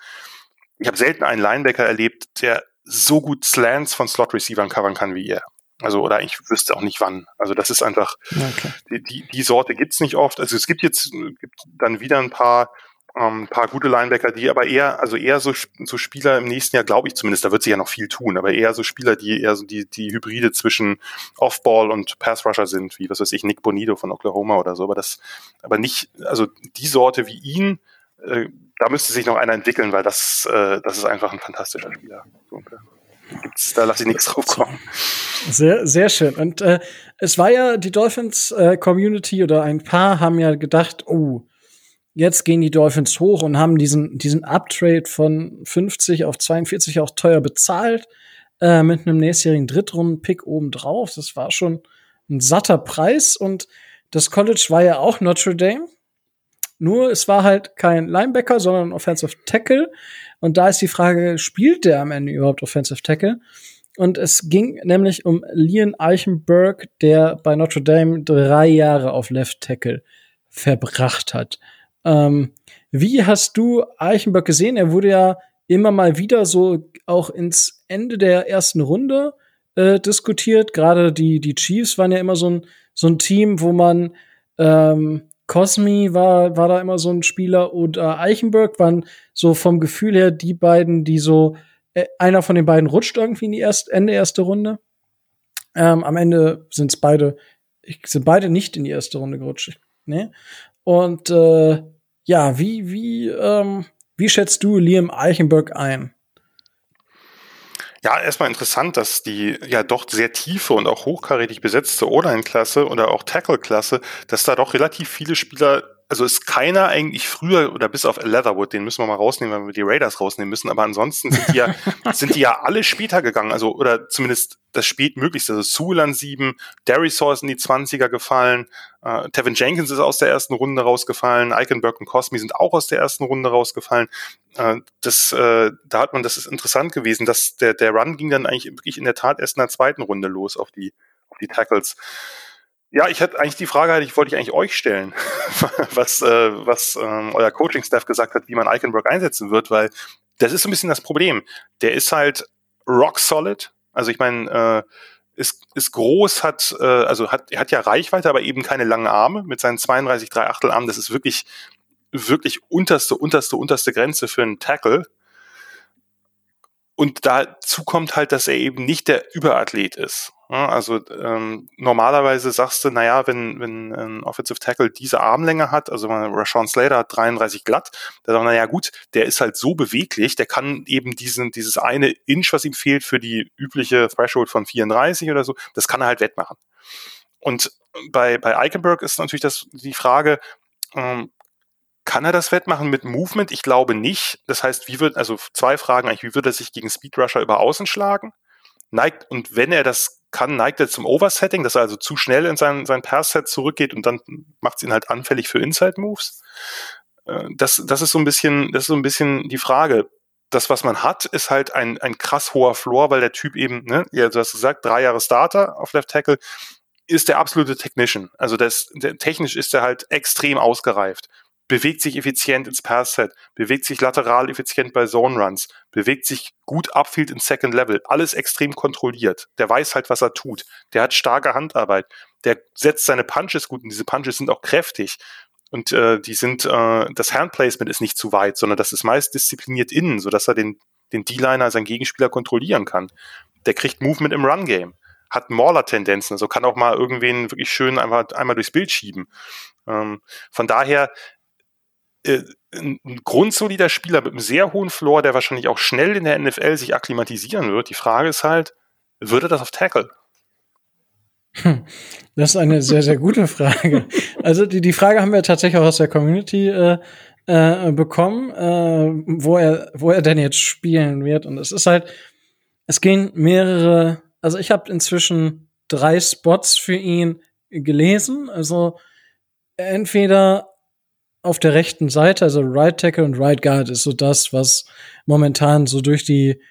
C: Ich habe selten einen Linebacker erlebt, der so gut Slants von Slot Receivern covern kann wie er. Also oder ich wüsste auch nicht wann. Also das ist einfach
A: Okay.
C: die, die, die Sorte gibt's nicht oft. Also es gibt jetzt gibt dann wieder ein paar ähm, paar gute Linebacker, die aber eher, also eher so, so Spieler im nächsten Jahr, glaube ich zumindest, da wird sich ja noch viel tun, aber eher so Spieler, die eher so die, die Hybride zwischen Off-Ball und Pass-Rusher sind, wie was weiß ich, Nick Bonito von Oklahoma oder so, aber das, aber nicht, also die Sorte wie ihn, äh, da müsste sich noch einer entwickeln, weil das, äh, das ist einfach ein fantastischer Spieler. Da, gibt's, da lasse ich nichts drauf kommen.
A: Sehr, sehr schön. Und äh, es war ja die Dolphins äh, Community oder ein paar haben ja gedacht, oh, jetzt gehen die Dolphins hoch und haben diesen diesen Uptrade von 50 auf 42 auch teuer bezahlt äh, mit einem nächstjährigen Drittrunden-Pick obendrauf. Das war schon ein satter Preis und das College war ja auch Notre Dame. Nur es war halt kein Linebacker, sondern Offensive Tackle. Und da ist die Frage, spielt der am Ende überhaupt Offensive Tackle? Und es ging nämlich um Liam Eichenberg, der bei Notre Dame drei Jahre auf Left Tackle verbracht hat. Ähm, wie hast du Eichenberg gesehen? Er wurde ja immer mal wieder so auch ins Ende der ersten Runde äh, diskutiert. Gerade die, die Chiefs waren ja immer so ein, so ein Team, wo man ähm, Cosmi war, war da immer so ein Spieler und äh, Eichenberg waren so vom Gefühl her die beiden, die so, äh, einer von den beiden rutscht irgendwie in die erste, Ende erste Runde. Ähm, am Ende sind es beide, sind beide nicht in die erste Runde gerutscht. Ne? Und äh, ja, wie, wie, ähm, wie schätzt du Liam Eichenberg ein?
C: Ja, erstmal interessant, dass die ja doch sehr tiefe und auch hochkarätig besetzte O-Line-Klasse oder auch Tackle-Klasse, dass da doch relativ viele Spieler, also ist keiner eigentlich früher oder bis auf Leatherwood, den müssen wir mal rausnehmen, weil wir die Raiders rausnehmen müssen, aber ansonsten sind die ja, sind die ja alle später gegangen, also oder zumindest das spätmöglichste, also Sewell an sieben, Darisaw ist in die 20er gefallen, äh, Tevin Jenkins ist aus der ersten Runde rausgefallen, Eichenberg und Cosmi sind auch aus der ersten Runde rausgefallen. Äh, das, äh, da hat man, das ist interessant gewesen, dass der, der Run ging dann eigentlich wirklich in der Tat erst in der zweiten Runde los auf die, auf die Tackles. Ja, ich hätte eigentlich die Frage, ich wollte ich eigentlich euch stellen, was, äh, was ähm, euer Coaching-Staff gesagt hat, wie man Eichenberg einsetzen wird, weil das ist so ein bisschen das Problem. Der ist halt rock solid. Also ich meine, äh, ist, ist groß, hat, äh, also hat, hat ja Reichweite, aber eben keine langen Arme mit seinen 32 3 Achtel Armen. Das ist wirklich, wirklich unterste, unterste, unterste Grenze für einen Tackle. Und dazu kommt halt, dass er eben nicht der Überathlet ist. Also ähm, normalerweise sagst du, naja, wenn, wenn ein Offensive Tackle diese Armlänge hat, also Rashawn Slater hat 33 glatt, da sagt man, naja gut, der ist halt so beweglich, der kann eben diesen, dieses eine Inch, was ihm fehlt für die übliche Threshold von 34 oder so, das kann er halt wettmachen. Und bei, bei Eichenberg ist natürlich das, die Frage, ähm, kann er das wettmachen mit Movement? Ich glaube nicht. Das heißt, wie wird, also zwei Fragen eigentlich, wie wird er sich gegen Speed Rusher über Außen schlagen? Neigt, und wenn er das kann, neigt er zum Oversetting, dass er also zu schnell in sein, sein Pass-Set zurückgeht und dann macht es ihn halt anfällig für Inside-Moves. Äh, Das, das ist so ein bisschen, das ist so ein bisschen die Frage. Das, was man hat, ist halt ein, ein krass hoher Floor, weil der Typ eben, ne, ja, du hast gesagt, drei Jahre Starter auf Left Tackle, ist der absolute Technician. Also das, der, technisch ist er halt extrem ausgereift bewegt sich effizient ins Pass-Set, bewegt sich lateral effizient bei Zone-Runs, bewegt sich gut upfield in Second Level, alles extrem kontrolliert. Der weiß halt, was er tut. Der hat starke Handarbeit. Der setzt seine Punches gut und diese Punches sind auch kräftig. und äh, die sind, äh, das Handplacement ist nicht zu weit, sondern das ist meist diszipliniert innen, sodass er den, den D-Liner, seinen Gegenspieler kontrollieren kann. Der kriegt Movement im Run-Game, hat Mauler-Tendenzen, also kann auch mal irgendwen wirklich schön einfach einmal durchs Bild schieben. Ähm, von daher äh, ein grundsolider Spieler mit einem sehr hohen Floor, der wahrscheinlich auch schnell in der NFL sich akklimatisieren wird. Die Frage ist halt, würde das auf Tackle?
A: Hm, das ist eine sehr, sehr gute Frage. Also die, die Frage haben wir tatsächlich auch aus der Community äh, äh, bekommen, äh, wo, er, wo er denn jetzt spielen wird. Und es ist halt, es gehen mehrere, also ich habe inzwischen drei Spots für ihn gelesen. Also entweder auf der rechten Seite, also Right Tackle und Right Guard ist so das, was momentan so durch die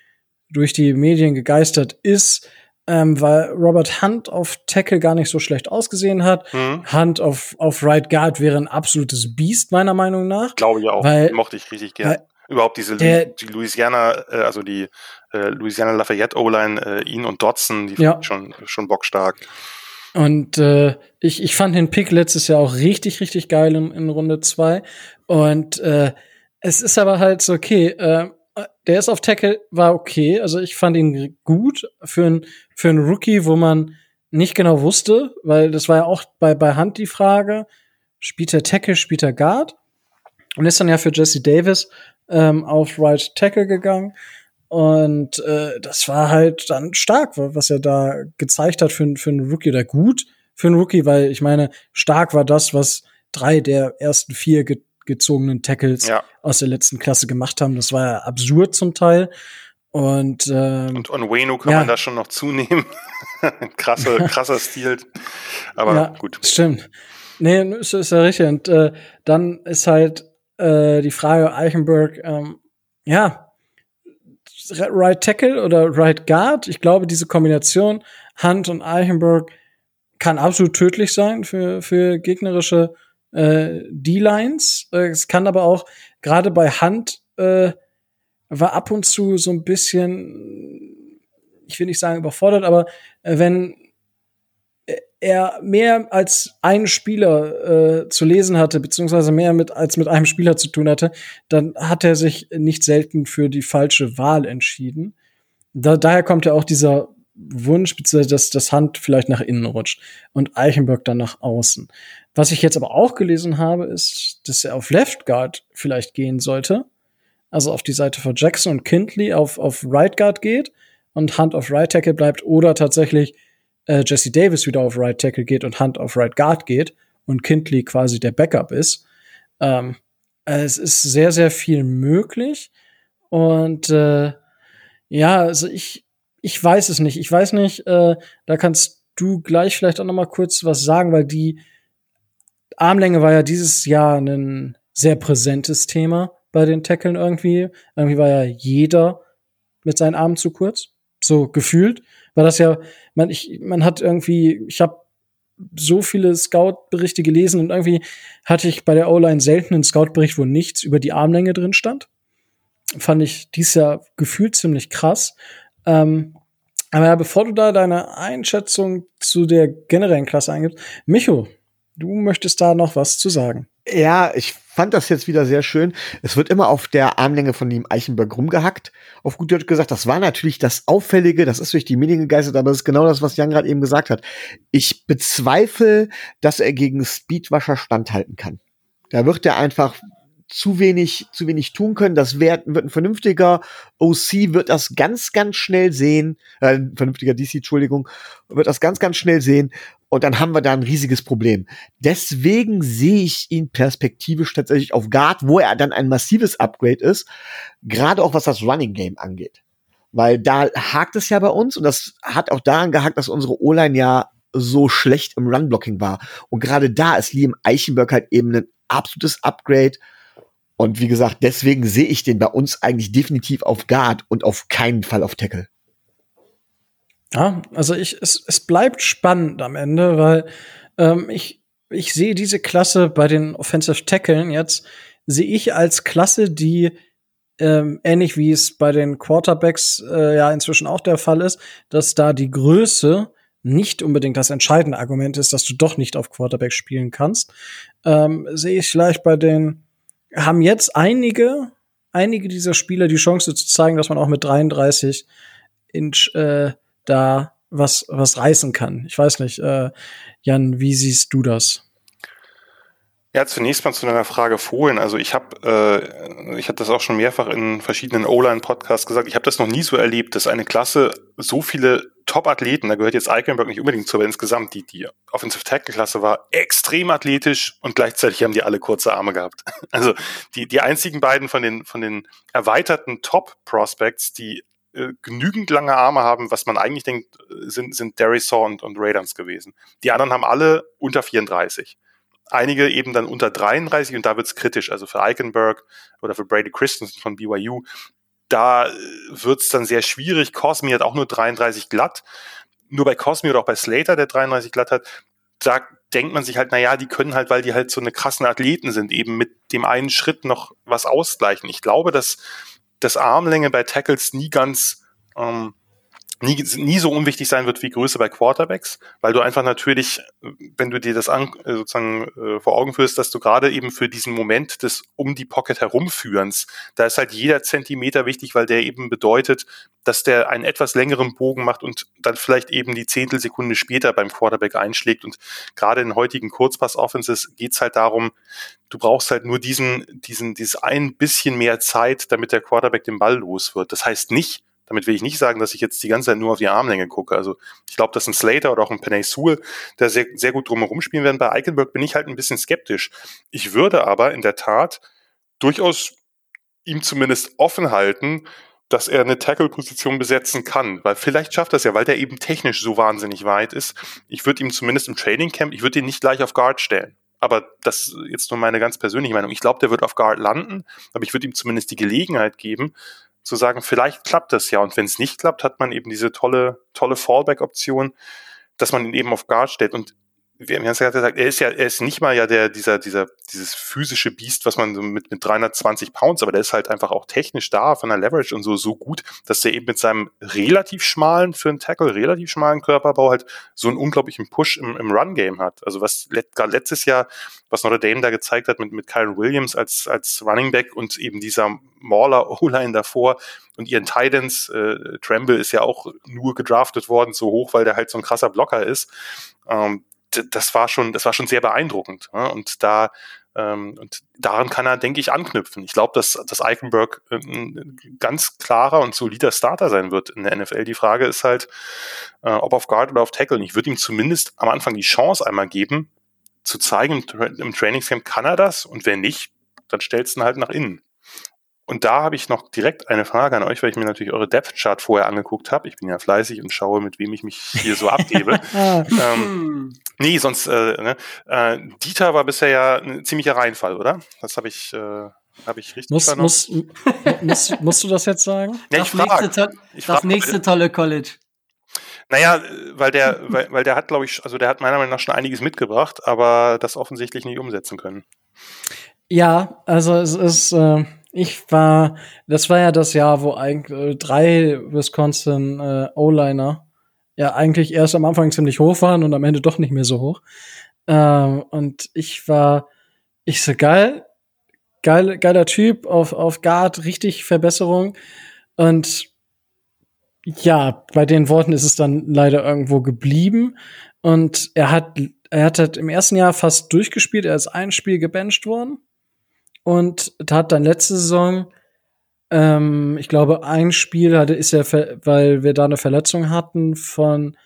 A: durch die Medien gegeistert ist, ähm, weil Robert Hunt auf Tackle gar nicht so schlecht ausgesehen hat.
C: Mhm.
A: Hunt auf auf Right Guard wäre ein absolutes Biest meiner Meinung nach.
C: Glaube ich auch.
A: Weil-
C: Mochte ich richtig gern.
A: weil
C: Überhaupt diese
A: der-
C: die Louisiana, äh, also die äh, Louisiana Lafayette O-Line, äh, ihn und Dodson, die
A: Ja.
C: schon schon bockstark.
A: Und äh, ich, ich fand den Pick letztes Jahr auch richtig, richtig geil in, in Runde zwei. Und äh, es ist aber halt so, okay, äh, der ist auf Tackle, war okay. Also ich fand ihn gut für ein für einen Rookie, wo man nicht genau wusste, weil das war ja auch bei, bei Hunt die Frage, spielt er Tackle, spielt er Guard? Und ist dann ja für Jesse Davis ähm, auf Right Tackle gegangen. Und äh, das war halt dann stark, was er da gezeigt hat für, für einen Rookie oder gut für einen Rookie, weil ich meine, stark war das, was drei der ersten vier ge gezogenen Tackles
C: Ja.
A: aus der letzten Klasse gemacht haben. Das war ja absurd zum Teil. Und, ähm,
C: Und Onwenu kann
A: Ja.
C: man da schon noch zunehmen. Krasse, krasser Stil. Aber
A: ja,
C: gut.
A: Stimmt. Nee, ist, ist ja richtig. Und äh, dann ist halt äh, die Frage, Eichenberg, ähm, ja, Right Tackle oder Right Guard. Ich glaube, diese Kombination Hunt und Eichenberg kann absolut tödlich sein für, für gegnerische äh, D-Lines. Äh, es kann aber auch, gerade bei Hunt, äh, war ab und zu so ein bisschen, ich will nicht sagen überfordert, aber äh, wenn er mehr als einen Spieler äh, zu lesen hatte, beziehungsweise mehr mit als mit einem Spieler zu tun hatte, dann hat er sich nicht selten für die falsche Wahl entschieden. Da, daher kommt ja auch dieser Wunsch, beziehungsweise dass das Hand vielleicht nach innen rutscht und Eichenberg dann nach außen. Was ich jetzt aber auch gelesen habe, ist, dass er auf Left Guard vielleicht gehen sollte. Also auf die Seite von Jackson und Kindley auf, auf Right Guard geht und Hunt auf Right Tackle bleibt oder tatsächlich äh, Jesse Davis wieder auf Right Tackle geht und Hunt auf Right Guard geht und Kindley quasi der Backup ist. Ähm, es ist sehr, sehr viel möglich. Und äh, ja, also ich, ich weiß es nicht. Ich weiß nicht, äh, da kannst du gleich vielleicht auch noch mal kurz was sagen, weil die Armlänge war ja dieses Jahr ein sehr präsentes Thema bei den Tackeln irgendwie. Irgendwie war ja jeder mit seinen Armen zu kurz. So gefühlt. War das ja, man, ich, man hat irgendwie, ich habe so viele Scout-Berichte gelesen und irgendwie hatte ich bei der O-Line selten einen Scout-Bericht, wo nichts über die Armlänge drin stand. Fand ich dies Jahr gefühlt ziemlich krass. Ähm, aber ja, bevor du da deine Einschätzung zu der generellen Klasse eingibst, Micho, du möchtest da noch was zu sagen.
D: Ja, ich fand das jetzt wieder sehr schön. Es wird immer auf der Armlänge von dem Eichenberg rumgehackt. Auf gut Deutsch gesagt, das war natürlich das Auffällige, das ist durch die Medien gegeistert, aber das ist genau das, was Jan gerade eben gesagt hat. Ich bezweifle, dass er gegen Speedwasher standhalten kann. Da wird er einfach zu wenig, zu wenig tun können. Das wird, wird ein vernünftiger OC wird das ganz, ganz schnell sehen, äh, ein vernünftiger DC, Entschuldigung, wird das ganz, ganz schnell sehen. Und dann haben wir da ein riesiges Problem. Deswegen sehe ich ihn perspektivisch tatsächlich auf Guard, wo er dann ein massives Upgrade ist, gerade auch was das Running Game angeht. Weil da hakt es ja bei uns und das hat auch daran gehakt, dass unsere O-Line ja so schlecht im Run-Blocking war. Und gerade da ist Liam Eichenberg halt eben ein absolutes Upgrade. Und wie gesagt, deswegen sehe ich den bei uns eigentlich definitiv auf Guard und auf keinen Fall auf Tackle.
A: Ja, also ich, es, es bleibt spannend am Ende, weil ähm, ich, ich sehe diese Klasse bei den Offensive Tackeln jetzt, sehe ich als Klasse, die ähm, ähnlich wie es bei den Quarterbacks äh, ja inzwischen auch der Fall ist, dass da die Größe nicht unbedingt das entscheidende Argument ist, dass du doch nicht auf Quarterback spielen kannst, ähm, sehe ich vielleicht bei den, haben jetzt einige, einige dieser Spieler die Chance zu zeigen, dass man auch mit 33 Inch äh, da was, was reißen kann. Ich weiß nicht, äh, Jan, wie siehst du das?
C: Ja, zunächst mal zu deiner Frage vorhin. Also ich habe, äh, ich habe das auch schon mehrfach in verschiedenen O-Line-Podcasts gesagt. Ich habe das noch nie so erlebt, dass eine Klasse so viele Top-Athleten, da gehört jetzt Eichenberg nicht unbedingt zu, aber insgesamt die die Offensive Tackle-Klasse war extrem athletisch und gleichzeitig haben die alle kurze Arme gehabt. Also die die einzigen beiden von den von den erweiterten Top-Prospects, die äh, genügend lange Arme haben, was man eigentlich denkt, sind sind Darius Saw und, und Raiders gewesen. Die anderen haben alle unter 34 einige eben dann unter 33 und da wird's kritisch. Also für Eichenberg oder für Brady Christensen von BYU, da äh, wird's dann sehr schwierig. Cosmi hat auch nur 33 glatt. Nur bei Cosmi oder auch bei Slater, der 33 glatt hat, da denkt man sich halt, na ja, die können halt, weil die halt so eine krassen Athleten sind, eben mit dem einen Schritt noch was ausgleichen. Ich glaube, dass das Armlänge bei Tackles nie ganz ähm, nie, nie so unwichtig sein wird wie Größe bei Quarterbacks, weil du einfach natürlich, wenn du dir das an, äh, sozusagen äh, vor Augen führst, dass du gerade eben für diesen Moment des um die Pocket herumführens, da ist halt jeder Zentimeter wichtig, weil der eben bedeutet, dass der einen etwas längeren Bogen macht und dann vielleicht eben die Zehntelsekunde später beim Quarterback einschlägt. Und gerade in heutigen Kurzpass-Offenses geht's halt darum, du brauchst halt nur diesen, diesen, dieses ein bisschen mehr Zeit, damit der Quarterback den Ball los wird. Das heißt nicht, damit will ich nicht sagen, dass ich jetzt die ganze Zeit nur auf die Armlänge gucke. Also ich glaube, dass ein Slater oder auch ein Penny Sewell da sehr, sehr gut drumherum spielen werden. Bei Eichenberg bin ich halt ein bisschen skeptisch. Ich würde aber in der Tat durchaus ihm zumindest offen halten, dass er eine Tackle-Position besetzen kann. Weil vielleicht schafft es ja, weil der eben technisch so wahnsinnig weit ist. Ich würde ihm zumindest im Training Camp, ich würde ihn nicht gleich auf Guard stellen. Aber das ist jetzt nur meine ganz persönliche Meinung. Ich glaube, der wird auf Guard landen, aber ich würde ihm zumindest die Gelegenheit geben, zu sagen, vielleicht klappt das ja. Und wenn es nicht klappt, hat man eben diese tolle, tolle Fallback-Option, dass man ihn eben auf Guard stellt. Und wir haben ja gesagt, er ist ja, er ist nicht mal ja der, dieser, dieser, dieses physische Biest, was man so mit, mit 320 Pounds, aber der ist halt einfach auch technisch da, von der Leverage und so, so gut, dass der eben mit seinem relativ schmalen, für einen Tackle, relativ schmalen Körperbau halt so einen unglaublichen Push im, im Run-Game hat. Also was let, gerade letztes Jahr, was Notre Dame da gezeigt hat mit, mit Kyron Williams als, als Running Back und eben dieser Mauler O-Line davor und ihren Titans, äh, Tremble ist ja auch nur gedraftet worden, so hoch, weil der halt so ein krasser Blocker ist. Ähm, das war schon, das war schon sehr beeindruckend. Ja? Und da ähm, und daran kann er, denke ich, anknüpfen. Ich glaube, dass, dass Eichenberg ein ganz klarer und solider Starter sein wird in der NFL. Die Frage ist halt, äh, ob auf Guard oder auf Tackle. Und ich würde ihm zumindest am Anfang die Chance einmal geben, zu zeigen, im Trainingscamp kann er das und wenn nicht, dann stellst du ihn halt nach innen. Und da habe ich noch direkt eine Frage an euch, weil ich mir natürlich eure Depth Chart vorher angeguckt habe. Ich bin ja fleißig und schaue, mit wem ich mich hier so abgebe. ähm, nee, sonst äh, ne? äh, Dieter war bisher ja ein ziemlicher Reinfall, oder? Das habe ich, äh, hab ich richtig
A: muss, muss, muss, musst du das jetzt sagen?
B: Ja, das, frag, nächste, das frag, nächste tolle College.
C: Naja, weil der, weil, weil der hat, glaube ich, also der hat meiner Meinung nach schon einiges mitgebracht, aber das offensichtlich nicht umsetzen können.
A: Ja, also es ist. Äh ich war, das war ja das Jahr, wo eigentlich äh, drei Wisconsin äh, O-Liner ja eigentlich erst am Anfang ziemlich hoch waren und am Ende doch nicht mehr so hoch. Ähm, und ich war, ich so geil, geil, geiler Typ auf auf Guard, richtig Verbesserung. Und ja, bei den Worten ist es dann leider irgendwo geblieben. Und er hat er hat halt im ersten Jahr fast durchgespielt, er ist ein Spiel gebencht worden und hat dann letzte Saison, ähm, ich glaube, ein Spiel hatte, ist er, weil wir da eine Verletzung hatten von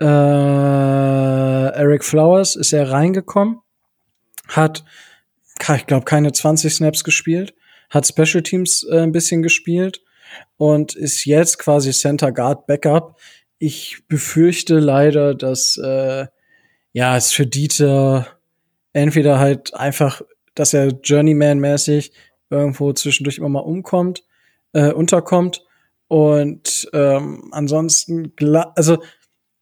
A: äh, Eric Flowers, ist er reingekommen, hat, ich glaube, keine 20 Snaps gespielt, hat Special Teams äh, ein bisschen gespielt und ist jetzt quasi Center Guard Backup. Ich befürchte leider, dass äh, ja es für Dieter entweder halt einfach dass er Journeyman-mäßig irgendwo zwischendurch immer mal umkommt, äh, unterkommt. Und ähm, ansonsten, also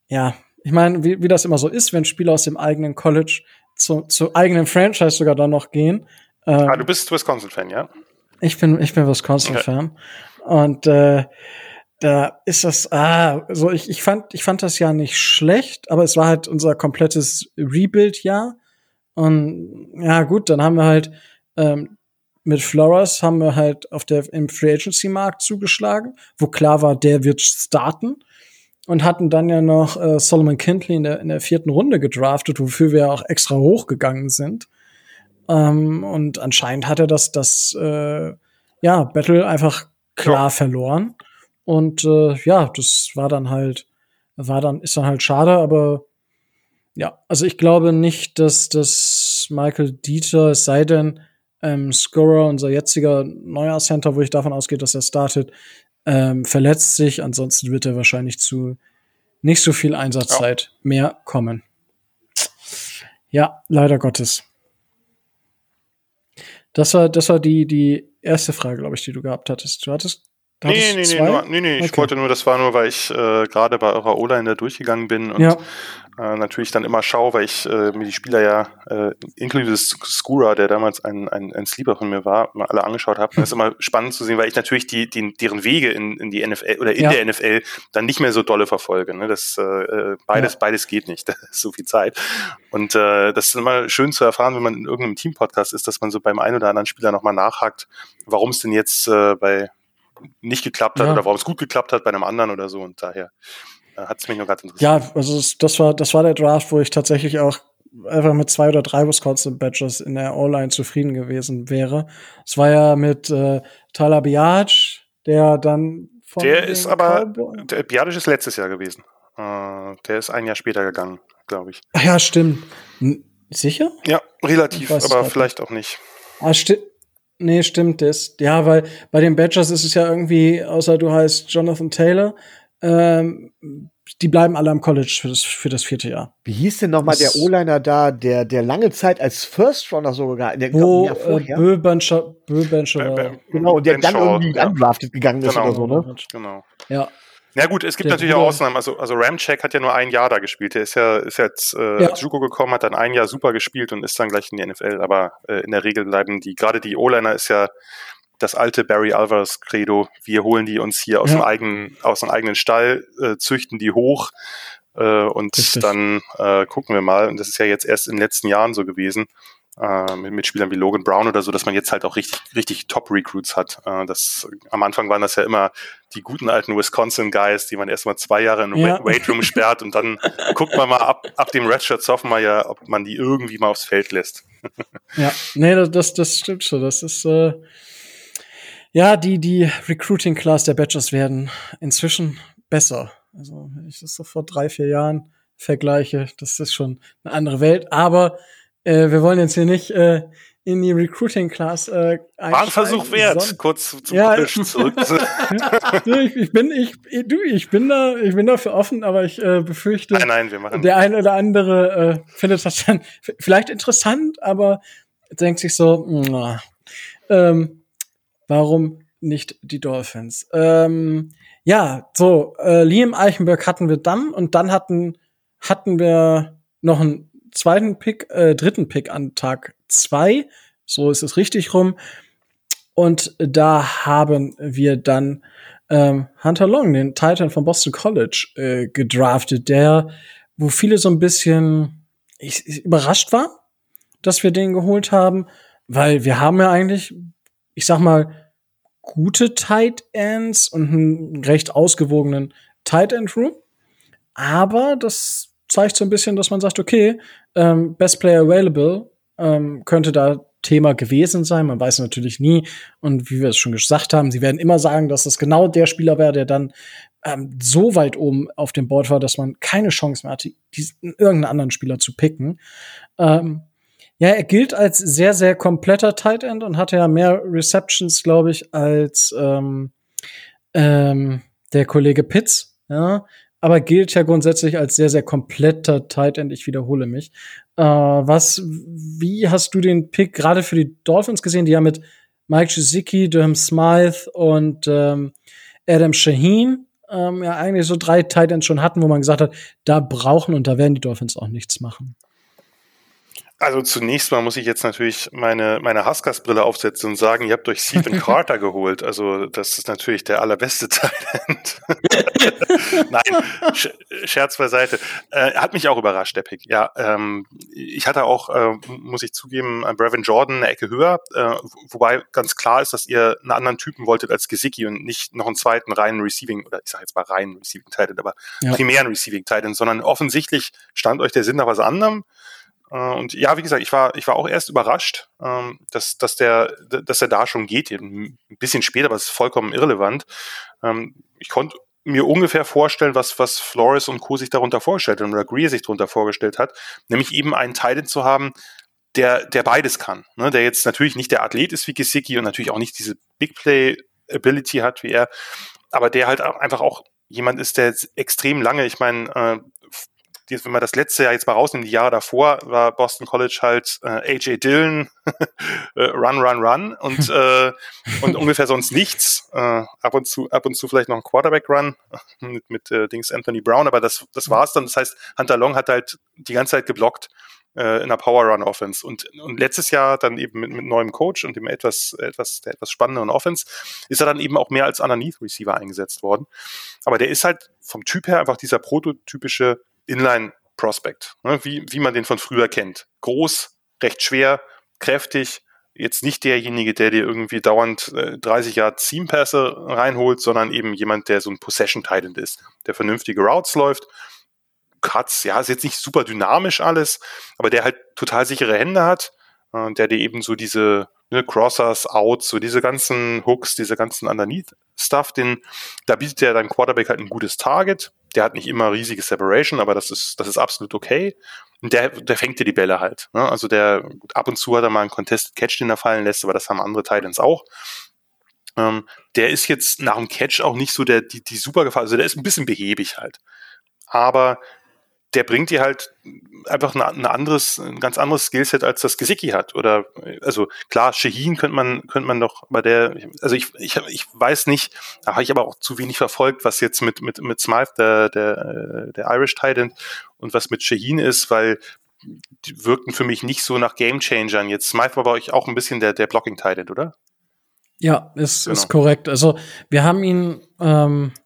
A: ja, ich meine, wie, wie das immer so ist, wenn Spieler aus dem eigenen College zu, zu eigenen Franchise sogar dann noch gehen.
C: Ähm, ah, du bist Wisconsin-Fan, ja?
A: Ich bin, ich bin Wisconsin-Fan. Okay. Und äh, da ist das, ah, so ich, ich fand, ich fand das ja nicht schlecht, aber es war halt unser komplettes Rebuild-Jahr. Und ja, gut, dann haben wir halt ähm, mit Flores haben wir halt auf der im Free Agency Markt zugeschlagen, wo klar war, der wird starten und hatten dann ja noch äh, Solomon Kindley in der in der vierten Runde gedraftet, wofür wir auch extra hochgegangen sind. Ähm, und anscheinend hat er das das äh, ja Battle einfach klar
C: Ja.
A: verloren und äh, ja, das war dann halt war dann ist dann halt schade, aber ja, also ich glaube nicht, dass das Michael Dieter, es sei denn, ähm, Scorer, unser jetziger neuer Center, wo ich davon ausgehe, dass er startet, ähm, verletzt sich. Ansonsten wird er wahrscheinlich zu nicht so viel Einsatzzeit mehr kommen. Ja, leider Gottes. Das war, das war die, die erste Frage, glaube ich, die du gehabt hattest. Du hattest,
C: Nee, nee, nee, nur, nee, nee, ich
A: Okay.
C: wollte nur, das war nur, weil ich äh, gerade bei eurer O-Line da durchgegangen bin und
A: Ja.
C: äh, natürlich dann immer schaue, weil ich äh, mir die Spieler ja, äh, inklusive Skura, der damals ein, ein, ein Sleeper von mir war, mal alle angeschaut habe. Das ist immer spannend zu sehen, weil ich natürlich die, die deren Wege in, in die NFL oder in
A: Ja.
C: der NFL dann nicht mehr so dolle verfolge. Ne? Das äh, beides,
A: Ja.
C: beides geht nicht. Das ist so viel Zeit. Und äh, das ist immer schön zu erfahren, wenn man in irgendeinem Team-Podcast ist, dass man so beim einen oder anderen Spieler nochmal nachhakt, warum es denn jetzt äh, bei nicht geklappt hat
A: Ja.
C: oder warum es gut geklappt hat bei einem anderen oder so. Und daher äh, hat es mich nur gerade interessiert.
A: Ja, also das war, das war der Draft, wo ich tatsächlich auch einfach mit zwei oder drei Wisconsin Badgers in der O-Line zufrieden gewesen wäre. Es war ja mit äh, Tyler Biage, der dann von
C: Der ist aber,
A: Cowboy-
C: der Biadisch ist letztes Jahr gewesen. Äh, der ist ein Jahr später gegangen, glaube ich.
A: Ach ja, stimmt. N sicher?
C: Ja, relativ, aber vielleicht auch nicht.
A: Ah, stimmt. Nee, stimmt das. Ja, weil bei den Badgers ist es ja irgendwie, außer du heißt Jonathan Taylor, ähm, die bleiben alle am College für das, für das vierte Jahr.
D: Wie hieß denn nochmal der O-Liner da, der, der lange Zeit als First Runner sogar in der
A: Wo
D: Jahr
A: äh,
D: vorher?
A: Böbencher, Böbencher
C: Bö-
A: war.
C: Bö-
D: genau, und der dann irgendwie
C: ja.
D: undrafted gegangen ist
C: Genau.
D: oder so, ne?
C: Genau.
A: Ja.
C: Ja gut, es gibt
A: Der
C: natürlich auch Ausnahmen. Also, also Ramcheck hat ja nur ein Jahr da gespielt. Der ist ja ist jetzt äh,
A: Ja.
C: Jugo gekommen, hat dann ein Jahr super gespielt und ist dann gleich in die NFL. Aber äh, in der Regel bleiben die, gerade die O-Liner ist ja das alte Barry Alvarez Credo. Wir holen die uns hier aus
A: Ja.
C: dem eigenen aus dem eigenen Stall, äh, züchten die hoch äh, und
A: Richtig.
C: dann äh, gucken wir mal. Und das ist ja jetzt erst in den letzten Jahren so gewesen. Äh, mit, mit Spielern wie Logan Brown oder so, dass man jetzt halt auch richtig, richtig Top-Recruits hat. Äh, das, am Anfang waren das ja immer die guten alten Wisconsin-Guys, die man erstmal zwei Jahre in
A: Ja.
C: ja. Weight Room sperrt und dann guckt man mal ab, ab dem Redshirt Sophomore ja, ob man die irgendwie mal aufs Feld lässt.
A: Ja, nee, das, das, stimmt schon. Das ist, äh, ja, die, die Recruiting Class der Badgers werden inzwischen besser. Also, wenn ich das so vor drei, vier Jahren vergleiche, das ist schon eine andere Welt. Aber äh, wir wollen jetzt hier nicht äh, in die Recruiting Class äh,
C: War ein Versuch wert,
A: sondern-
C: kurz zum
A: Ja.
C: Zurück.
A: du, ich, ich bin, ich, du, ich bin da, ich bin dafür offen, aber ich äh, befürchte,
C: nein, nein, wir machen
A: der eine oder andere äh, findet das dann vielleicht interessant, aber denkt sich so, na, ähm, warum nicht die Dolphins? Ähm, ja, so, äh, Liam Eichenberg hatten wir dann und dann hatten, hatten wir noch einen zweiten Pick, äh, dritten Pick an Tag zwei. So ist es richtig rum. Und da haben wir dann ähm, Hunter Long, den Titan von Boston College, äh, gedraftet, der, wo viele so ein bisschen ich, ich überrascht war, dass wir den geholt haben, weil wir haben ja eigentlich, ich sag mal, gute Tight Ends und einen recht ausgewogenen Tight End Room. Aber das zeigt so ein bisschen, dass man sagt, okay, ähm, Best Player Available ähm, könnte da Thema gewesen sein. Man weiß natürlich nie. Und wie wir es schon gesagt haben, sie werden immer sagen, dass es genau der Spieler wäre, der dann ähm, so weit oben auf dem Board war, dass man keine Chance mehr hatte, diesen, irgendeinen anderen Spieler zu picken. Ähm, ja, er gilt als sehr, sehr kompletter Tight End und hatte ja mehr Receptions, glaube ich, als ähm, ähm, der Kollege Pitts. Ja, aber gilt ja grundsätzlich als sehr, sehr kompletter Tight End. Ich wiederhole mich. Äh, was, wie hast du den Pick gerade für die Dolphins gesehen, die ja mit Mike Gesicki, Durham Smythe und ähm, Adam Shaheen ähm, ja eigentlich so drei Tight Ends schon hatten, wo man gesagt hat, da brauchen und da werden die Dolphins auch nichts machen.
C: Also zunächst mal muss ich jetzt natürlich meine, meine Huskers-Brille aufsetzen und sagen, ihr habt euch Stephen Carter geholt. Also das ist natürlich der allerbeste Talent. Nein, Sch Scherz beiseite. Äh, hat mich auch überrascht, der Pick. Ja, ähm, ich hatte auch, äh, muss ich zugeben, äh, Brevin Jordan eine Ecke höher, äh, wobei ganz klar ist, dass ihr einen anderen Typen wolltet als Gesicki und nicht noch einen zweiten reinen Receiving, oder ich sage jetzt mal reinen Receiving Titan, aber ja. primären Receiving Titan, sondern offensichtlich stand euch der Sinn nach was anderem. Äh, und ja, wie gesagt, ich war, ich war auch erst überrascht, ähm, dass, dass der, dass er da schon geht. Ein bisschen später, aber es ist vollkommen irrelevant. Ähm, ich konnte mir ungefähr vorstellen, was, was Flores und Co. sich darunter vorgestellt haben oder Greer sich darunter vorgestellt hat, nämlich eben einen Titan zu haben, der, der beides kann. Ne? Der jetzt natürlich nicht der Athlet ist wie Gesicki und natürlich auch nicht diese Big Play Ability hat wie er, aber der halt einfach auch jemand ist, der extrem lange, ich meine, äh, wenn man das letzte Jahr jetzt mal rausnimmt, die Jahre davor, war Boston College halt äh, AJ Dillon, äh, Run, Run, Run und, äh, und ungefähr sonst nichts. Äh, ab und zu, ab und zu vielleicht noch ein Quarterback-Run mit, mit äh, Dings Anthony Brown, aber das, das war's dann. Das heißt, Hunter Long hat halt die ganze Zeit geblockt äh, in einer Power Run Offense und, und letztes Jahr dann eben mit, mit neuem Coach und dem etwas, etwas, der etwas spannenderen Offense ist er dann eben auch mehr als Underneath Receiver eingesetzt worden. Aber der ist halt vom Typ her einfach dieser prototypische Inline Prospect, ne, wie, wie man den von früher kennt. Groß, recht schwer, kräftig, jetzt nicht derjenige, der dir irgendwie dauernd äh, 30 Jahre Seam-Pässe reinholt, sondern eben jemand, der so ein Possession-Titan ist, der vernünftige Routes läuft. Cuts, ja, ist jetzt nicht super dynamisch alles, aber der halt total sichere Hände hat, äh, der dir eben so diese ne, Crossers, Outs, so diese ganzen Hooks, diese ganzen Underneath-Stuff, den, da bietet der dein Quarterback halt ein gutes Target, der hat nicht immer riesige Separation, aber das ist, das ist absolut okay. Und der, der fängt dir die Bälle halt. Ne? Also der ab und zu hat er mal einen Contested Catch, den er fallen lässt, aber das haben andere Titans auch. Ähm, der ist jetzt nach dem Catch auch nicht so der, die, die super Gefahr. Also der ist ein bisschen behäbig halt. Aber der bringt dir halt einfach ein, ein anderes, ein ganz anderes Skillset, als das Gesicki hat. Oder also klar, Shaheen könnte man, könnte man doch bei der, also ich, ich, ich weiß nicht, da habe ich aber auch zu wenig verfolgt, was jetzt mit, mit, mit Smythe, der, der, der Irish Titan, und was mit Shaheen ist, weil die wirkten für mich nicht so nach Game Changern. Jetzt Smythe war bei euch auch ein bisschen der, der Blocking Titan, oder?
A: Ja, ist, genau. ist korrekt. Also wir haben ihn ähm, äh,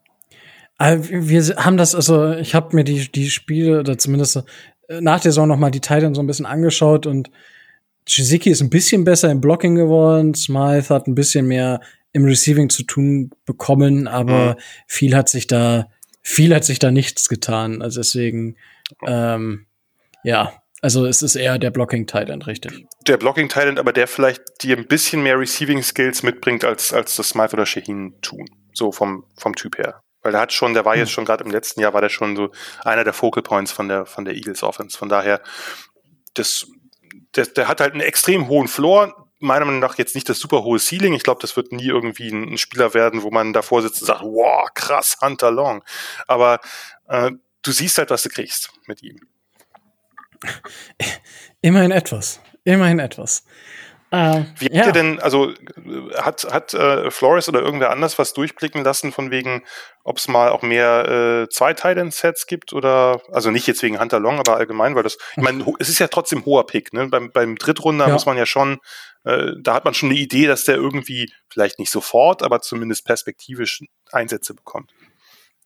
A: wir haben das, also ich habe mir die, die Spiele, oder zumindest äh, nach der Saison noch mal die Titans so ein bisschen angeschaut und Shiziki ist ein bisschen besser im Blocking geworden, Smythe hat ein bisschen mehr im Receiving zu tun bekommen, aber mhm. viel hat sich da, viel hat sich da nichts getan. Also deswegen, ähm, ja, also es ist eher der Blocking Titan, richtig.
C: Der Blocking Titan, aber der vielleicht dir ein bisschen mehr Receiving Skills mitbringt, als, als das Smythe oder Shaheen tun. So vom, vom Typ her. Weil der hat schon, der war jetzt hm. schon gerade im letzten Jahr, war der schon so einer der Focal Points von der, von der Eagles Offense. Von daher, das, der, der hat halt einen extrem hohen Floor. Meiner Meinung nach jetzt nicht das super hohe Ceiling. Ich glaube, das wird nie irgendwie ein, Spieler werden, wo man davor sitzt und sagt, wow, krass, Hunter Long. Aber äh, du siehst halt, was du kriegst mit ihm.
A: Immerhin etwas. Immerhin etwas.
C: Äh, Wie habt ja. ihr denn, also hat, hat äh, Flores oder irgendwer anders was durchblicken lassen, von wegen, ob es mal auch mehr äh, zwei Titan-Sets gibt oder, also nicht jetzt wegen Hunter Long, aber allgemein, weil das, ich meine, es ist ja trotzdem hoher Pick, ne? Beim, beim Drittrunder ja. muss man ja schon, äh, da hat man schon eine Idee, dass der irgendwie, vielleicht nicht sofort, aber zumindest perspektivisch Einsätze bekommt.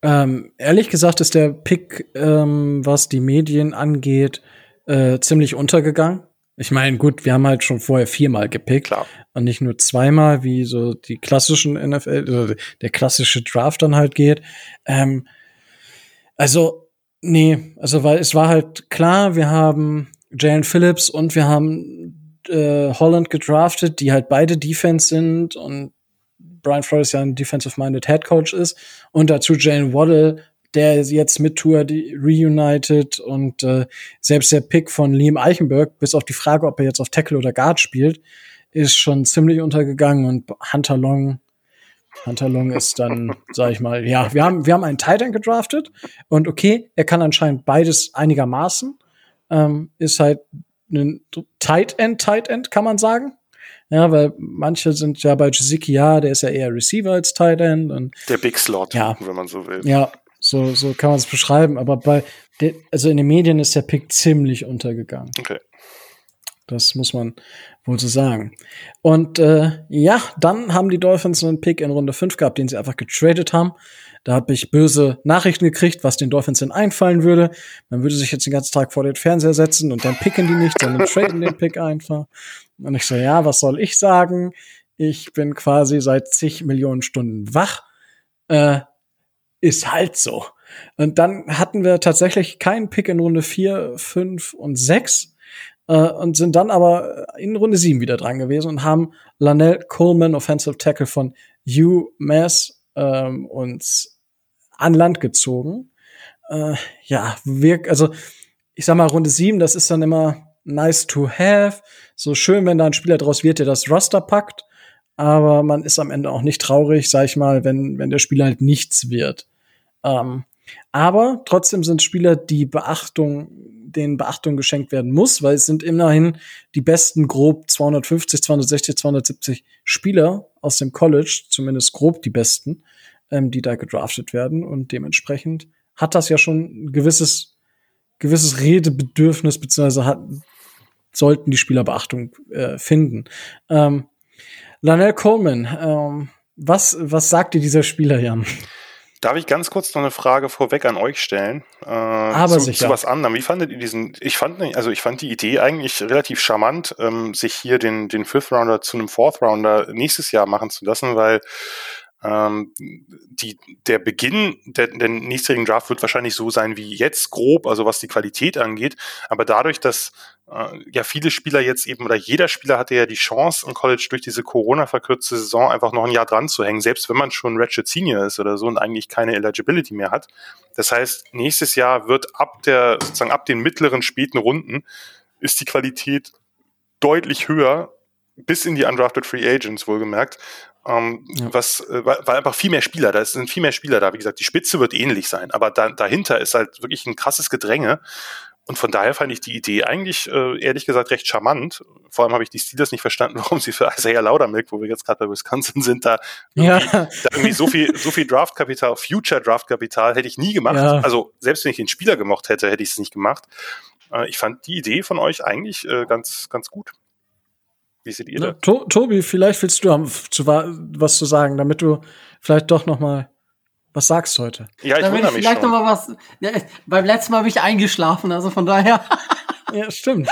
A: Ähm, ehrlich gesagt ist der Pick, ähm, was die Medien angeht, äh, ziemlich untergegangen. Ich meine, gut, wir haben halt schon vorher viermal gepickt Klar. und nicht nur zweimal, wie so die klassischen NFL, also der klassische Draft dann halt geht. Ähm, also, nee, also weil es war halt klar, wir haben Jalen Phillips und wir haben äh, Holland gedraftet, die halt beide Defense sind und Brian Flores ja ein defensive-minded Head Coach ist und dazu Jalen Waddle der jetzt mit Tour reunited und äh, selbst der Pick von Liam Eichenberg, bis auf die Frage, ob er jetzt auf Tackle oder Guard spielt, ist schon ziemlich untergegangen und Hunter Long Hunter Long ist dann, sag ich mal, ja, wir haben, wir haben einen Titan gedraftet und okay, er kann anscheinend beides einigermaßen. Ähm, ist halt ein Tight End, Tight End, kann man sagen. Ja, weil manche sind ja bei Jiziki, ja, der ist ja eher Receiver als Tight End. Und,
C: der Big Slot,
A: ja,
C: wenn man so will.
A: Ja, so, so kann man es beschreiben. Aber bei, also in den Medien ist der Pick ziemlich untergegangen.
C: Okay.
A: Das muss man wohl so sagen. Und äh, ja, dann haben die Dolphins einen Pick in Runde 5 gehabt, den sie einfach getradet haben. Da habe ich böse Nachrichten gekriegt, was den Dolphins denn einfallen würde. Man würde sich jetzt den ganzen Tag vor den Fernseher setzen und dann picken die nicht, sondern traden den Pick einfach. Und ich so, ja, was soll ich sagen? Ich bin quasi seit zig Millionen Stunden wach. Äh, ist halt so. Und dann hatten wir tatsächlich keinen Pick in Runde 4, 5 und 6 äh, und sind dann aber in Runde 7 wieder dran gewesen und haben Lanell Coleman, Offensive Tackle von UMass, ähm, uns an Land gezogen. Äh, ja, wir, also ich sag mal, Runde 7, das ist dann immer nice to have. So schön, wenn da ein Spieler draus wird, der das Roster packt. Aber man ist am Ende auch nicht traurig, sag ich mal, wenn, wenn der Spieler halt nichts wird. Ähm, aber trotzdem sind Spieler, die Beachtung, denen Beachtung geschenkt werden muss, weil es sind immerhin die besten grob 250, 260, 270 Spieler aus dem College, zumindest grob die besten, ähm, die da gedraftet werden. Und dementsprechend hat das ja schon ein gewisses, gewisses Redebedürfnis, beziehungsweise hat, sollten die Spieler Beachtung äh, finden. Ähm, Lanell Coleman, ähm, was, was sagt dir dieser Spieler, Jan?
C: Darf ich ganz kurz noch eine Frage vorweg an euch stellen? Äh,
A: Aber
C: zu,
A: sicher.
C: zu was anderem. Wie fandet ihr diesen? Ich fand, also ich fand die Idee eigentlich relativ charmant, ähm, sich hier den den Fifth Rounder zu einem Fourth Rounder nächstes Jahr machen zu lassen, weil ähm, die, der Beginn der, der nächstjährigen Draft wird wahrscheinlich so sein wie jetzt grob, also was die Qualität angeht. Aber dadurch, dass ja viele Spieler jetzt eben oder jeder Spieler hatte ja die Chance im College durch diese Corona-verkürzte Saison einfach noch ein Jahr dran zu hängen, selbst wenn man schon Ratchet Senior ist oder so und eigentlich keine Eligibility mehr hat. Das heißt, nächstes Jahr wird ab der, sozusagen ab den mittleren, späten Runden ist die Qualität deutlich höher bis in die undrafted Free Agents wohlgemerkt. Ähm,
A: Ja.
C: was, äh, weil, weil einfach viel mehr Spieler, da sind viel mehr Spieler da. Wie gesagt, die Spitze wird ähnlich sein, aber da, dahinter ist halt wirklich ein krasses Gedränge. Und von daher fand ich die Idee eigentlich, äh, ehrlich gesagt, recht charmant. Vor allem habe ich die Steelers nicht verstanden, warum sie für Isaiah Laudermilk, wo wir jetzt gerade bei Wisconsin sind, da
A: Ja.
C: irgendwie, da irgendwie so viel, so viel Draftkapital, Future Draftkapital hätte ich nie gemacht.
A: Ja.
C: Also selbst wenn ich den Spieler gemocht hätte, hätte ich es nicht gemacht. Äh, ich fand die Idee von euch eigentlich äh, ganz, ganz gut. Wie seht ihr das?
A: to Tobi, vielleicht willst du was zu sagen, damit du vielleicht doch noch mal was sagst heute.
C: Ja, ich
B: Da
C: wundere
B: ich
C: mich
B: vielleicht
C: schon.
B: noch mal was. Ja, beim letzten Mal bin ich eingeschlafen, also von daher.
A: Ja, stimmt.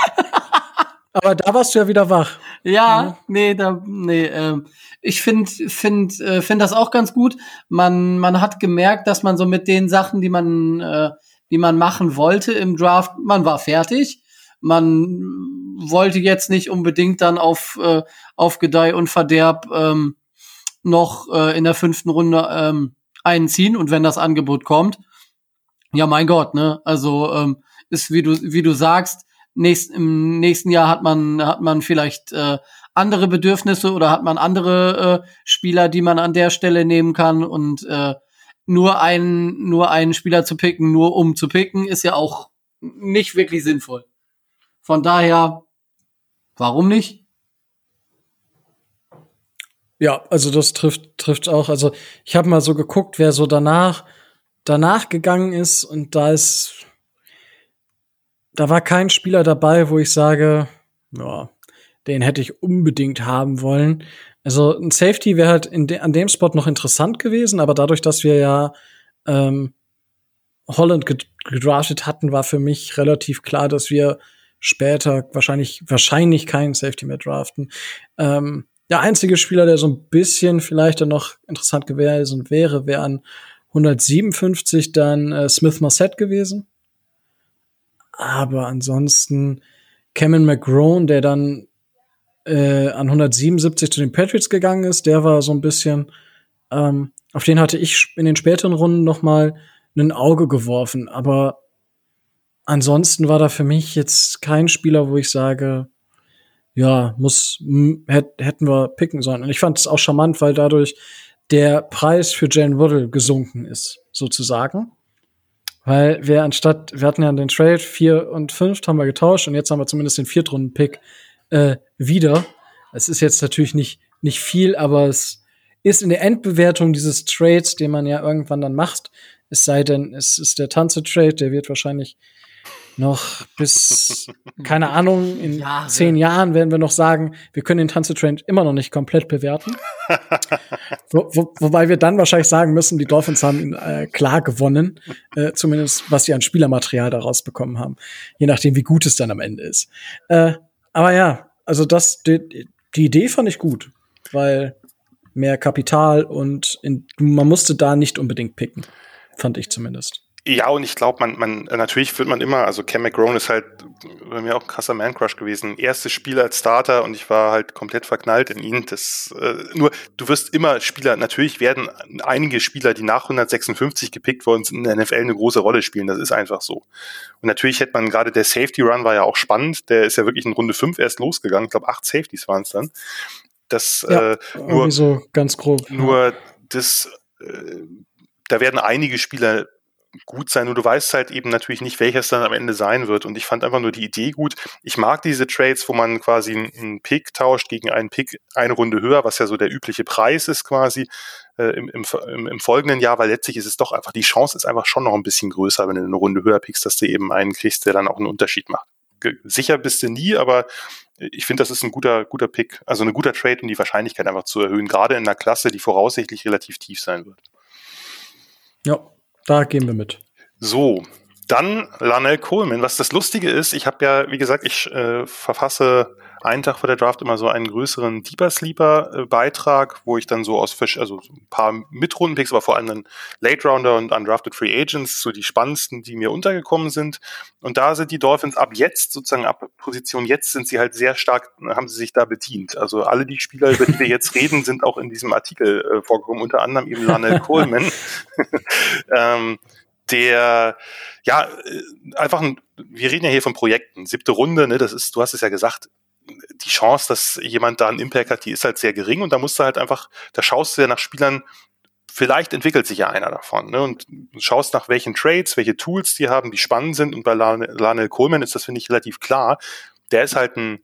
A: Aber da warst du ja wieder wach.
B: Ja, nee, da, nee, ähm, ich finde, find, äh, find das auch ganz gut. Man, man hat gemerkt, dass man so mit den Sachen, die man, äh, die man machen wollte im Draft, man war fertig. Man wollte jetzt nicht unbedingt dann auf, äh, auf Gedeih und Verderb ähm, noch äh, in der fünften Runde ähm, einziehen und wenn das Angebot kommt, ja mein Gott, ne? Also ähm, ist wie du wie du sagst, nächst, im nächsten Jahr hat man hat man vielleicht äh, andere Bedürfnisse oder hat man andere äh, Spieler, die man an der Stelle nehmen kann und äh, nur einen nur einen Spieler zu picken, nur um zu picken, ist ja auch nicht wirklich sinnvoll. Von daher, warum nicht?
A: Ja, also das trifft trifft auch. Also ich habe mal so geguckt, wer so danach danach gegangen ist und da ist da war kein Spieler dabei, wo ich sage, ja, den hätte ich unbedingt haben wollen. Also ein Safety wäre halt in de an dem Spot noch interessant gewesen, aber dadurch, dass wir ja ähm, Holland ged- gedraftet hatten, war für mich relativ klar, dass wir später wahrscheinlich wahrscheinlich keinen Safety mehr draften. Ähm, der einzige Spieler, der so ein bisschen vielleicht dann noch interessant gewesen wäre, wäre an 157 dann äh, Smith Marset gewesen. Aber ansonsten Cameron McGrone, der dann äh, an 177 zu den Patriots gegangen ist, der war so ein bisschen, ähm, auf den hatte ich in den späteren Runden noch mal ein Auge geworfen. Aber ansonsten war da für mich jetzt kein Spieler, wo ich sage, ja, muss, hätt, hätten wir picken sollen. Und ich fand es auch charmant, weil dadurch der Preis für Jane Waddle gesunken ist, sozusagen. Weil wir anstatt, wir hatten ja den Trade vier und fünf haben wir getauscht und jetzt haben wir zumindest den Viertrunden-Pick äh, wieder. Es ist jetzt natürlich nicht, nicht viel, aber es ist in der Endbewertung dieses Trades, den man ja irgendwann dann macht, es sei denn, es ist der Tanze-Trade, der wird wahrscheinlich noch bis, keine Ahnung, in
B: Jahre.
A: zehn Jahren werden wir noch sagen, wir können den Tanze Trend immer noch nicht komplett bewerten. wo, wo, wobei wir dann wahrscheinlich sagen müssen, die Dolphins haben ihn äh, klar gewonnen, äh, zumindest was sie an Spielermaterial daraus bekommen haben. Je nachdem, wie gut es dann am Ende ist. Äh, aber ja, also das, die, die Idee fand ich gut, weil mehr Kapital und in, man musste da nicht unbedingt picken. Fand ich zumindest.
C: Ja, und ich glaube, man, man, natürlich wird man immer, also Cam McGrone ist halt bei mir auch ein krasser Man-Crush gewesen. Erstes Spiel als Starter und ich war halt komplett verknallt in ihn. Das, äh, nur, du wirst immer Spieler, natürlich werden einige Spieler, die nach 156 gepickt worden sind, in der NFL eine große Rolle spielen. Das ist einfach so. Und natürlich hätte man gerade der Safety Run war ja auch spannend. Der ist ja wirklich in Runde 5 erst losgegangen. Ich glaube, acht Safeties waren es dann. Das,
A: Ja,
C: äh, nur,
A: so ganz grob.
C: nur das, äh, da werden einige Spieler gut sein, nur du weißt halt eben natürlich nicht, welches dann am Ende sein wird. Und ich fand einfach nur die Idee gut. Ich mag diese Trades, wo man quasi einen- Pick tauscht gegen einen Pick eine Runde höher, was ja so der übliche Preis ist quasi äh, im, im, im, folgenden Jahr, weil letztlich ist es doch einfach, die Chance ist einfach schon noch ein bisschen größer, wenn du eine Runde höher pickst, dass du eben einen kriegst, der dann auch einen Unterschied macht. Sicher bist du nie, aber ich finde, das ist ein guter, guter Pick, also ein guter Trade, um die Wahrscheinlichkeit einfach zu erhöhen, gerade in einer Klasse, die voraussichtlich relativ tief sein wird.
A: Ja, da gehen wir mit.
C: So, dann Lanel Coleman. Was das Lustige ist, ich habe ja, wie gesagt, ich äh, verfasse einen Tag vor der Draft immer so einen größeren Deeper Sleeper äh, Beitrag, wo ich dann so aus fisch, also so ein paar Mitrundenpicks, aber vor allem dann Late Rounder und Undrafted Free Agents, so die spannendsten, die mir untergekommen sind. Und da sind die Dolphins ab jetzt, sozusagen ab Position jetzt, sind sie halt sehr stark, haben sie sich da bedient. Also alle die Spieler, über die wir jetzt reden, sind auch in diesem Artikel äh, vorgekommen, unter anderem eben Lanel Coleman. ähm, der ja äh, einfach ein, wir reden ja hier von Projekten, siebte Runde, ne, das ist, du hast es ja gesagt, die Chance, dass jemand da einen Impact hat, die ist halt sehr gering und da musst du halt einfach, da schaust du ja nach Spielern, vielleicht entwickelt sich ja einer davon, ne, und schaust nach welchen Trades, welche Tools die haben, die spannend sind und bei Lane- Lanel Coleman ist das, finde ich, relativ klar. Der ist halt ein,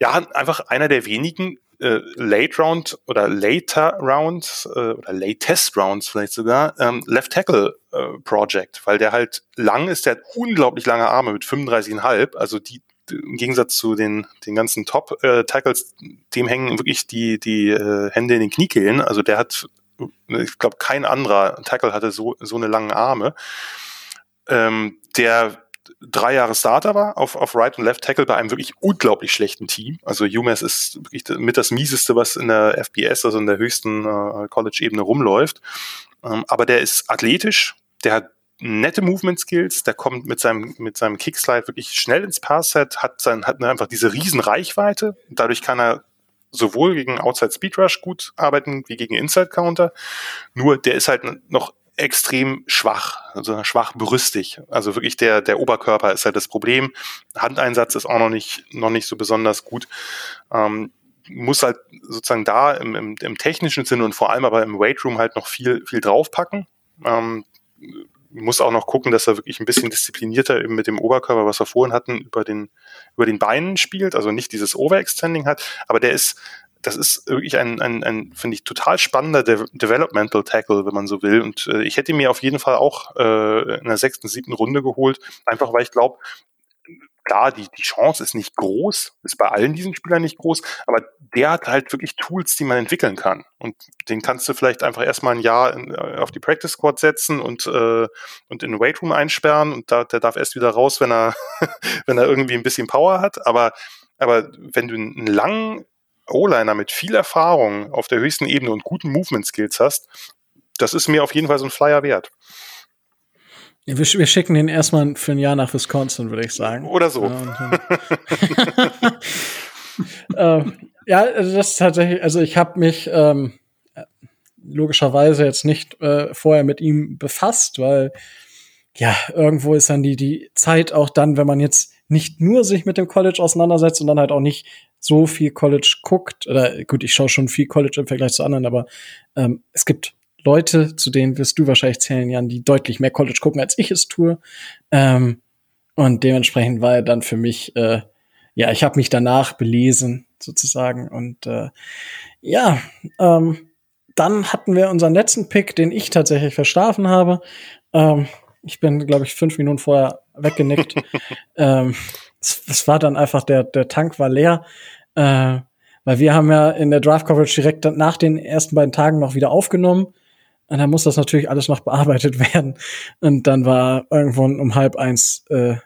C: ja, einfach einer der wenigen äh, Late Round oder Later Rounds äh, oder Latest Rounds vielleicht sogar ähm, Left Tackle äh, Project, weil der halt lang ist, der hat unglaublich lange Arme mit 35,5, also die im Gegensatz zu den den ganzen Top äh, dem hängen wirklich die die äh, Hände in den Kniekehlen, also der hat ich glaube kein anderer Tackle hatte so so eine langen Arme. Ähm, der drei Jahre Starter war auf, auf Right und Left Tackle bei einem wirklich unglaublich schlechten Team. Also UMass ist wirklich mit das mieseste, was in der FBS, also in der höchsten äh, College-Ebene rumläuft. Ähm, aber der ist athletisch, der hat nette Movement Skills, der kommt mit seinem, mit seinem Kickslide wirklich schnell ins Pass-Set, hat sein, hat einfach diese riesen Reichweite. Dadurch kann er sowohl gegen Outside Speed Rush gut arbeiten wie gegen Inside Counter. Nur der ist halt noch extrem schwach, also schwach brüstig. Also wirklich der, der Oberkörper ist halt das Problem. Handeinsatz ist auch noch nicht, noch nicht so besonders gut. Ähm, muss halt sozusagen da im, im, im technischen Sinne und vor allem aber im Weightroom halt noch viel, viel draufpacken. Ähm, muss auch noch gucken, dass er wirklich ein bisschen disziplinierter eben mit dem Oberkörper, was wir vorhin hatten, über den, über den Beinen spielt, also nicht dieses Overextending hat, aber der ist, das ist wirklich ein, ein, ein finde ich, total spannender De Developmental Tackle, wenn man so will. Und äh, ich hätte mir auf jeden Fall auch äh, in der sechsten, siebten Runde geholt, einfach weil ich glaube, klar, die, die Chance ist nicht groß, ist bei allen diesen Spielern nicht groß, aber der hat halt wirklich Tools, die man entwickeln kann. Und den kannst du vielleicht einfach erstmal ein Jahr in, äh, auf die Practice Squad setzen und, äh, und in den Weightroom einsperren und da, der darf erst wieder raus, wenn er, wenn er irgendwie ein bisschen Power hat. Aber, aber wenn du einen langen O-Liner mit viel Erfahrung auf der höchsten Ebene und guten Movement Skills hast, das ist mir auf jeden Fall so ein Flyer wert.
A: Wir, wir schicken den erstmal für ein Jahr nach Wisconsin, würde ich sagen.
C: Oder so.
A: Ähm, ja, also das ist tatsächlich, also ich habe mich ähm, äh, logischerweise jetzt nicht äh, vorher mit ihm befasst, weil ja, irgendwo ist dann die, die Zeit auch dann, wenn man jetzt nicht nur sich mit dem College auseinandersetzt und dann halt auch nicht so viel College guckt, oder gut, ich schaue schon viel College im Vergleich zu anderen, aber ähm, es gibt Leute, zu denen wirst du wahrscheinlich zählen, Jan, die deutlich mehr College gucken, als ich es tue. Ähm, und dementsprechend war er dann für mich, äh, ja, ich habe mich danach belesen, sozusagen. Und äh, ja, ähm, dann hatten wir unseren letzten Pick, den ich tatsächlich verschlafen habe. Ähm, Ich bin, glaube ich, fünf Minuten vorher weggenickt. ähm, es, es, war dann einfach, der, der Tank war leer. Äh, weil wir haben ja in der Draft Coverage direkt nach den ersten beiden Tagen noch wieder aufgenommen. Und dann muss das natürlich alles noch bearbeitet werden. Und dann war irgendwann um halb eins äh,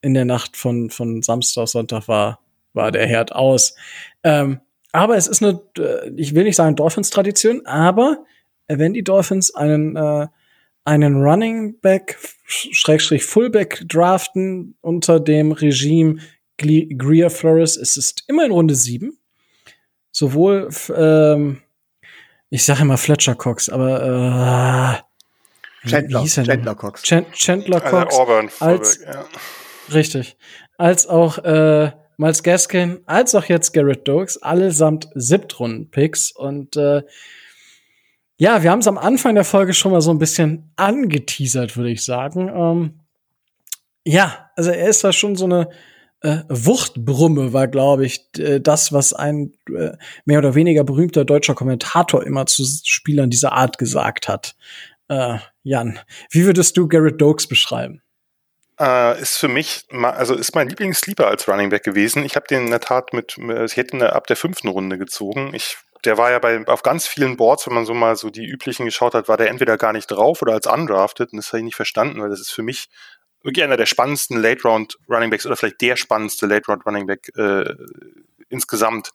A: in der Nacht von, von Samstag auf Sonntag war, war der Herd aus. Ähm, aber es ist eine, äh, ich will nicht sagen Dolphins-Tradition, aber wenn die Dolphins einen, äh, einen Running Back, Schrägstrich Fullback draften unter dem Regime Greer Flores, es ist immer in Runde sieben. Sowohl, ähm, ich sage immer Fletcher Cox, aber
D: äh, Chandler, Chandler Cox.
A: Chandler Cox.
C: Also Auburn
A: als, ja. Richtig. Als auch äh, Miles Gaskin, als auch jetzt Garrett Dokes, allesamt Siebtrunden-Picks. Und äh, ja, wir haben es am Anfang der Folge schon mal so ein bisschen angeteasert, würde ich sagen. Ähm, ja, also er ist da schon so eine äh, Wuchtbrumme, war, glaube ich, das, was ein äh, mehr oder weniger berühmter deutscher Kommentator immer zu Spielern dieser Art gesagt hat. Äh, Jan, wie würdest du Garrett Dokes beschreiben?
C: äh, ist für mich, also ist mein Lieblingssleeper als Running Back gewesen. Ich habe den in der Tat mit, ich hätte ihn ab der fünften Runde gezogen. Ich, der war ja bei, auf ganz vielen Boards, wenn man so mal so die üblichen geschaut hat, war der entweder gar nicht drauf oder als undrafted. Und das habe ich nicht verstanden, weil das ist für mich wirklich einer der spannendsten Late Round Running Backs oder vielleicht der spannendste Late Round Running Back äh, insgesamt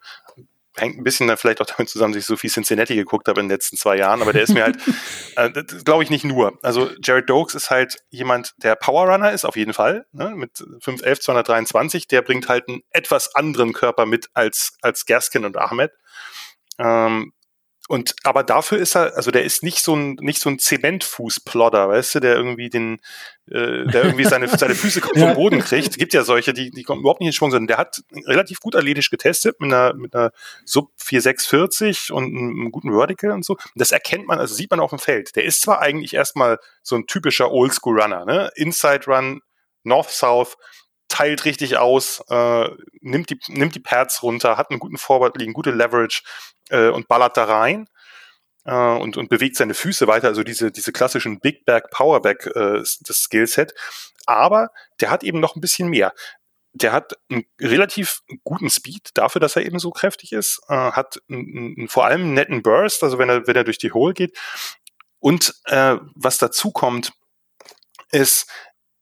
C: hängt ein bisschen da vielleicht auch damit zusammen, dass ich so viel Cincinnati geguckt habe in den letzten zwei Jahren, aber der ist mir halt, äh, glaube ich, nicht nur. Also Jared Dokes ist halt jemand, der Powerrunner ist, auf jeden Fall, ne, mit 5'11, 223, der bringt halt einen etwas anderen Körper mit als, als Gaskin und Ahmed. Ähm, und aber dafür ist er, also der ist nicht so ein nicht so ein Zementfußplodder, weißt du, der irgendwie den, äh, der irgendwie seine seine Füße vom Boden kriegt. Gibt ja solche, die die kommen überhaupt nicht in Schwung, sondern der hat relativ gut athletisch getestet mit einer mit einer Sub 4640 und einem guten Vertical und so. Und das erkennt man, also sieht man auf dem Feld. Der ist zwar eigentlich erstmal so ein typischer Oldschool Runner, ne, Inside Run, North South teilt richtig aus, äh, nimmt die nimmt die Pads runter, hat einen guten Forward liegen, gute Leverage äh, und ballert da rein äh, und, und bewegt seine Füße weiter, also diese, diese klassischen Big Back, Powerback, äh, das Skillset. Aber der hat eben noch ein bisschen mehr. Der hat einen relativ guten Speed dafür, dass er eben so kräftig ist, äh, hat einen, einen, vor allem einen netten Burst, also wenn er, wenn er durch die Hole geht. Und äh, was dazu kommt, ist,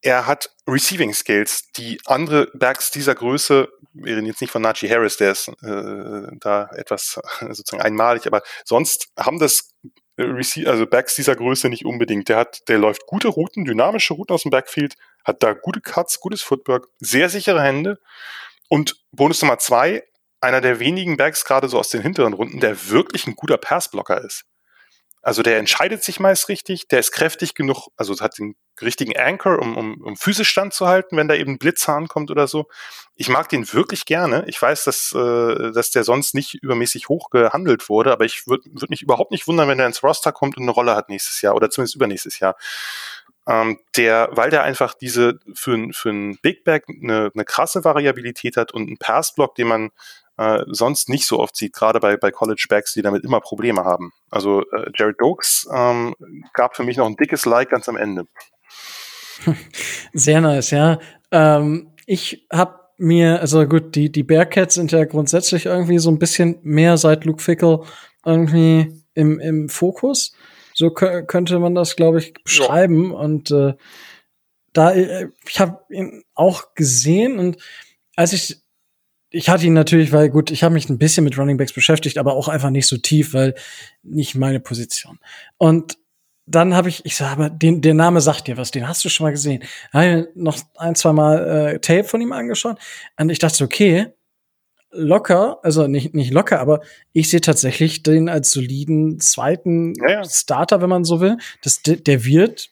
C: er hat Receiving Skills, die andere Backs dieser Größe, wir reden jetzt nicht von Najee Harris, der ist äh, da etwas sozusagen einmalig, aber sonst haben das äh, also Backs dieser Größe nicht unbedingt. Der hat, der läuft gute Routen, dynamische Routen aus dem Backfield, hat da gute Cuts, gutes Footwork, sehr sichere Hände und Bonus Nummer zwei, einer der wenigen Backs gerade so aus den hinteren Runden, der wirklich ein guter Passblocker ist. Also der entscheidet sich meist richtig, der ist kräftig genug, also hat den richtigen Anchor, um, um, um physisch standzuhalten, wenn da eben ein Blitzhahn kommt oder so. Ich mag den wirklich gerne. Ich weiß, dass, äh, dass der sonst nicht übermäßig hoch gehandelt wurde, aber ich würde würd mich überhaupt nicht wundern, wenn er ins Roster kommt und eine Rolle hat nächstes Jahr oder zumindest übernächstes Jahr. Ähm, der, weil der einfach diese für, für ein Big Back eine, eine krasse Variabilität hat und einen Passblock, den man äh, sonst nicht so oft sieht, gerade bei, bei College Backs, die damit immer Probleme haben. Also äh, Jared Dokes ähm, gab für mich noch ein dickes Like ganz am Ende.
A: Sehr nice, ja. Ähm, ich habe mir, also gut, die, die Bearcats sind ja grundsätzlich irgendwie so ein bisschen mehr seit Luke Fickle irgendwie im, im Fokus. So könnte man das, glaube ich, beschreiben. Ja. Und äh, da, äh, ich habe ihn auch gesehen und als ich ich hatte ihn natürlich, weil gut, ich habe mich ein bisschen mit Running Backs beschäftigt, aber auch einfach nicht so tief, weil nicht meine Position. Und dann habe ich, ich sage, aber den, der Name sagt dir was, den hast du schon mal gesehen. Habe noch ein, zwei Mal äh, Tape von ihm angeschaut und ich dachte, okay, locker, also nicht, nicht locker, aber ich sehe tatsächlich den als soliden zweiten ja, ja. Starter, wenn man so will. Das, der wird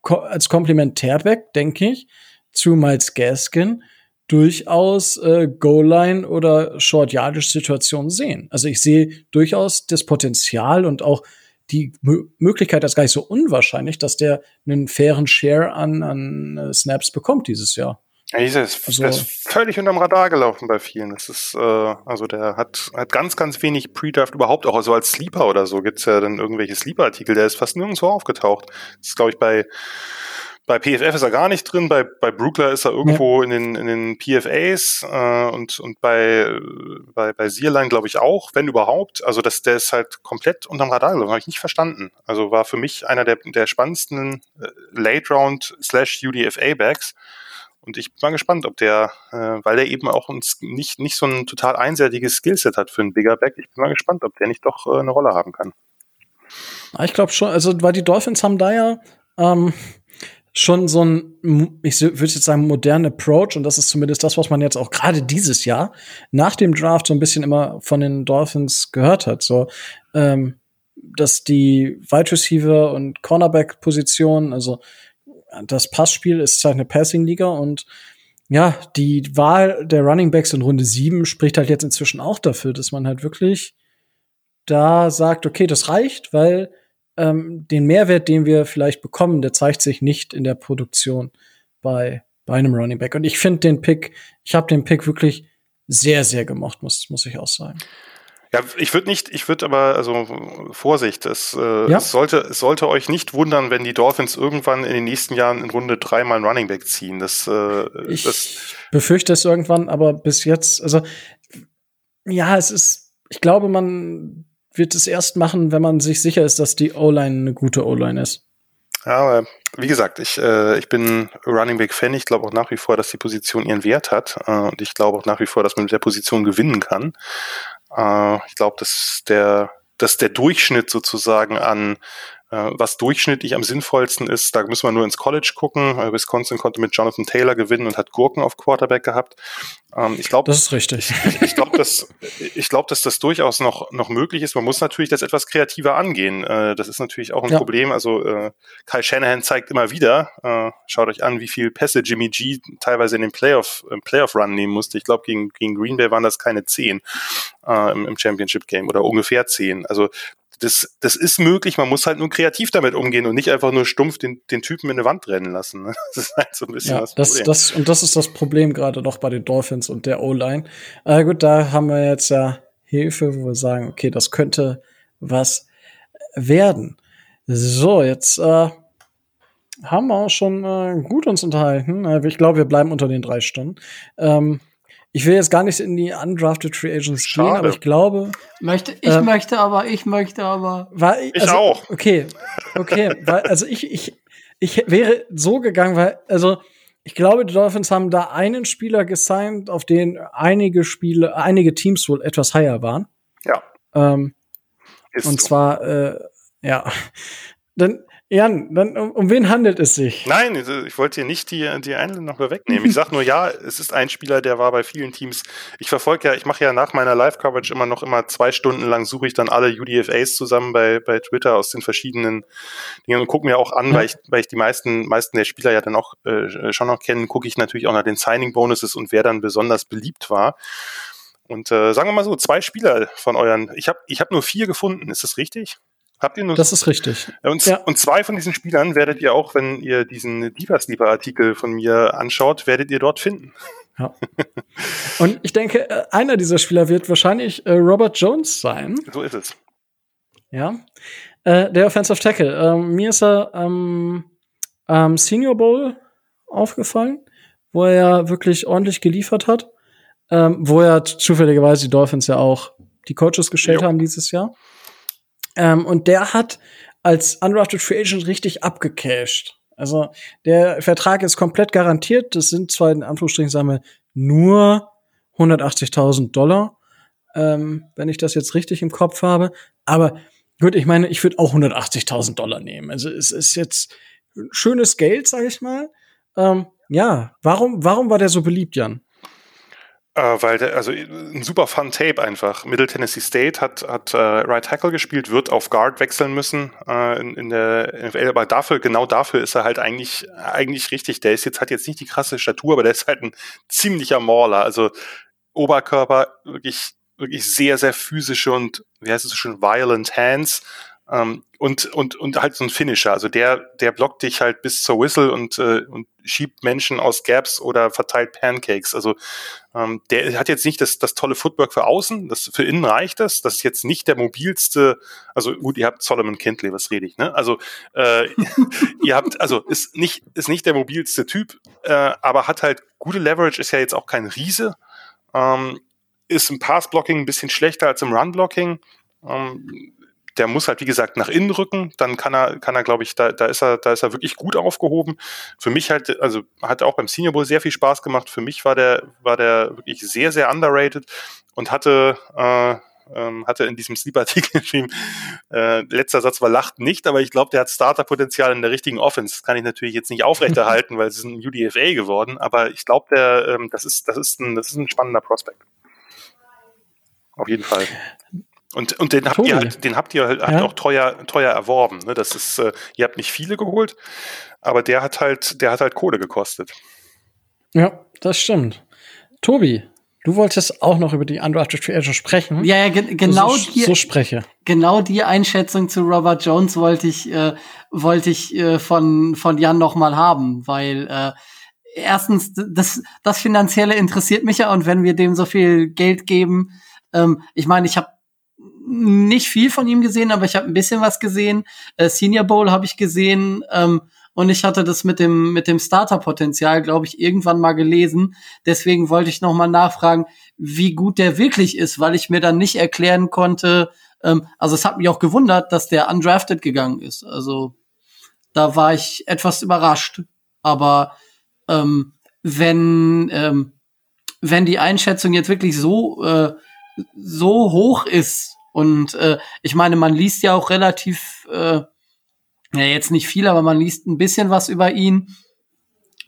A: ko als Komplementärback, denke ich, zu Miles Gaskin durchaus äh, Goal-Line oder Short-Yardage-Situationen sehen. Also ich sehe durchaus das Potenzial und auch die M Möglichkeit, das gar nicht so unwahrscheinlich, dass der einen fairen Share an, an äh, Snaps bekommt dieses Jahr.
C: Ja, ist, also, ist völlig unterm Radar gelaufen bei vielen. Das ist, äh, also der hat, hat ganz, ganz wenig Pre-Draft überhaupt, auch so als Sleeper oder so gibt's ja dann irgendwelche Sleeper-Artikel, der ist fast nirgendwo aufgetaucht. Das ist, glaube ich, bei Bei PFF ist er gar nicht drin, bei, bei Brookler ist er irgendwo in, den, in den PFAs äh, und, und bei, bei, bei Sierlein glaube ich auch, wenn überhaupt. Also das, der ist halt komplett unterm Radar gelaufen, habe ich nicht verstanden. Also war für mich einer der, der spannendsten äh, Late Round slash UDFA Backs. Und ich bin mal gespannt, ob der, äh, weil der eben auch uns nicht, nicht so ein total einseitiges Skillset hat für einen Bigger Back, ich bin mal gespannt, ob der nicht doch äh, eine Rolle haben kann.
A: Ich glaube schon, also weil die Dolphins haben da ja ähm, schon so ein, ich würde jetzt sagen, modernen Approach und das ist zumindest das, was man jetzt auch gerade dieses Jahr nach dem Draft so ein bisschen immer von den Dolphins gehört hat. So, ähm, dass die Wide Receiver und Cornerback Position, also das Passspiel ist halt eine Passing-Liga und ja, die Wahl der Running Backs in Runde 7 spricht halt jetzt inzwischen auch dafür, dass man halt wirklich da sagt, okay, das reicht, weil ähm, den Mehrwert, den wir vielleicht bekommen, der zeigt sich nicht in der Produktion bei, bei einem Running Back. Und ich finde den Pick, ich habe den Pick wirklich sehr, sehr gemocht, muss, muss ich auch sagen.
C: Ja, ich würde nicht, ich würde aber, also Vorsicht, es, äh, ja? es, sollte, es sollte euch nicht wundern, wenn die Dolphins irgendwann in den nächsten Jahren in Runde dreimal einen Running Back ziehen. Das, äh,
A: ich
C: das
A: befürchte es irgendwann, aber bis jetzt, also ja, es ist, ich glaube, man wird es erst machen, wenn man sich sicher ist, dass die O-Line eine gute O-Line ist.
C: Ja, aber wie gesagt, ich, äh, ich bin Running Back Fan. Ich glaube auch nach wie vor, dass die Position ihren Wert hat. Äh, und ich glaube auch nach wie vor, dass man mit der Position gewinnen kann. Äh, ich glaube, dass der, dass der Durchschnitt sozusagen an was durchschnittlich am sinnvollsten ist, da müssen wir nur ins College gucken. Äh, Wisconsin konnte mit Jonathan Taylor gewinnen und hat Gurken auf Quarterback gehabt.
A: Ähm, ich glaube, das ist richtig.
C: Ich, ich glaube, dass ich glaube, dass das durchaus noch noch möglich ist. Man muss natürlich das etwas kreativer angehen. Äh, das ist natürlich auch ein ja. Problem. Also Kyle Shanahan zeigt immer wieder. schaut euch an, wie viel Pässe Jimmy G teilweise in den Playoff im Playoff Run nehmen musste. Ich glaube, gegen gegen Green Bay waren das keine zehn im, im Championship Game oder ungefähr zehn. Also das, das ist möglich, man muss halt nur kreativ damit umgehen und nicht einfach nur stumpf den, den Typen in eine Wand rennen lassen. Ne? Das ist halt so ein bisschen
A: ja, das, das, das Und das ist das Problem gerade noch bei den Dolphins und der O-Line. Äh, gut, da haben wir jetzt ja Hilfe, wo wir sagen, okay, das könnte was werden. So, jetzt äh, haben wir auch schon äh, gut uns unterhalten. Äh, ich glaube, wir bleiben unter den drei Stunden. Ähm, ich will jetzt gar nicht in die undrafted Free Agents Schade. gehen, aber ich glaube.
B: Möchte, ich ähm, möchte aber, ich möchte aber.
A: Weil,
C: ich
A: also,
C: auch.
A: Okay, okay, weil, also ich, ich, ich wäre so gegangen, weil, also, ich glaube, die Dolphins haben da einen Spieler gesigned, auf den einige Spiele, einige Teams wohl etwas higher waren.
C: Ja.
A: Ähm, und so. zwar, äh, ja. Dann, Jan, dann, um, um wen handelt es sich?
C: Nein, ich wollte hier nicht die, die Einladung noch wegnehmen. Ich sag nur, ja, es ist ein Spieler, der war bei vielen Teams. Ich verfolge ja, ich mache ja nach meiner Live-Coverage immer noch immer zwei Stunden lang suche ich dann alle UDFAs zusammen bei, bei Twitter aus den verschiedenen Dingen und gucke mir auch an, ja. weil ich, weil ich die meisten, meisten der Spieler ja dann auch äh, schon noch kenne, gucke ich natürlich auch nach den Signing-Bonuses und wer dann besonders beliebt war. Und äh, sagen wir mal so, zwei Spieler von euren, ich habe ich hab nur vier gefunden, ist das richtig?
A: Habt ihr nur das ist richtig.
C: Und, ja. und zwei von diesen Spielern werdet ihr auch, wenn ihr diesen Divas Lieber Artikel von mir anschaut, werdet ihr dort finden.
A: Ja. Und ich denke, äh, einer dieser Spieler wird wahrscheinlich äh, Robert Jones sein.
C: So ist es.
A: Ja. Äh, der Offensive Tackle. Ähm, mir ist er ähm, am Senior Bowl aufgefallen, wo er ja wirklich ordentlich geliefert hat. Ähm, wo er zufälligerweise die Dolphins ja auch die Coaches gestellt jo. haben dieses Jahr. Ähm, und der hat als Undrafted Free Agent richtig abgecashed. Also der Vertrag ist komplett garantiert. Das sind zwar in Anführungsstrichen sagen wir, nur 180.000 Dollar, ähm, wenn ich das jetzt richtig im Kopf habe. Aber gut, ich meine, ich würde auch 180.000 Dollar nehmen. Also es ist jetzt schönes Geld, sage ich mal. Ähm, ja, warum, warum war der so beliebt, Jan?
C: Äh, weil der, also ein super fun Tape einfach. Middle Tennessee State hat, hat äh, Right Tackle gespielt, wird auf Guard wechseln müssen äh, in, in der NFL, aber dafür, genau dafür ist er halt eigentlich, eigentlich richtig. Der ist jetzt, hat jetzt nicht die krasse Statur, aber der ist halt ein ziemlicher Mauler. Also Oberkörper wirklich, wirklich sehr, sehr physische und, wie heißt es so schön, violent hands. Ähm, und, und, und halt so ein Finisher. Also der, der blockt dich halt bis zur Whistle und, äh, und schiebt Menschen aus Gaps oder verteilt Pancakes. Also ähm, der hat jetzt nicht das, das tolle Footwork für außen, das für innen reicht das. Das ist jetzt nicht der mobilste, also gut, ihr habt Solomon Kentley, was rede ich, ne? Also äh, ihr habt, also ist nicht, ist nicht der mobilste Typ, äh, aber hat halt gute Leverage, ist ja jetzt auch kein Riese. Ähm, ist im Pass-Blocking ein bisschen schlechter als im Run-Blocking. Ähm, der muss halt, wie gesagt, nach innen rücken, dann kann er, kann er, glaube ich, da, da ist er, da ist er wirklich gut aufgehoben. Für mich halt, also hat auch beim Senior Bowl sehr viel Spaß gemacht. Für mich war der, war der wirklich sehr, sehr underrated und hatte, äh, ähm, hatte in diesem Sleep-Artikel geschrieben, äh, letzter Satz war lacht nicht, aber ich glaube, der hat Starter-Potenzial in der richtigen Offense. Das kann ich natürlich jetzt nicht aufrechterhalten, weil es ist ein UDFA geworden, aber ich glaube, der, ähm, das ist, das ist ein, das ist ein spannender Prospekt. Auf jeden Fall. Und, und den habt
A: Tobi.
C: ihr halt, den habt ihr halt
A: Ja.
C: auch teuer, teuer erworben. Ne? Das ist, äh, ihr habt nicht viele geholt, aber der hat halt, der hat halt Kohle gekostet.
A: Ja, das stimmt. Tobi, du wolltest auch noch über die Undrafted Free Agent sprechen.
B: Ja, ja, ge genau
A: so,
B: die,
A: so spreche.
B: genau die Einschätzung zu Robert Jones wollte ich, äh, wollte ich äh, von, von Jan noch mal haben, weil äh, erstens, das, das Finanzielle interessiert mich ja und wenn wir dem so viel Geld geben, ähm, ich meine, ich habe nicht viel von ihm gesehen, aber ich habe ein bisschen was gesehen. Äh, Senior Bowl habe ich gesehen ähm, und ich hatte das mit dem mit dem Starter-Potenzial, glaube ich, irgendwann mal gelesen. Deswegen wollte ich noch mal nachfragen, wie gut der wirklich ist, weil ich mir dann nicht erklären konnte. Ähm, also es hat mich auch gewundert, dass der undrafted gegangen ist. Also da war ich etwas überrascht. Aber ähm, wenn ähm, wenn die Einschätzung jetzt wirklich so äh, so hoch ist und äh, ich meine, man liest ja auch relativ, äh, ja jetzt nicht viel, aber man liest ein bisschen was über ihn.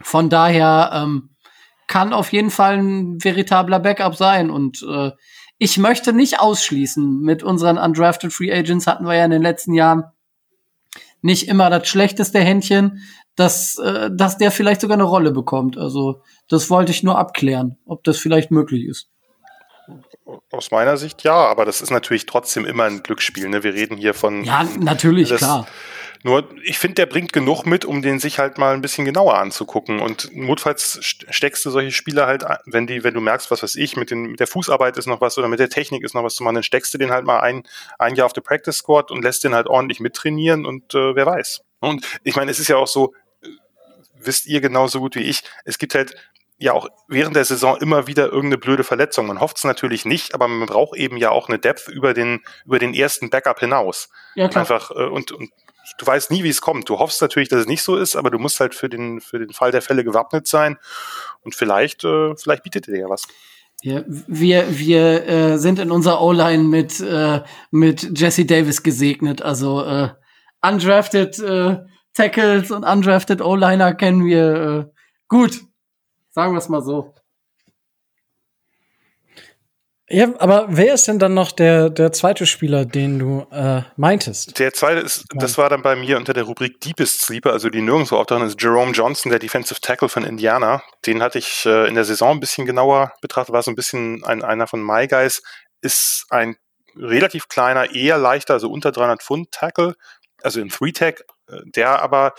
B: Von daher ähm, kann auf jeden Fall ein veritabler Backup sein und äh, ich möchte nicht ausschließen. Mit unseren undrafted Free Agents hatten wir ja in den letzten Jahren nicht immer das schlechteste Händchen, dass, äh, dass der vielleicht sogar eine Rolle bekommt. Also das wollte ich nur abklären, ob das vielleicht möglich ist.
C: Aus meiner Sicht ja, aber das ist natürlich trotzdem immer ein Glücksspiel. Ne? Wir reden hier von.
B: Ja, natürlich,
C: das,
B: klar.
C: Nur, ich finde, der bringt genug mit, um den sich halt mal ein bisschen genauer anzugucken. Und notfalls st- steckst du solche Spieler halt, wenn die, wenn du merkst, was weiß ich, mit, den, mit der Fußarbeit ist noch was oder mit der Technik ist noch was zu machen, dann steckst du den halt mal ein, ein Jahr auf der Practice Squad und lässt den halt ordentlich mittrainieren und äh, wer weiß. Und ich meine, es ist ja auch so, äh, wisst ihr genauso gut wie ich, es gibt halt ja auch während der Saison immer wieder irgendeine blöde Verletzung. Man hofft es natürlich nicht, aber man braucht eben ja auch eine Depth über den, über den ersten Backup hinaus.
B: Ja, klar.
C: Einfach, äh, und, und du weißt nie, wie es kommt. Du hoffst natürlich, dass es nicht so ist, aber du musst halt für den, für den Fall der Fälle gewappnet sein. Und vielleicht, äh, vielleicht bietet dir ja was.
B: Ja, wir wir äh, sind in unserer O-Line mit äh, mit Jesse Davis gesegnet. Also äh, undrafted äh, Tackles und undrafted O-Liner kennen wir äh, gut. Sagen wir es mal so.
A: Ja, aber wer ist denn dann noch der, der zweite Spieler, den du äh, meintest?
C: Der zweite ist, das war dann bei mir unter der Rubrik Deepest Sleeper, also die nirgendwo auftauchen, ist Jerome Johnson, der Defensive Tackle von Indiana. Den hatte ich äh, in der Saison ein bisschen genauer betrachtet, war so ein bisschen ein, einer von My Guys, ist ein relativ kleiner, eher leichter, also unter 300 Pfund Tackle, also im Three-Tag, äh, der aber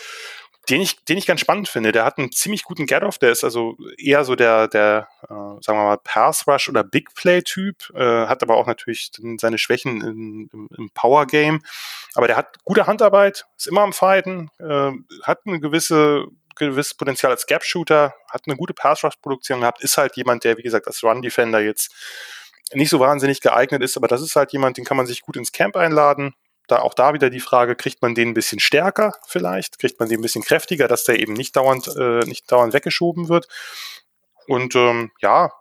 C: den ich, den ich ganz spannend finde. Der hat einen ziemlich guten Get-Off, der ist also eher so der, der, äh, sagen wir mal, Pass-Rush oder Big-Play-Typ, äh, hat aber auch natürlich seine Schwächen in, im, im Power-Game. Aber der hat gute Handarbeit, ist immer am Fighten, äh, hat eine gewisse gewisses Potenzial als Gap-Shooter, hat eine gute Pass-Rush-Produktion gehabt, ist halt jemand, der, wie gesagt, als Run-Defender jetzt nicht so wahnsinnig geeignet ist, aber das ist halt jemand, den kann man sich gut ins Camp einladen, da auch da wieder die Frage, kriegt man den ein bisschen stärker vielleicht? Kriegt man den ein bisschen kräftiger, dass der eben nicht dauernd, äh, nicht dauernd weggeschoben wird? Und ähm, ja,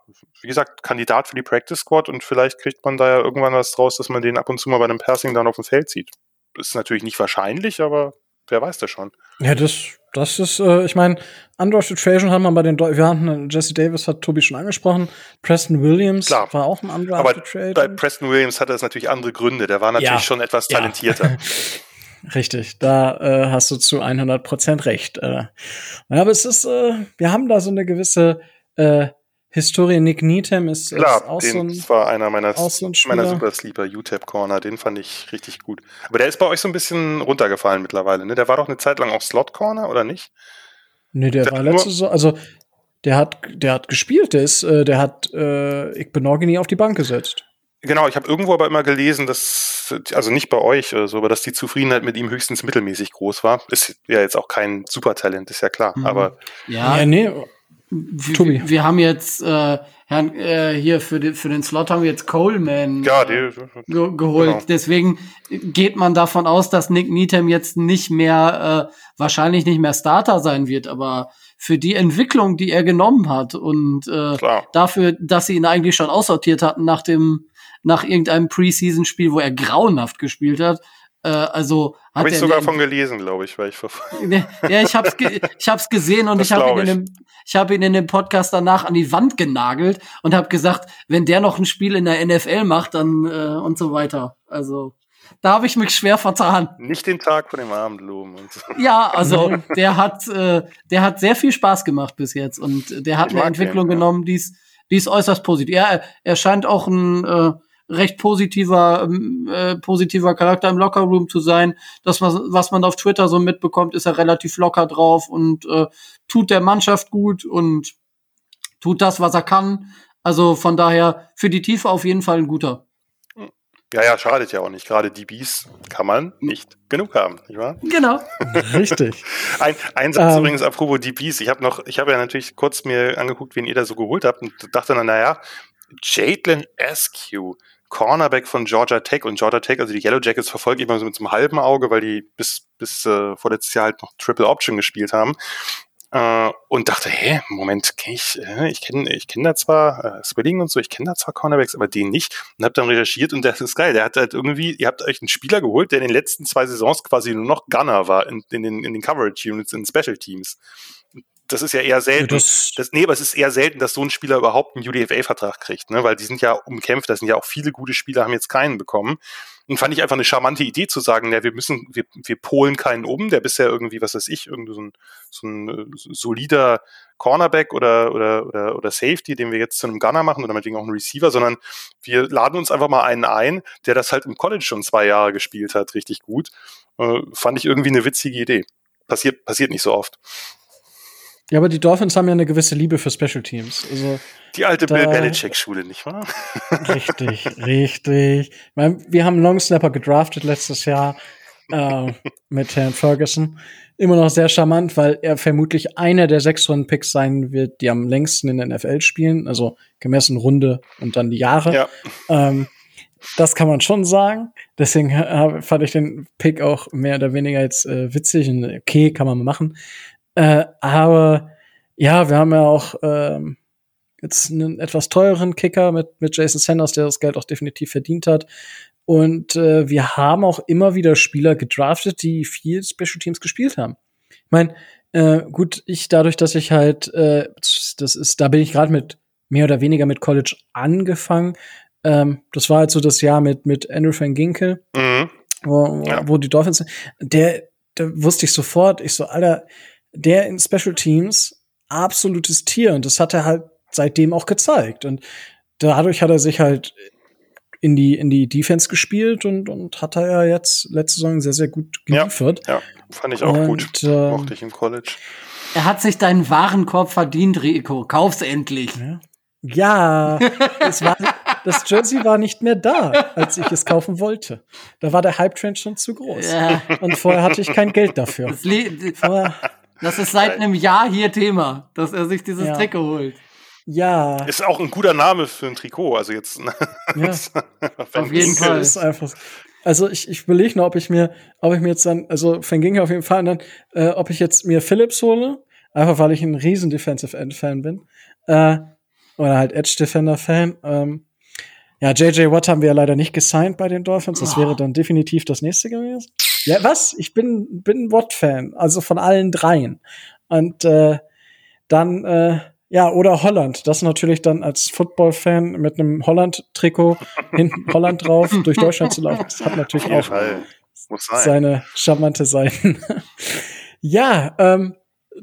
C: wie gesagt, Kandidat für die Practice Squad und vielleicht kriegt man da ja irgendwann was draus, dass man den ab und zu mal bei einem Passing dann auf dem Feld sieht. Ist natürlich nicht wahrscheinlich, aber wer weiß das schon.
A: Ja, das, das ist, äh, ich meine, Undrafted Agent haben wir bei den, Deu wir hatten, Jesse Davis hat Tobi schon angesprochen, Preston Williams
C: Klar.
A: war auch ein
C: Aber
A: Undrafted Free
C: bei
A: Agent.
C: Preston Williams hatte das natürlich andere Gründe. Der war natürlich
A: Ja.
C: schon etwas
A: Ja.
C: talentierter.
A: Richtig, da äh, hast du zu 100 Prozent recht. Äh, ja, aber es ist, äh, wir haben da so eine gewisse äh, Historie Nick Needham ist, ist
C: Klar,
A: auch so
C: den,
A: ein,
C: das war einer meiner,
A: so ein
C: meiner. Super Sleeper, UTEP Corner, den fand ich richtig gut. Aber der ist bei euch so ein bisschen runtergefallen mittlerweile, ne? Der war doch eine Zeit lang auch Slot Corner, oder nicht?
A: Nee, der,
C: Der
A: war letzte Saison, also der hat, der hat gespielt, der ist, äh, der hat äh, Igbenogany auf die Bank gesetzt.
C: Genau, ich habe irgendwo aber immer gelesen, dass, also nicht bei euch oder so, aber dass die Zufriedenheit mit ihm höchstens mittelmäßig groß war. Ist ja jetzt auch kein Supertalent, ist ja klar.
B: Mhm.
C: Aber
B: Ja,
A: Ja, nee, Tobi.
B: wir haben jetzt äh, Herrn, äh, hier für den, für den Slot haben wir jetzt Coleman
C: ja,
B: äh,
C: die,
B: ge geholt.
C: Genau.
B: Deswegen geht man davon aus, dass Nick Needham jetzt nicht mehr, äh, wahrscheinlich nicht mehr Starter sein wird, aber für die Entwicklung, die er genommen hat und äh,
C: klar.
B: dafür, dass sie ihn eigentlich schon aussortiert hatten nach dem, nach irgendeinem Preseason-Spiel, wo er grauenhaft gespielt hat. Äh, also
C: Habe ich sogar von gelesen, glaube ich, weil ich verfolge.
B: ja, ich hab's, ge ich hab's gesehen und
C: Das
B: ich habe ihn,
C: glaub
B: in
C: ich.
B: dem- ich hab ihn in dem Podcast danach an die Wand genagelt und habe gesagt, wenn der noch ein Spiel in der NFL macht, dann äh, und so weiter. Also da habe ich mich schwer vertan.
C: Nicht den Tag vor dem Abend loben und so.
B: Ja, also der hat, äh, der hat sehr viel Spaß gemacht bis jetzt und der hat
C: Ich
B: eine Entwicklung
C: den, ja.
B: genommen, die ist, die ist äußerst positiv. Er, er scheint auch ein äh, recht positiver, ähm, äh, positiver Charakter im Lockerroom zu sein. Das, was, was man auf Twitter so mitbekommt, ist er relativ locker drauf und äh, tut der Mannschaft gut und tut das, was er kann. Also von daher für die Tiefe auf jeden Fall ein guter.
C: Ja, ja, schadet ja auch nicht. Gerade DBs kann man nicht genug haben, nicht wahr?
B: Genau.
A: richtig.
C: Ein, ein Satz
A: Ähm.
C: übrigens apropos DBs. Ich habe noch, ich habe ja natürlich kurz mir angeguckt, wen ihr da so geholt habt und dachte dann, naja, Jadlin Askew, Cornerback von Georgia Tech und Georgia Tech, also die Yellow Jackets verfolge ich immer so mit einem halben Auge, weil die bis, bis äh, vorletztes Jahr halt noch Triple Option gespielt haben. Äh, und dachte, hä, Moment, kenn ich, äh, ich kenne ich kenn da zwar äh, Swilling und so, ich kenne da zwar Cornerbacks, aber den nicht. Und hab dann recherchiert und das ist geil. Der hat halt irgendwie, ihr habt euch einen Spieler geholt, der in den letzten zwei Saisons quasi nur noch Gunner war in, in, den, in den Coverage Units, in Special Teams. Das ist ja eher selten.
A: das,
C: Das, nee, aber es ist eher selten, dass so ein Spieler überhaupt einen UDFA-Vertrag kriegt, ne? weil die sind ja umkämpft, da sind ja auch viele gute Spieler, haben jetzt keinen bekommen. Und fand ich einfach eine charmante Idee zu sagen, ja, wir müssen, wir, wir polen keinen um, der bisher irgendwie, was weiß ich, irgendwie so ein, so ein äh, solider Cornerback oder, oder, oder, oder Safety, den wir jetzt zu einem Gunner machen oder meinetwegen auch einen Receiver, sondern wir laden uns einfach mal einen ein, der das halt im College schon zwei Jahre gespielt hat, richtig gut. Äh, fand ich irgendwie eine witzige Idee. Passiert, passiert nicht so oft.
A: Ja, aber die Dolphins haben ja eine gewisse Liebe für Special Teams. Also
C: Die alte
A: Da-
C: Bill Belichick-Schule, nicht wahr?
A: Richtig, richtig. Ich mein, wir haben Long Snapper gedraftet letztes Jahr äh, mit Herrn Ferguson. Immer noch sehr charmant, weil er vermutlich einer der sechs Runden-Picks sein wird, die am längsten in der NFL spielen. Also gemessen Runde und dann die Jahre.
C: Ja.
A: Ähm, das kann man schon sagen. Deswegen äh, fand ich den Pick auch mehr oder weniger jetzt äh, witzig und okay, kann man machen. Äh, aber ja, wir haben ja auch ähm, jetzt einen etwas teureren Kicker mit, mit Jason Sanders, der das Geld auch definitiv verdient hat. Und äh, wir haben auch immer wieder Spieler gedraftet, die viel Special Teams gespielt haben. Ich meine, äh, gut, ich dadurch, dass ich halt, äh, das ist, da bin ich gerade mit mehr oder weniger mit College angefangen. Ähm, das war halt so das Jahr mit mit Andrew Van Ginkel,
C: Mhm.
A: wo, wo,
C: Ja.
A: wo die Dolphins, der, da wusste ich sofort, ich so, Alter, der in Special Teams absolutes Tier und das hat er halt seitdem auch gezeigt und dadurch hat er sich halt in die in die Defense gespielt und und hat er ja jetzt letzte Saison sehr sehr gut
C: Ja.
A: geliefert.
C: Ja, fand ich auch
A: Und,
C: gut.
A: ähm,
C: Mochte ich im College.
B: Er hat sich deinen Warenkorb verdient, Rico. Kauf's endlich.
A: Ja, es war, das Jersey war nicht mehr da, als ich es kaufen wollte. Da war der Hype-Trend schon zu groß.
B: Ja.
A: Und vorher hatte ich kein Geld dafür.
B: Das, le-
A: Vorher,
B: das ist seit einem Jahr hier Thema, dass er sich dieses
A: Ja.
B: Trikot holt.
A: ja,
C: Ist auch ein guter Name für ein Trikot. Also jetzt.
A: ja.
B: Auf jeden Fall.
A: ist einfach. Also ich, ich überlege noch, ob ich mir, ob ich mir jetzt dann, also Van Ginkel auf jeden Fall, und dann, äh, ob ich jetzt mir Phillips hole, einfach weil ich ein riesen Defensive End Fan bin, äh, oder halt Edge Defender Fan. Ähm, ja, JJ Watt haben wir ja leider nicht gesigned bei den Dolphins. Das
B: Oh.
A: wäre dann definitiv das nächste gewesen. Ja, was? Ich bin bin Watt Fan, also von allen dreien. Und äh, dann äh, ja, oder Holland. Das natürlich dann als Football-Fan mit einem Holland-Trikot hinten Holland drauf durch Deutschland zu laufen. Das hat natürlich auch seine charmante Seiten. ja, ähm,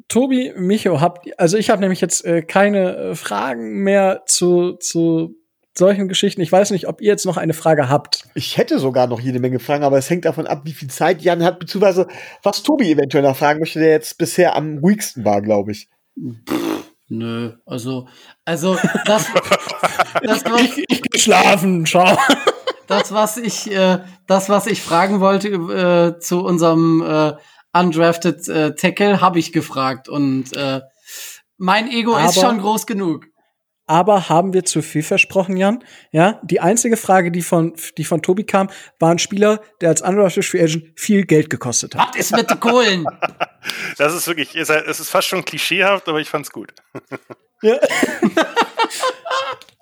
A: Tobi, Micho, habt also ich habe nämlich jetzt äh, keine äh, Fragen mehr zu, zu solchen Geschichten. Ich weiß nicht, ob ihr jetzt noch eine Frage habt.
D: Ich hätte sogar noch jede Menge Fragen, aber es hängt davon ab, wie viel Zeit Jan hat, beziehungsweise was Tobi eventuell noch fragen möchte, der jetzt bisher am ruhigsten war, glaube ich.
B: Nö, also, also das, das was,
A: Ich, ich geh schlafen, ciao.
B: das was ich, äh, das was ich fragen wollte äh, zu unserem äh, undrafted äh, Tackle, habe ich gefragt und äh, mein Ego ist
A: Aber-
B: schon groß genug.
A: Aber haben wir zu viel versprochen, Jan? Ja, die einzige Frage, die von, die von Tobi kam, war ein Spieler, der als undrafted Free Agent viel Geld gekostet hat.
B: Was ist mit den Kohlen?
C: Das ist wirklich, es ist fast schon klischeehaft, aber ich fand's gut.
A: Ja.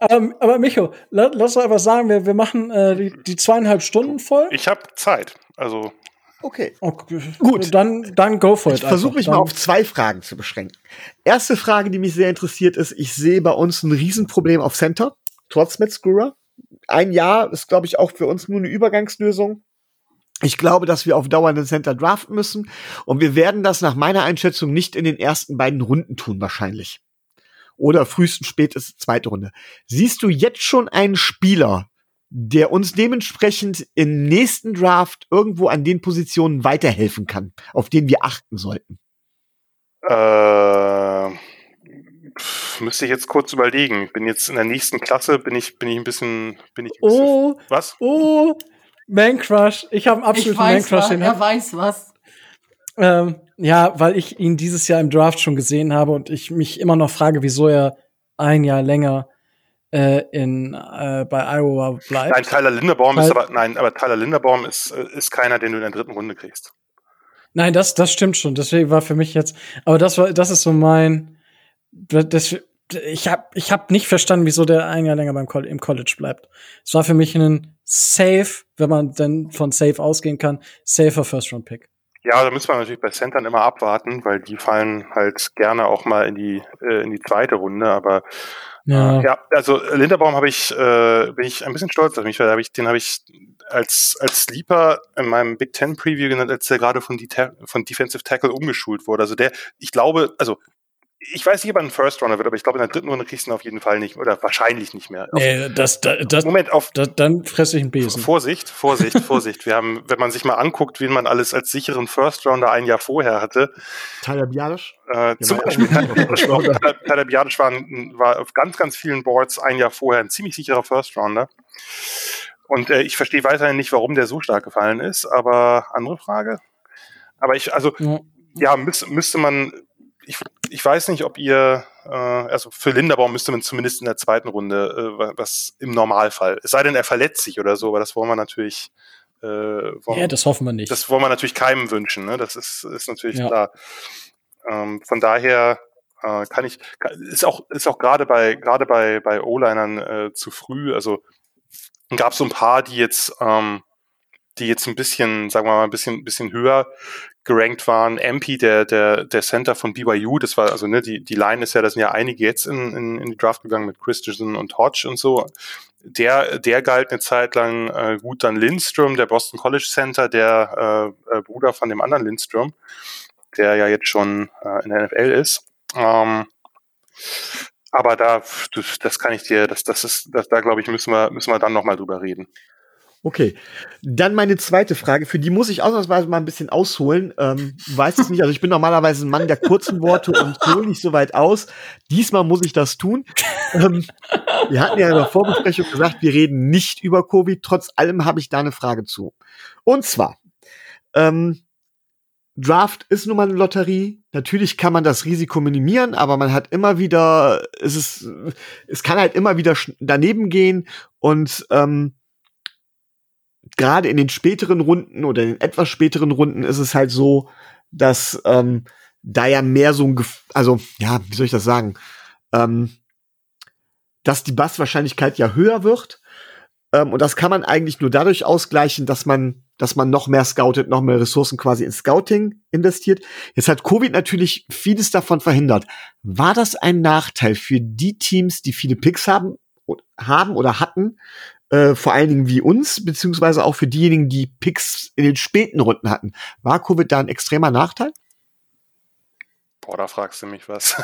A: ähm, aber Micho, la, lass doch einfach sagen, wir, wir machen äh, die, die zweieinhalb Stunden voll.
C: Ich habe Zeit. Also,
D: Okay.
A: Okay.
D: Gut.
A: Dann, dann go for it.
D: Ich versuche mich mal
A: Dann-
D: auf zwei Fragen zu beschränken. Erste Frage, die mich sehr interessiert, ist, ich sehe bei uns ein Riesenproblem auf Center, trotz Matt Skura. Ein Jahr ist, glaube ich, auch für uns nur eine Übergangslösung. Ich glaube, dass wir auf Dauer einen Center draften müssen. Und wir werden das nach meiner Einschätzung nicht in den ersten beiden Runden tun, wahrscheinlich. Oder frühestens spätestens zweite Runde. Siehst du jetzt schon einen Spieler, der uns dementsprechend im nächsten Draft irgendwo an den Positionen weiterhelfen kann, auf den wir achten sollten?
C: äh, müsste ich jetzt kurz überlegen. Ich bin jetzt in der nächsten Klasse, bin ich, bin ich ein bisschen, bin ich ein bisschen,
A: Oh,
C: was?
A: oh, Man Crush. Ich habe einen absoluten Man Crush. Den
B: er
A: hab,
B: weiß was.
A: ähm, ja, weil ich ihn dieses Jahr im Draft schon gesehen habe und ich mich immer noch frage, wieso er ein Jahr länger äh, in äh, bei Iowa bleibt.
C: Nein, Tyler Linderbaum ist
A: Weil-
C: aber, nein, aber Tyler Linderbaum ist, äh, ist keiner, den du in der dritten Runde kriegst.
A: Nein, das, das stimmt schon. Deswegen war für mich jetzt, aber das war, das ist so mein, das, ich habe ich hab nicht verstanden, wieso der ein Jahr länger beim Col im College bleibt. Es war für mich ein Safe, wenn man denn von Safe ausgehen kann, safer First Round Pick.
C: Ja, da müssen wir natürlich bei Centern immer abwarten, weil die fallen halt gerne auch mal in die, äh, in die zweite Runde, aber
A: Ja.
C: Ja, also Linderbaum habe ich, äh, bin ich ein bisschen stolz auf mich, weil hab ich, den habe ich als, als Sleeper in meinem Big Ten Preview genannt, als der gerade von, von Defensive Tackle umgeschult wurde. Also der, ich glaube, also ich weiß nicht, ob er ein First Runner wird, aber ich glaube, in der dritten Runde kriegst du ihn auf jeden Fall nicht, oder wahrscheinlich nicht mehr. Auf,
A: Nee, das, das, das,
C: Moment, auf
A: das, dann fresse ich einen Besen.
C: Vorsicht, Vorsicht, Vorsicht. Wir haben, wenn man sich mal anguckt, wen man alles als sicheren First Rounder ein Jahr vorher hatte,
D: Tyler Bialisch?
C: äh, zum
D: war
C: Beispiel. Tyler Biadic war, war auf ganz, ganz vielen Boards ein Jahr vorher ein ziemlich sicherer First Rounder. Und äh, ich verstehe weiterhin nicht, warum der so stark gefallen ist, aber andere Frage. Aber ich, also,
A: Ja.
C: ja, müß, müsste man, ich, ich weiß nicht, ob ihr, äh, also für Linderbaum müsste man zumindest in der zweiten Runde äh, wa- was im Normalfall. Es sei denn, er verletzt sich oder so, aber das wollen wir natürlich, äh, wollen,
A: ja, das hoffen wir nicht.
C: das wollen wir natürlich keinem wünschen, ne? Das ist, ist natürlich
A: Ja.
C: klar. Ähm, von daher äh, kann ich, kann, ist auch, ist auch gerade bei, gerade bei, bei O-Linern äh, zu früh. Also gab so ein paar, die jetzt, ähm, die jetzt ein bisschen, sagen wir mal, ein bisschen, bisschen höher gerankt waren. MP, der, der, der Center von BYU, das war, also, ne, die, die Line ist ja, da sind ja einige jetzt in, in, in die Draft gegangen mit Christensen und Hodge und so. Der, der galt eine Zeit lang äh, gut. Dann Lindstrom, der Boston College Center, der äh, äh, Bruder von dem anderen Lindstrom, der ja jetzt schon äh, in der NFL ist. Ähm, aber da, das, kann ich dir, das, das ist, das, da glaube ich, müssen wir, müssen wir dann nochmal drüber reden.
D: Okay. Dann meine zweite Frage, für die muss ich ausnahmsweise mal ein bisschen ausholen. Ähm, weiß es nicht, also ich bin normalerweise ein Mann der kurzen Worte und hole nicht so weit aus. Diesmal muss ich das tun. Ähm, wir hatten ja in der Vorbesprechung gesagt, wir reden nicht über Covid. Trotz allem habe ich da eine Frage zu. Und zwar, ähm, Draft ist nun mal eine Lotterie. Natürlich kann man das Risiko minimieren, aber man hat immer wieder, es ist, es kann halt immer wieder daneben gehen und ähm, gerade in den späteren Runden oder in den etwas späteren Runden ist es halt so, dass ähm, da ja mehr so ein, Gef also ja, wie soll ich das sagen, ähm, dass die Basswahrscheinlichkeit ja höher wird. Ähm, und das kann man eigentlich nur dadurch ausgleichen, dass man, dass man noch mehr scoutet, noch mehr Ressourcen quasi in Scouting investiert. Jetzt hat Covid natürlich vieles davon verhindert. War das ein Nachteil für die Teams, die viele Picks haben, haben oder hatten, äh, vor allen Dingen wie uns, beziehungsweise auch für diejenigen, die Picks in den späten Runden hatten. War Covid da ein extremer Nachteil?
C: Boah, da fragst du mich was.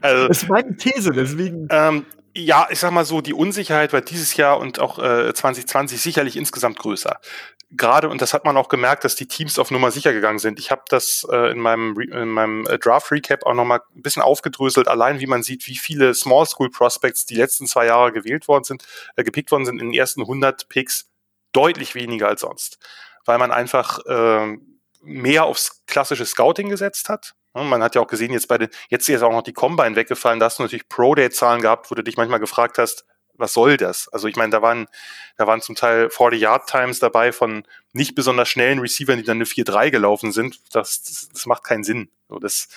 C: also,
D: Das ist meine These, deswegen.
C: ähm, ja, ich sag mal so, die Unsicherheit war dieses Jahr und auch äh, 2020 sicherlich insgesamt größer. Gerade, und das hat man auch gemerkt, dass die Teams auf Nummer sicher gegangen sind. Ich habe das äh, in meinem, in meinem äh, Draft-Recap auch nochmal ein bisschen aufgedröselt, allein wie man sieht, wie viele Small School Prospects die letzten zwei Jahre gewählt worden sind, äh, gepickt worden sind in den ersten 100 Picks, deutlich weniger als sonst. Weil man einfach äh, mehr aufs klassische Scouting gesetzt hat. Man hat ja auch gesehen, jetzt bei den, jetzt ist auch noch die Combine weggefallen, da hast du natürlich Pro-Day-Zahlen gehabt, wo du dich manchmal gefragt hast, was soll das? Also ich meine, da waren, da waren zum Teil 40-Yard-Times dabei von nicht besonders schnellen Receivern, die dann eine 4-3 gelaufen sind. Das, das, das macht keinen Sinn. So, das,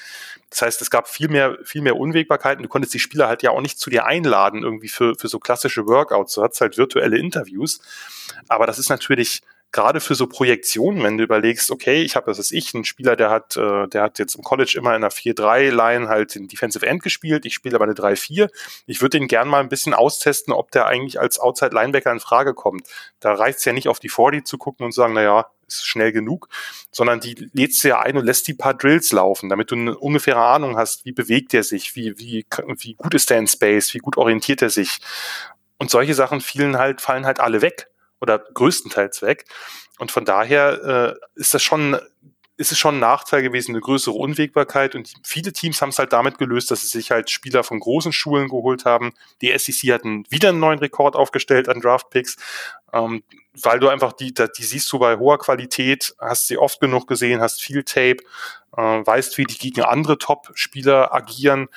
C: das heißt, es gab viel mehr, viel mehr Unwägbarkeiten. Du konntest die Spieler halt ja auch nicht zu dir einladen, irgendwie für, für so klassische Workouts. Du hattest halt virtuelle Interviews. Aber das ist natürlich, gerade für so Projektionen, wenn du überlegst, okay, ich habe, das ist ich, ein Spieler, der hat, äh, der hat jetzt im College immer in einer 4-3-Line halt den Defensive End gespielt, ich spiele aber eine 3-4. Ich würde den gern mal ein bisschen austesten, ob der eigentlich als Outside-Linebacker in Frage kommt. Da reicht es ja nicht auf die 40 zu gucken und zu sagen, naja, ist schnell genug, sondern die lädst du ja ein und lässt die paar Drills laufen, damit du eine ungefähre Ahnung hast, wie bewegt er sich, wie, wie, wie gut ist er in Space, wie gut orientiert er sich. Und solche Sachen fielen halt, fallen halt alle weg oder größtenteils weg. Und von daher äh, ist das schon, ist es schon ein Nachteil gewesen, eine größere Unwägbarkeit. Und viele Teams haben es halt damit gelöst, dass sie sich halt Spieler von großen Schulen geholt haben. Die SEC hat wieder einen neuen Rekord aufgestellt an Draftpicks, ähm, weil du einfach die, die siehst du bei hoher Qualität, hast sie oft genug gesehen, hast viel Tape, äh, weißt, wie die gegen andere Top-Spieler agieren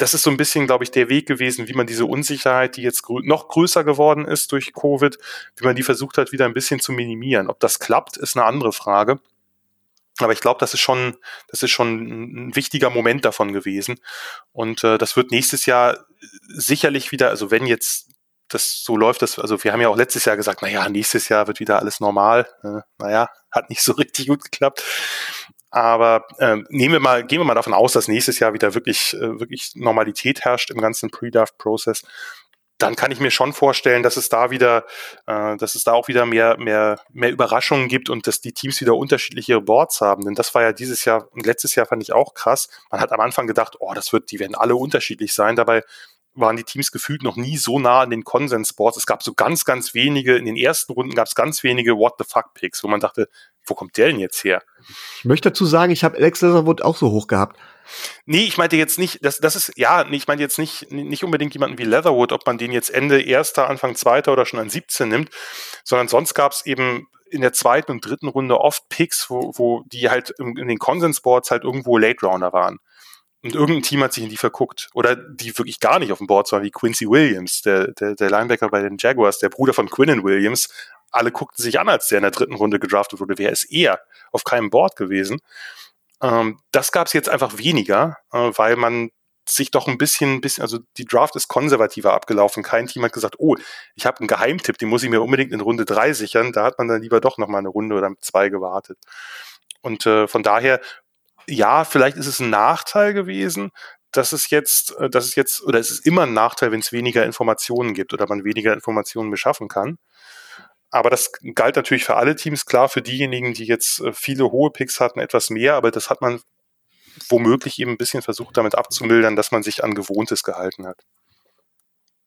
C: das ist so ein bisschen, glaube ich, der Weg gewesen, wie man diese Unsicherheit, die jetzt grö noch größer geworden ist durch Covid, wie man die versucht hat, wieder ein bisschen zu minimieren. Ob das klappt, ist eine andere Frage. Aber ich glaube, das ist schon, das ist schon ein wichtiger Moment davon gewesen. Und äh, das wird nächstes Jahr sicherlich wieder, also wenn jetzt das so läuft, das, also wir haben ja auch letztes Jahr gesagt, naja, nächstes Jahr wird wieder alles normal. Äh, naja, hat nicht so richtig gut geklappt. Aber äh, nehmen wir mal, gehen wir mal davon aus, dass nächstes Jahr wieder wirklich, äh, wirklich Normalität herrscht im ganzen Pre-Draft-Prozess. Dann kann ich mir schon vorstellen, dass es da wieder, äh, dass es da auch wieder mehr, mehr, mehr Überraschungen gibt und dass die Teams wieder unterschiedliche Boards haben. Denn das war ja dieses Jahr und letztes Jahr fand ich auch krass. Man hat am Anfang gedacht, oh, das wird, die werden alle unterschiedlich sein. Dabei waren die Teams gefühlt noch nie so nah an den Konsensboards. Es gab so ganz, ganz wenige, in den ersten Runden gab es ganz wenige What the fuck Picks, wo man dachte, wo kommt der denn jetzt her?
D: Ich möchte dazu sagen, ich habe Alex Leatherwood auch so hoch gehabt.
C: Nee, ich meinte jetzt nicht, das, das ist, ja, nee, ich meinte jetzt nicht, nicht unbedingt jemanden wie Leatherwood, ob man den jetzt Ende erster, Anfang zweiter oder schon an 17 nimmt, sondern sonst gab es eben in der zweiten und dritten Runde oft Picks, wo, wo die halt in, in den Konsensboards halt irgendwo Late Rounder waren. Und irgendein Team hat sich in die verguckt. Oder die wirklich gar nicht auf dem Board waren, wie Quincy Williams, der, der, der Linebacker bei den Jaguars, der Bruder von Quinnen Williams. Alle guckten sich an, als der in der dritten Runde gedraftet wurde. Wer ist er? Auf keinem Board gewesen. Ähm, das gab es jetzt einfach weniger, äh, weil man sich doch ein bisschen, bisschen, also die Draft ist konservativer abgelaufen. Kein Team hat gesagt, oh, ich habe einen Geheimtipp, den muss ich mir unbedingt in Runde drei sichern. Da hat man dann lieber doch noch mal eine Runde oder zwei gewartet. Und äh, von daher ja, vielleicht ist es ein Nachteil gewesen, dass es jetzt, äh, dass es jetzt, oder es ist immer ein Nachteil, wenn es weniger Informationen gibt oder man weniger Informationen beschaffen kann. Aber das galt natürlich für alle Teams, klar, für diejenigen, die jetzt äh, viele hohe Picks hatten, etwas mehr, aber das hat man womöglich eben ein bisschen versucht, damit abzumildern, dass man sich an Gewohntes gehalten hat.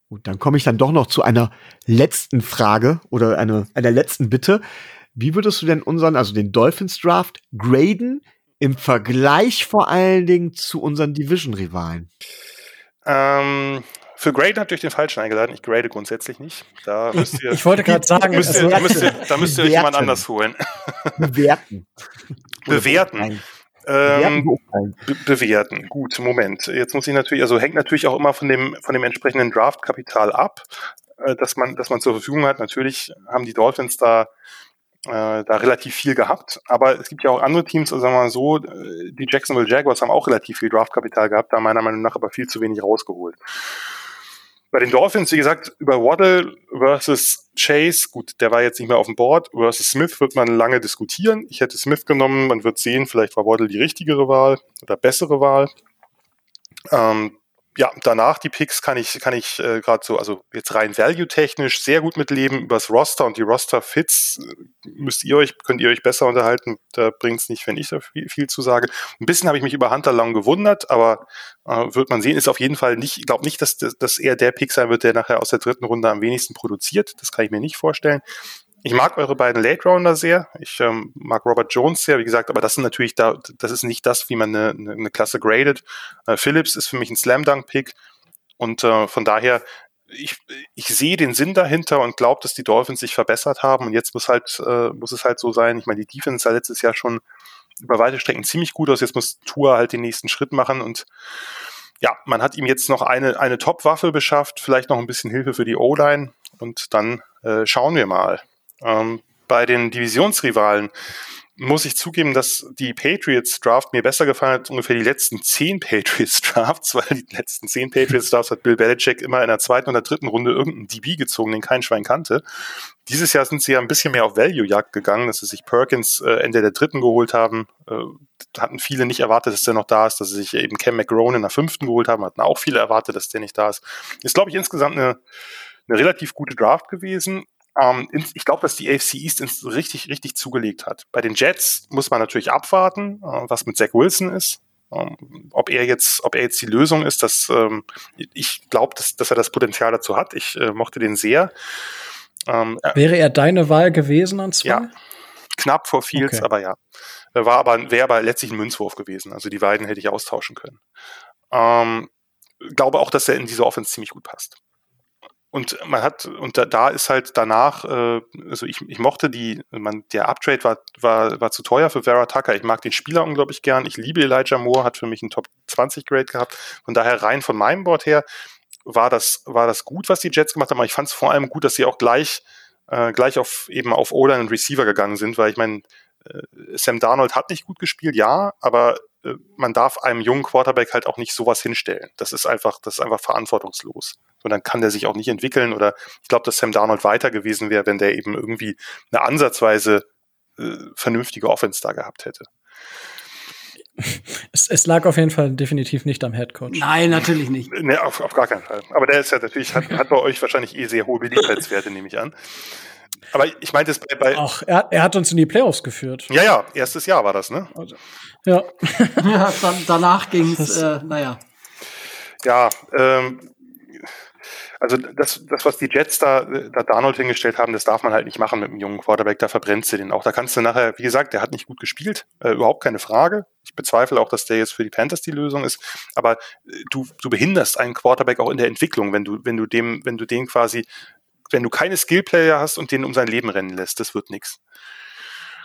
D: Gut, dann komme ich dann doch noch zu einer letzten Frage oder eine, einer letzten Bitte. Wie würdest du denn unseren, also den Dolphins Draft, graden im Vergleich vor allen Dingen zu unseren Division-Rivalen?
C: Ähm, für Grade habt ihr euch den falschen eingeladen. Ich grade grundsätzlich nicht. Da müsst ihr,
A: Ich wollte gerade sagen,
C: müsst ihr,
A: also,
C: da müsst ihr, da müsst ihr euch jemand anders holen.
D: Bewerten.
C: Bewerten.
D: Bewerten,
C: Ähm, be bewerten. Gut, Moment. Jetzt muss ich natürlich, also hängt natürlich auch immer von dem, von dem entsprechenden Draftkapital ab, äh, dass man, dass man zur Verfügung hat. Natürlich haben die Dolphins da, äh, da relativ viel gehabt, aber es gibt ja auch andere Teams, also sagen wir mal so, äh, die Jacksonville Jaguars haben auch relativ viel Draftkapital gehabt, da meiner Meinung nach aber viel zu wenig rausgeholt. Bei den Dolphins, wie gesagt, über Waddle versus Chase, gut, der war jetzt nicht mehr auf dem Board, versus Smith wird man lange diskutieren. Ich hätte Smith genommen, man wird sehen, vielleicht war Waddle die richtigere Wahl oder bessere Wahl. Ähm, ja, danach die Picks kann ich, kann ich äh, gerade so, also jetzt rein value-technisch sehr gut mitleben übers Roster und die Roster-Fits äh, müsst ihr euch, könnt ihr euch besser unterhalten. Da bringt es nicht, wenn ich da viel, viel zu sage. Ein bisschen habe ich mich über Hunter Long gewundert, aber äh, wird man sehen, ist auf jeden Fall nicht, ich glaube nicht, dass, dass er der Pick sein wird, der nachher aus der dritten Runde am wenigsten produziert. Das kann ich mir nicht vorstellen. Ich mag eure beiden Late Rounder sehr. Ich ähm, mag Robert Jones sehr, wie gesagt, aber das sind natürlich da, das ist nicht das, wie man eine, eine Klasse gradet. Äh, Phillips ist für mich ein Slam Dunk Pick und äh, von daher ich, ich sehe den Sinn dahinter und glaube, dass die Dolphins sich verbessert haben und jetzt muss halt äh, muss es halt so sein. Ich meine, die Defense sah letztes Jahr schon über weite Strecken ziemlich gut aus. Jetzt muss Tour halt den nächsten Schritt machen und ja, man hat ihm jetzt noch eine eine Top-Waffe beschafft, vielleicht noch ein bisschen Hilfe für die O-Line und dann äh, schauen wir mal. Ähm, bei den Divisionsrivalen muss ich zugeben, dass die Patriots Draft mir besser gefallen hat, ungefähr die letzten zehn Patriots Drafts, weil die letzten zehn Patriots Drafts hat Bill Belichick immer in der zweiten oder dritten Runde irgendeinen DB gezogen, den kein Schwein kannte. Dieses Jahr sind sie ja ein bisschen mehr auf Value-Jagd gegangen, dass sie sich Perkins äh, Ende der dritten geholt haben. Äh, hatten viele nicht erwartet, dass der noch da ist, dass sie sich eben Cam McGrone in der fünften geholt haben, hatten auch viele erwartet, dass der nicht da ist. Ist, glaube ich, insgesamt eine, eine relativ gute Draft gewesen. Ähm, ich glaube, dass die AFC East ins richtig, richtig zugelegt hat. Bei den Jets muss man natürlich abwarten, äh, was mit Zach Wilson ist. Ähm, ob er jetzt, ob er jetzt die Lösung ist, dass ähm, ich glaube, dass, dass er das Potenzial dazu hat. Ich äh, mochte den sehr.
A: Ähm, Wäre er deine Wahl gewesen an zwei?
C: Ja, knapp vor Fields, okay. aber ja. War aber, wäre aber letztlich ein Münzwurf gewesen. Also die beiden hätte ich austauschen können. Ähm, glaube auch, dass er in diese Offense ziemlich gut passt. Und man hat, und da, da ist halt danach, äh, also ich, ich mochte die, man, der Uptrade war, war, war zu teuer für Vera Tucker. Ich mag den Spieler unglaublich gern. Ich liebe Elijah Moore, hat für mich einen Top 20 Grade gehabt. Von daher rein von meinem Board her war das, war das gut, was die Jets gemacht haben. Aber ich fand es vor allem gut, dass sie auch gleich, äh, gleich auf eben auf O-Line und Receiver gegangen sind, weil ich meine, äh, Sam Darnold hat nicht gut gespielt, ja, aber äh, man darf einem jungen Quarterback halt auch nicht sowas hinstellen. Das ist einfach, das ist einfach verantwortungslos und dann kann der sich auch nicht entwickeln. Oder ich glaube, dass Sam Darnold weiter gewesen wäre, wenn der eben irgendwie eine ansatzweise äh, vernünftige Offense da gehabt hätte.
A: Es, es, lag auf jeden Fall definitiv nicht am Headcoach.
B: Nein, natürlich nicht.
C: Nee, auf, auf gar keinen Fall. Aber der ist ja natürlich, hat, hat bei euch wahrscheinlich eh sehr hohe Beliebtheitswerte, nehme ich an. Aber ich meinte es bei. bei
A: Ach, er, er, hat uns in die Playoffs geführt.
C: Ja, ja, erstes Jahr war das, ne? Also,
A: ja.
B: ja dann, danach ging es, äh, naja.
C: Ja, ähm, also das, das, was die Jets da, da Darnold hingestellt haben, das darf man halt nicht machen mit einem jungen Quarterback, da verbrennst du den auch. Da kannst du nachher, wie gesagt, der hat nicht gut gespielt, äh, überhaupt keine Frage. Ich bezweifle auch, dass der jetzt für die Panthers die Lösung ist, aber äh, du, du behinderst einen Quarterback auch in der Entwicklung, wenn du, wenn du dem, wenn du den quasi, wenn du keine Skillplayer hast und den um sein Leben rennen lässt, das wird nichts.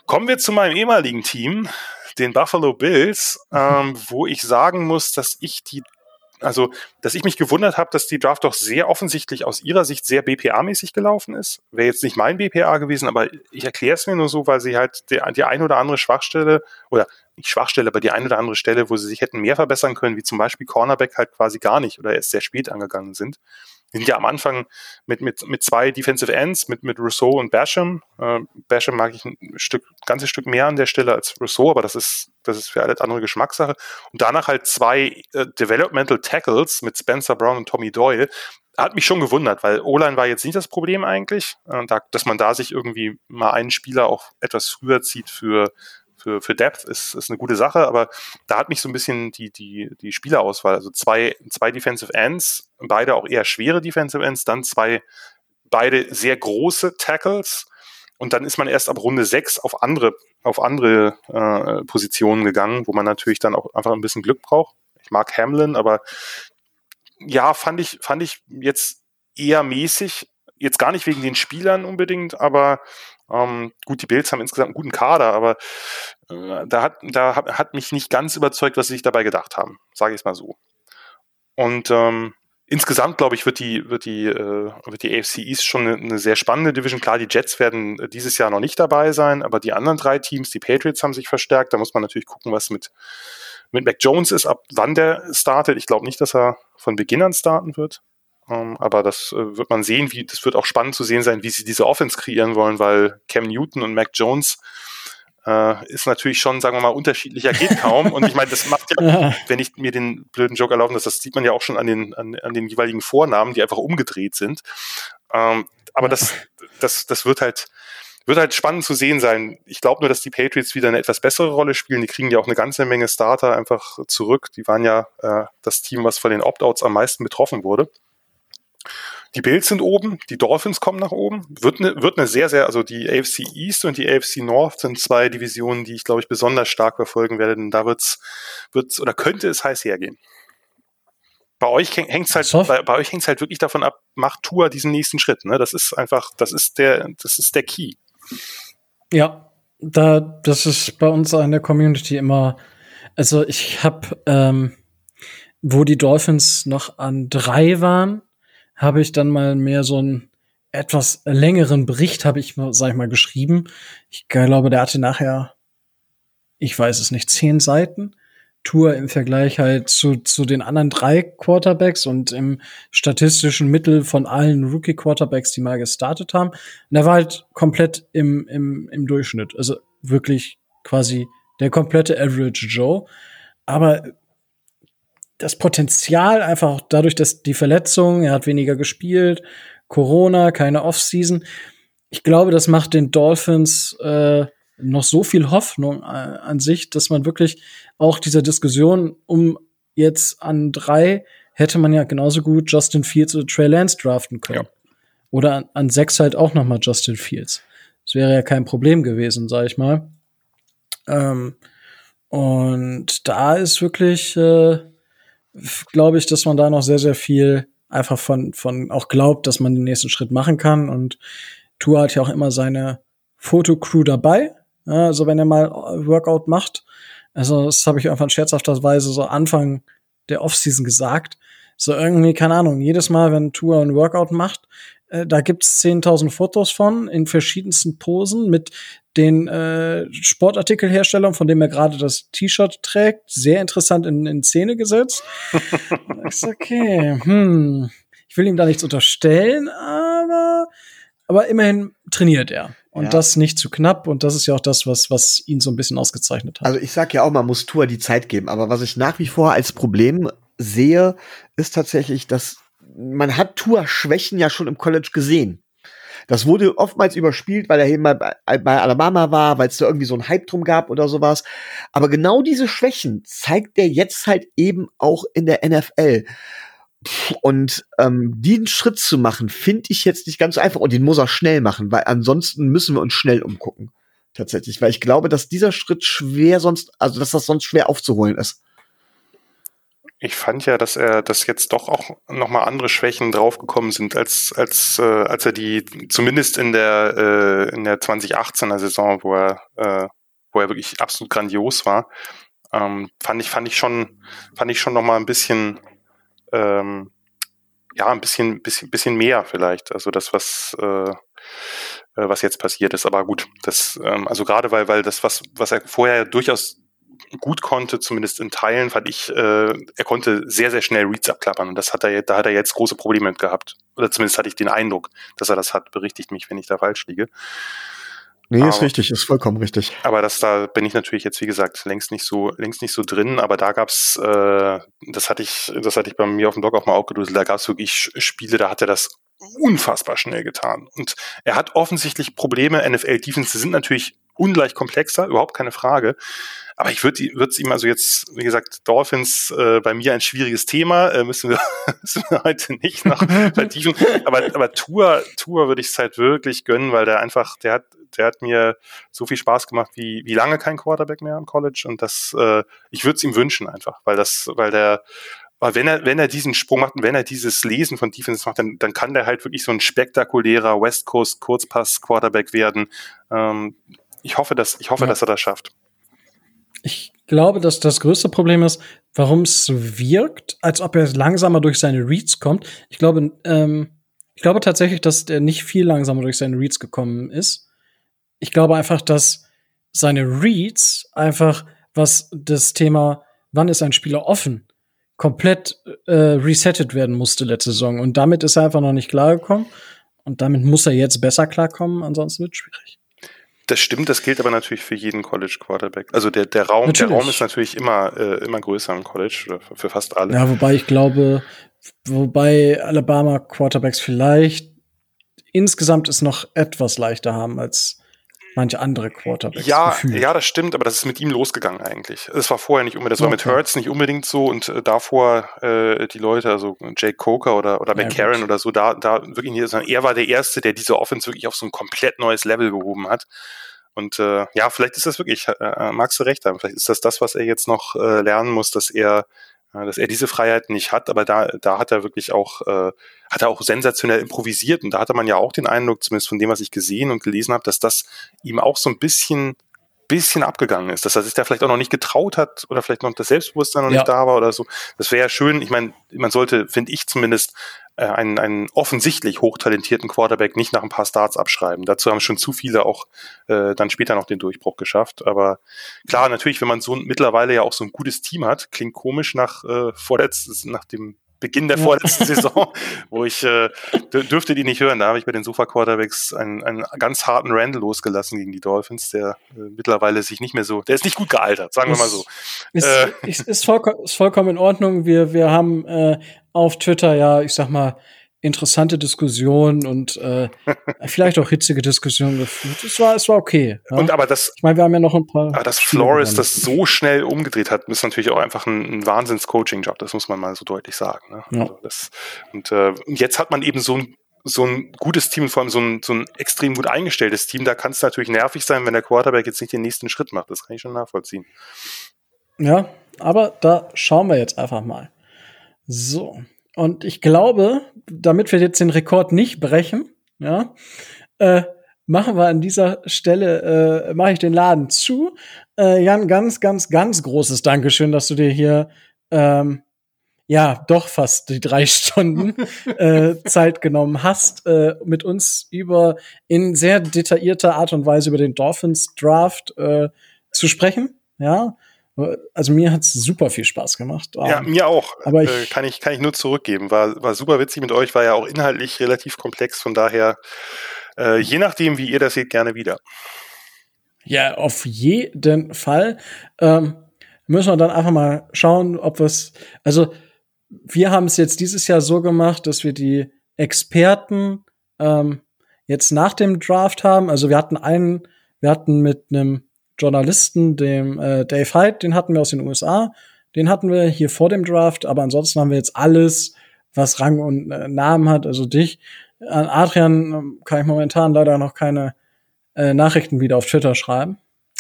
C: Kommen wir zu meinem ehemaligen Team, den Buffalo Bills, ähm, wo ich sagen muss, dass ich die also, dass ich mich gewundert habe, dass die Draft doch sehr offensichtlich aus ihrer Sicht sehr BPA-mäßig gelaufen ist. Wäre jetzt nicht mein BPA gewesen, aber ich erkläre es mir nur so, weil sie halt die, die ein oder andere Schwachstelle oder nicht Schwachstelle, aber die ein oder andere Stelle, wo sie sich hätten mehr verbessern können, wie zum Beispiel Cornerback halt quasi gar nicht oder erst sehr spät angegangen sind. Wir sind ja am Anfang mit, mit, mit zwei Defensive Ends, mit, mit Rousseau und Basham. Äh, Basham mag ich ein Stück, ganzes Stück mehr an der Stelle als Rousseau, aber das ist, das ist für alles andere Geschmackssache. Und danach halt zwei äh, Developmental Tackles mit Spencer Brown und Tommy Doyle. Hat mich schon gewundert, weil O-Line war jetzt nicht das Problem eigentlich, äh, da, dass man da sich irgendwie mal einen Spieler auch etwas früher zieht für, für, für Depth ist, ist eine gute Sache, aber da hat mich so ein bisschen die, die, die Spielerauswahl, also zwei, zwei Defensive Ends, beide auch eher schwere Defensive Ends, dann zwei, beide sehr große Tackles und dann ist man erst ab Runde sechs auf andere, auf andere äh, Positionen gegangen, wo man natürlich dann auch einfach ein bisschen Glück braucht. Ich mag Hamlin, aber ja, fand ich, fand ich jetzt eher mäßig. Jetzt gar nicht wegen den Spielern unbedingt, aber ähm, gut, die Bills haben insgesamt einen guten Kader, aber da, hat, da hat, mich nicht ganz überzeugt, was sie sich dabei gedacht haben, sage ich es mal so. Und ähm, insgesamt, glaube ich, wird die, wird die, äh, wird die AFC East schon eine, eine, sehr spannende Division. Klar, die Jets werden äh, dieses Jahr noch nicht dabei sein, aber die anderen drei Teams, die Patriots haben sich verstärkt. Da muss man natürlich gucken, was mit, mit Mac Jones ist, ab wann der startet. Ich glaube nicht, dass er von Beginn an starten wird. Ähm, aber das äh, wird man sehen, wie, das wird auch spannend zu sehen sein, wie sie diese Offense kreieren wollen, weil Cam Newton und Mac Jones, äh, ist natürlich schon, sagen wir mal, unterschiedlicher geht kaum. Und ich meine, das macht ja, wenn ich mir den blöden Joke erlauben, das, das sieht man ja auch schon an den, an, an den jeweiligen Vornamen, die einfach umgedreht sind. Ähm, aber das, das, das wird halt, wird halt spannend zu sehen sein. Ich glaube nur, dass die Patriots wieder eine etwas bessere Rolle spielen. Die kriegen ja auch eine ganze Menge Starter einfach zurück. Die waren ja äh, das Team, was von den Opt-outs am meisten betroffen wurde. Die Bills sind oben, die Dolphins kommen nach oben. Wird eine, wird eine sehr, sehr, also die AFC East und die AFC North sind zwei Divisionen, die ich, glaube ich, besonders stark verfolgen werde, denn da wird's, wird's oder könnte es heiß hergehen. Bei euch hängt's halt, bei, bei euch hängt's halt wirklich davon ab, macht Tour diesen nächsten Schritt, ne? Das ist einfach, das ist der, das ist der Key.
A: Ja, da, das ist bei uns in der Community immer, also ich habe, ähm, wo die Dolphins noch an drei waren, habe ich dann mal mehr so einen etwas längeren Bericht, habe ich, sag ich mal, geschrieben. Ich glaube, der hatte nachher, ich weiß es nicht, zehn Seiten. Tour im Vergleich halt zu, zu den anderen drei Quarterbacks und im statistischen Mittel von allen Rookie-Quarterbacks, die mal gestartet haben. Und er war halt komplett im, im, im Durchschnitt. Also wirklich quasi der komplette Average Joe. Aber das Potenzial einfach dadurch, dass die Verletzung, er hat weniger gespielt, Corona, keine Offseason. Ich glaube, das macht den Dolphins äh, noch so viel Hoffnung äh, an sich, dass man wirklich auch dieser Diskussion um jetzt an drei hätte man ja genauso gut Justin Fields oder Trey Lance draften können. Ja. Oder an, an sechs halt auch noch mal Justin Fields. Das wäre ja kein Problem gewesen, sag ich mal. Ähm, und da ist wirklich äh, glaube ich, dass man da noch sehr, sehr viel einfach von, von auch glaubt, dass man den nächsten Schritt machen kann. Und Tour hat ja auch immer seine Fotocrew dabei. Ja, also wenn er mal Workout macht. Also das habe ich einfach scherzhafterweise so Anfang der Offseason gesagt. So irgendwie, keine Ahnung, jedes Mal, wenn Tour ein Workout macht, äh, da gibt's 10.000 Fotos von in verschiedensten Posen mit den äh, Sportartikelherstellern, von dem er gerade das T-Shirt trägt. Sehr interessant in, in Szene gesetzt. ist okay. Hm. Ich will ihm da nichts unterstellen, aber, aber immerhin trainiert er. Und ja. das nicht zu knapp. Und das ist ja auch das, was, was ihn so ein bisschen ausgezeichnet hat.
D: Also ich sag ja auch, man muss Tour die Zeit geben. Aber was ich nach wie vor als Problem sehe, ist tatsächlich, dass man hat Tour-Schwächen ja schon im College gesehen. Das wurde oftmals überspielt, weil er eben mal bei, Alabama war, weil es da irgendwie so ein Hype drum gab oder sowas. Aber genau diese Schwächen zeigt er jetzt halt eben auch in der NFL. Und ähm, den Schritt zu machen, finde ich jetzt nicht ganz einfach. Und den muss er schnell machen, weil ansonsten müssen wir uns schnell umgucken. Tatsächlich. Weil ich glaube, dass dieser Schritt schwer sonst, also dass das sonst schwer aufzuholen ist
C: ich fand ja, dass er, dass jetzt doch auch nochmal andere Schwächen draufgekommen sind, als, als, äh, als er die, zumindest in der, äh, in der 2018er Saison, wo er, äh, wo er wirklich absolut grandios war, ähm, fand ich, fand ich schon, fand ich schon nochmal ein bisschen, ähm, ja, ein bisschen, bisschen, bisschen mehr vielleicht. Also das, was, äh, äh was jetzt passiert ist. Aber gut, das, ähm, also gerade weil, weil das, was, was er vorher durchaus gut konnte, zumindest in Teilen, fand ich, äh, er konnte sehr, sehr schnell Reads abklappern. Und das hat er, da hat er jetzt große Probleme mit gehabt. Oder zumindest hatte ich den Eindruck, dass er das hat. Berichtigt mich, wenn ich da falsch liege.
D: Nee, aber, ist richtig, ist vollkommen richtig.
C: Aber das da bin ich natürlich jetzt, wie gesagt, längst nicht so, längst nicht so drin. Aber da gab's, äh, das hatte ich, das hatte ich bei mir auf dem Blog auch mal aufgedröselt. Da gab's wirklich Spiele, da hat er das unfassbar schnell getan. Und er hat offensichtlich Probleme. NFL-Defense sind natürlich ungleich komplexer, überhaupt keine Frage. Aber ich würde es ihm also jetzt, wie gesagt, Dolphins äh, bei mir ein schwieriges Thema, äh, müssen, wir, müssen wir heute nicht noch vertiefen. aber, aber Tour, Tour würde ich es halt wirklich gönnen, weil der einfach, der hat, der hat mir so viel Spaß gemacht wie, wie lange kein Quarterback mehr am College. Und das, äh, ich würde es ihm wünschen einfach, weil das, weil der, weil wenn er, wenn er diesen Sprung macht und wenn er dieses Lesen von Defense macht, dann, dann kann der halt wirklich so ein spektakulärer West Coast Kurzpass Quarterback werden. Ähm, ich hoffe, dass, ich hoffe, ja. dass er das schafft.
A: Ich glaube, dass das größte Problem ist, warum es wirkt, als ob er langsamer durch seine Reads kommt. Ich glaube, ähm, ich glaube tatsächlich, dass er nicht viel langsamer durch seine Reads gekommen ist. Ich glaube einfach, dass seine Reads einfach, was das Thema, wann ist ein Spieler offen, komplett äh, resettet werden musste letzte Saison. Und damit ist er einfach noch nicht klargekommen. Und damit muss er jetzt besser klarkommen, ansonsten wird es schwierig.
C: Das stimmt, das gilt aber natürlich für jeden College Quarterback. Also der, der Raum,
A: Natürlich.
C: der Raum ist natürlich immer, äh, immer größer im College, oder für, für fast alle.
A: Ja, wobei ich glaube, wobei Alabama Quarterbacks vielleicht insgesamt es noch etwas leichter haben als manche andere Quarterbacks.
C: Ja,
A: gefühlt.
C: ja, das stimmt, aber das ist mit ihm losgegangen eigentlich. Es war vorher nicht unbedingt, das war mit
A: Okay.
C: Hurts nicht unbedingt so und äh, davor äh, die Leute, also Jake Coker oder, oder
A: Ja,
C: McCarron
A: gut.
C: oder so, da, da wirklich nicht, sondern er war der Erste, der diese Offense wirklich auf so ein komplett neues Level gehoben hat. Und äh, ja, vielleicht ist das wirklich, äh, magst du recht haben, vielleicht ist das das, was er jetzt noch äh, lernen muss, dass er äh, dass er diese Freiheit nicht hat, aber da, da hat er wirklich auch, äh, hat er auch sensationell improvisiert. Und da hatte man ja auch den Eindruck, zumindest von dem, was ich gesehen und gelesen habe, dass das ihm auch so ein bisschen, bisschen abgegangen ist, dass er sich da vielleicht auch noch nicht getraut hat oder vielleicht noch das Selbstbewusstsein noch
A: Ja.
C: nicht da war oder so. Das wäre ja schön, ich meine, man sollte, finde ich zumindest, äh, einen, einen offensichtlich hochtalentierten Quarterback nicht nach ein paar Starts abschreiben. Dazu haben schon zu viele auch äh, dann später noch den Durchbruch geschafft. Aber klar, natürlich, wenn man so mittlerweile ja auch so ein gutes Team hat, klingt komisch nach äh, vorletzt, nach dem Beginn der
A: Ja.
C: vorletzten Saison, wo ich äh, dür- dürfte die nicht hören. Da habe ich bei den Sofa Quarterbacks einen, einen ganz harten Randall losgelassen gegen die Dolphins, der äh, mittlerweile sich nicht mehr so, der ist nicht gut gealtert, sagen wir mal so.
A: Ist,
C: Äh.
A: ist, ist, vollkommen, ist vollkommen in Ordnung. Wir, wir haben äh, auf Twitter ja, ich sag mal, interessante Diskussionen und äh, vielleicht auch hitzige Diskussionen geführt. Es war, es war okay. Ja?
C: Und aber das,
A: ich meine, wir haben ja noch ein paar.
C: Aber dass Flores das so schnell umgedreht hat, ist natürlich auch einfach ein, ein Wahnsinns-Coaching-Job, das muss man mal so deutlich sagen. Ne?
A: Ja.
C: Also das, und äh, jetzt hat man eben so ein, so ein gutes Team, vor allem so ein, so ein extrem gut eingestelltes Team. Da kann es natürlich nervig sein, wenn der Quarterback jetzt nicht den nächsten Schritt macht. Das kann ich schon nachvollziehen.
A: Ja, aber da schauen wir jetzt einfach mal. So. Und ich glaube, damit wir jetzt den Rekord nicht brechen, ja, äh, machen wir an dieser Stelle, äh, mache ich den Laden zu. Äh, Jan, ganz, ganz, ganz großes Dankeschön, dass du dir hier ähm, ja doch fast die drei Stunden äh, Zeit genommen hast, äh, mit uns über in sehr detaillierter Art und Weise über den Dolphins Draft äh, zu sprechen. Ja, also mir hat's super viel Spaß gemacht.
C: Ja,
A: Ähm,
C: mir auch.
A: aber ich-
C: äh, kann ich kann ich nur zurückgeben. War war super witzig mit euch. War ja auch inhaltlich relativ komplex. Von daher, äh, je nachdem, wie ihr das seht, gerne wieder.
A: Ja, auf jeden Fall. Ähm, müssen wir dann einfach mal schauen, ob es, also wir haben es jetzt dieses Jahr so gemacht, dass wir die Experten ähm, jetzt nach dem Draft haben. Also wir hatten einen, wir hatten mit einem Journalisten, dem äh, Dave Hyde, den hatten wir aus den USA, den hatten wir hier vor dem Draft, aber ansonsten haben wir jetzt alles, was Rang und äh, Namen hat, also dich. An Adrian ähm, kann ich momentan leider noch keine äh, Nachrichten wieder auf Twitter schreiben.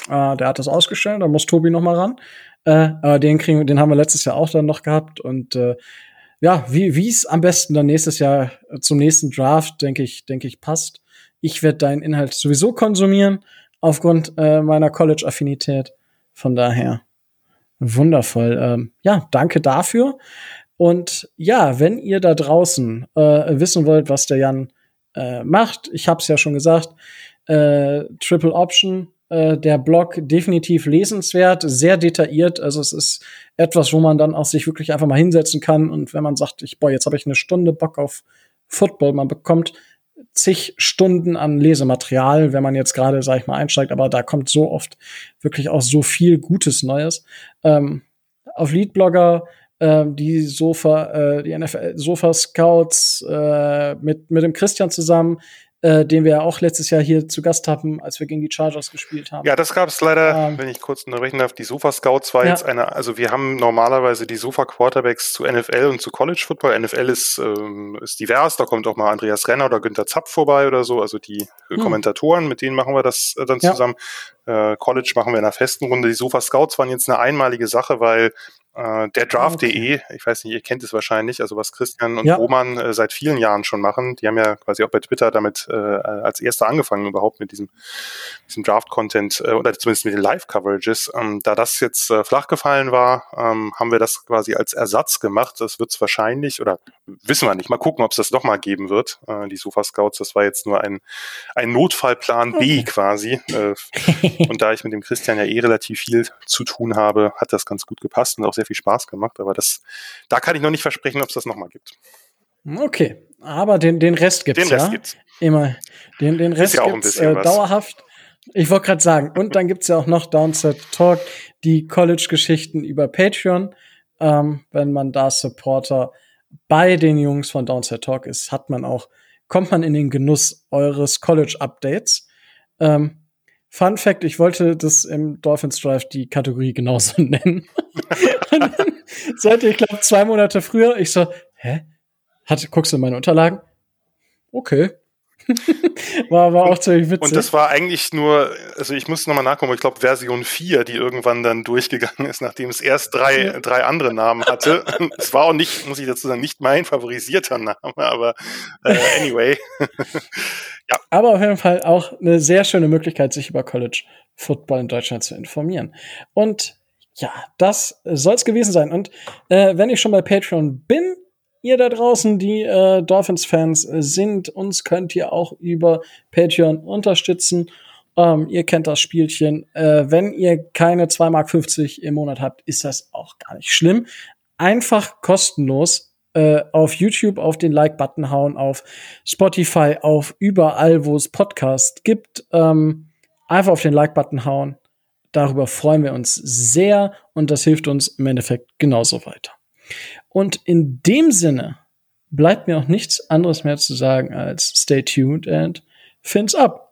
A: Äh, der hat das ausgestellt, da muss Tobi noch mal ran. Äh, aber den kriegen, den haben wir letztes Jahr auch dann noch gehabt und äh, ja, wie wie es am besten dann nächstes Jahr äh, zum nächsten Draft denke ich denke ich passt. Ich werde deinen Inhalt sowieso konsumieren aufgrund äh, meiner College-Affinität. Von daher wundervoll. Ähm, ja, danke dafür. Und ja, wenn ihr da draußen äh, wissen wollt, was der Jan äh, macht, ich habe es ja schon gesagt, äh, Triple Option, äh, der Blog definitiv lesenswert, sehr detailliert. Also es ist etwas, wo man dann auch sich wirklich einfach mal hinsetzen kann. Und wenn man sagt, ich, boah, jetzt habe ich eine Stunde Bock auf Football, man bekommt zig Stunden an Lesematerial, wenn man jetzt gerade, sag ich mal, einsteigt, aber da kommt so oft wirklich auch so viel Gutes Neues. Ähm, auf Leadblogger ähm, die Sofa, äh, die NFL Sofa Scouts äh, mit mit dem Christian zusammen, äh, den wir ja auch letztes Jahr hier zu Gast hatten, als wir gegen die Chargers gespielt haben.
C: Ja, das gab es leider,
A: Ähm.
C: wenn ich kurz unterbrechen darf. Die Sofa Scouts war
A: Ja.
C: jetzt eine, also wir haben normalerweise die Sofa Quarterbacks zu NFL und zu College Football. NFL ist, ähm, ist divers, da kommt auch mal Andreas Renner oder Günther Zapp vorbei oder so, also die äh,
A: Hm.
C: Kommentatoren, mit denen machen wir das äh, dann
A: Ja.
C: zusammen. Äh, College machen wir in einer festen Runde. Die Sofa Scouts waren jetzt eine einmalige Sache, weil äh, der Draft.de, ich weiß nicht, ihr kennt es wahrscheinlich, also was Christian und
A: Ja.
C: Roman äh, seit vielen Jahren schon machen. Die haben ja quasi auch bei Twitter damit äh, als erster angefangen überhaupt mit diesem, diesem Draft-Content äh, oder zumindest mit den Live-Coverages. Ähm, da das jetzt äh, flach gefallen war, ähm, haben wir das quasi als Ersatz gemacht. Das wird es wahrscheinlich oder wissen wir nicht. Mal gucken, ob es das noch mal geben wird. Äh, die Sofa Scouts, das war jetzt nur ein, ein Notfallplan B quasi. Äh, und da ich mit dem Christian ja eh relativ viel zu tun habe, hat das ganz gut gepasst und auch sehr viel Spaß gemacht. Aber das, da kann ich noch nicht versprechen, ob es das nochmal gibt.
A: Okay, aber den, den Rest gibt's
C: Den Rest
A: ja.
C: gibt's.
A: Immer. Den, den Rest
C: ja
A: gibt's äh, dauerhaft. Ich wollte gerade sagen, und dann gibt's ja auch noch Downset Talk, die College-Geschichten über Patreon. Ähm, wenn man da Supporter bei den Jungs von Downset Talk ist, hat man auch, kommt man in den Genuss eures College-Updates. Ähm, Fun Fact, ich wollte das im Dolphins Drive die Kategorie genauso nennen. und dann, seit, ich glaube, zwei Monate früher, ich so, hä? Hat, guckst du meine Unterlagen? Okay. war, war auch ziemlich witzig.
C: Und das war eigentlich nur, also ich muss nochmal nachgucken, ich glaube Version 4, die irgendwann dann durchgegangen ist, nachdem es erst drei, ja. drei andere Namen hatte. es war auch nicht, muss ich dazu sagen, nicht mein favorisierter Name, aber äh, anyway.
A: ja. Aber auf jeden Fall auch eine sehr schöne Möglichkeit, sich über College Football in Deutschland zu informieren. Und ja, das soll es gewesen sein. Und äh, wenn ich schon bei Patreon bin, ihr da draußen, die äh, Dolphins-Fans sind, uns könnt ihr auch über Patreon unterstützen. Ähm, ihr kennt das Spielchen. Äh, wenn ihr keine 2,50 Mark im Monat habt, ist das auch gar nicht schlimm. Einfach kostenlos äh, auf YouTube auf den Like-Button hauen, auf Spotify, auf überall, wo es Podcasts gibt. Ähm, einfach auf den Like-Button hauen. Darüber freuen wir uns sehr und das hilft uns im Endeffekt genauso weiter. Und in dem Sinne bleibt mir auch nichts anderes mehr zu sagen als stay tuned and fins up.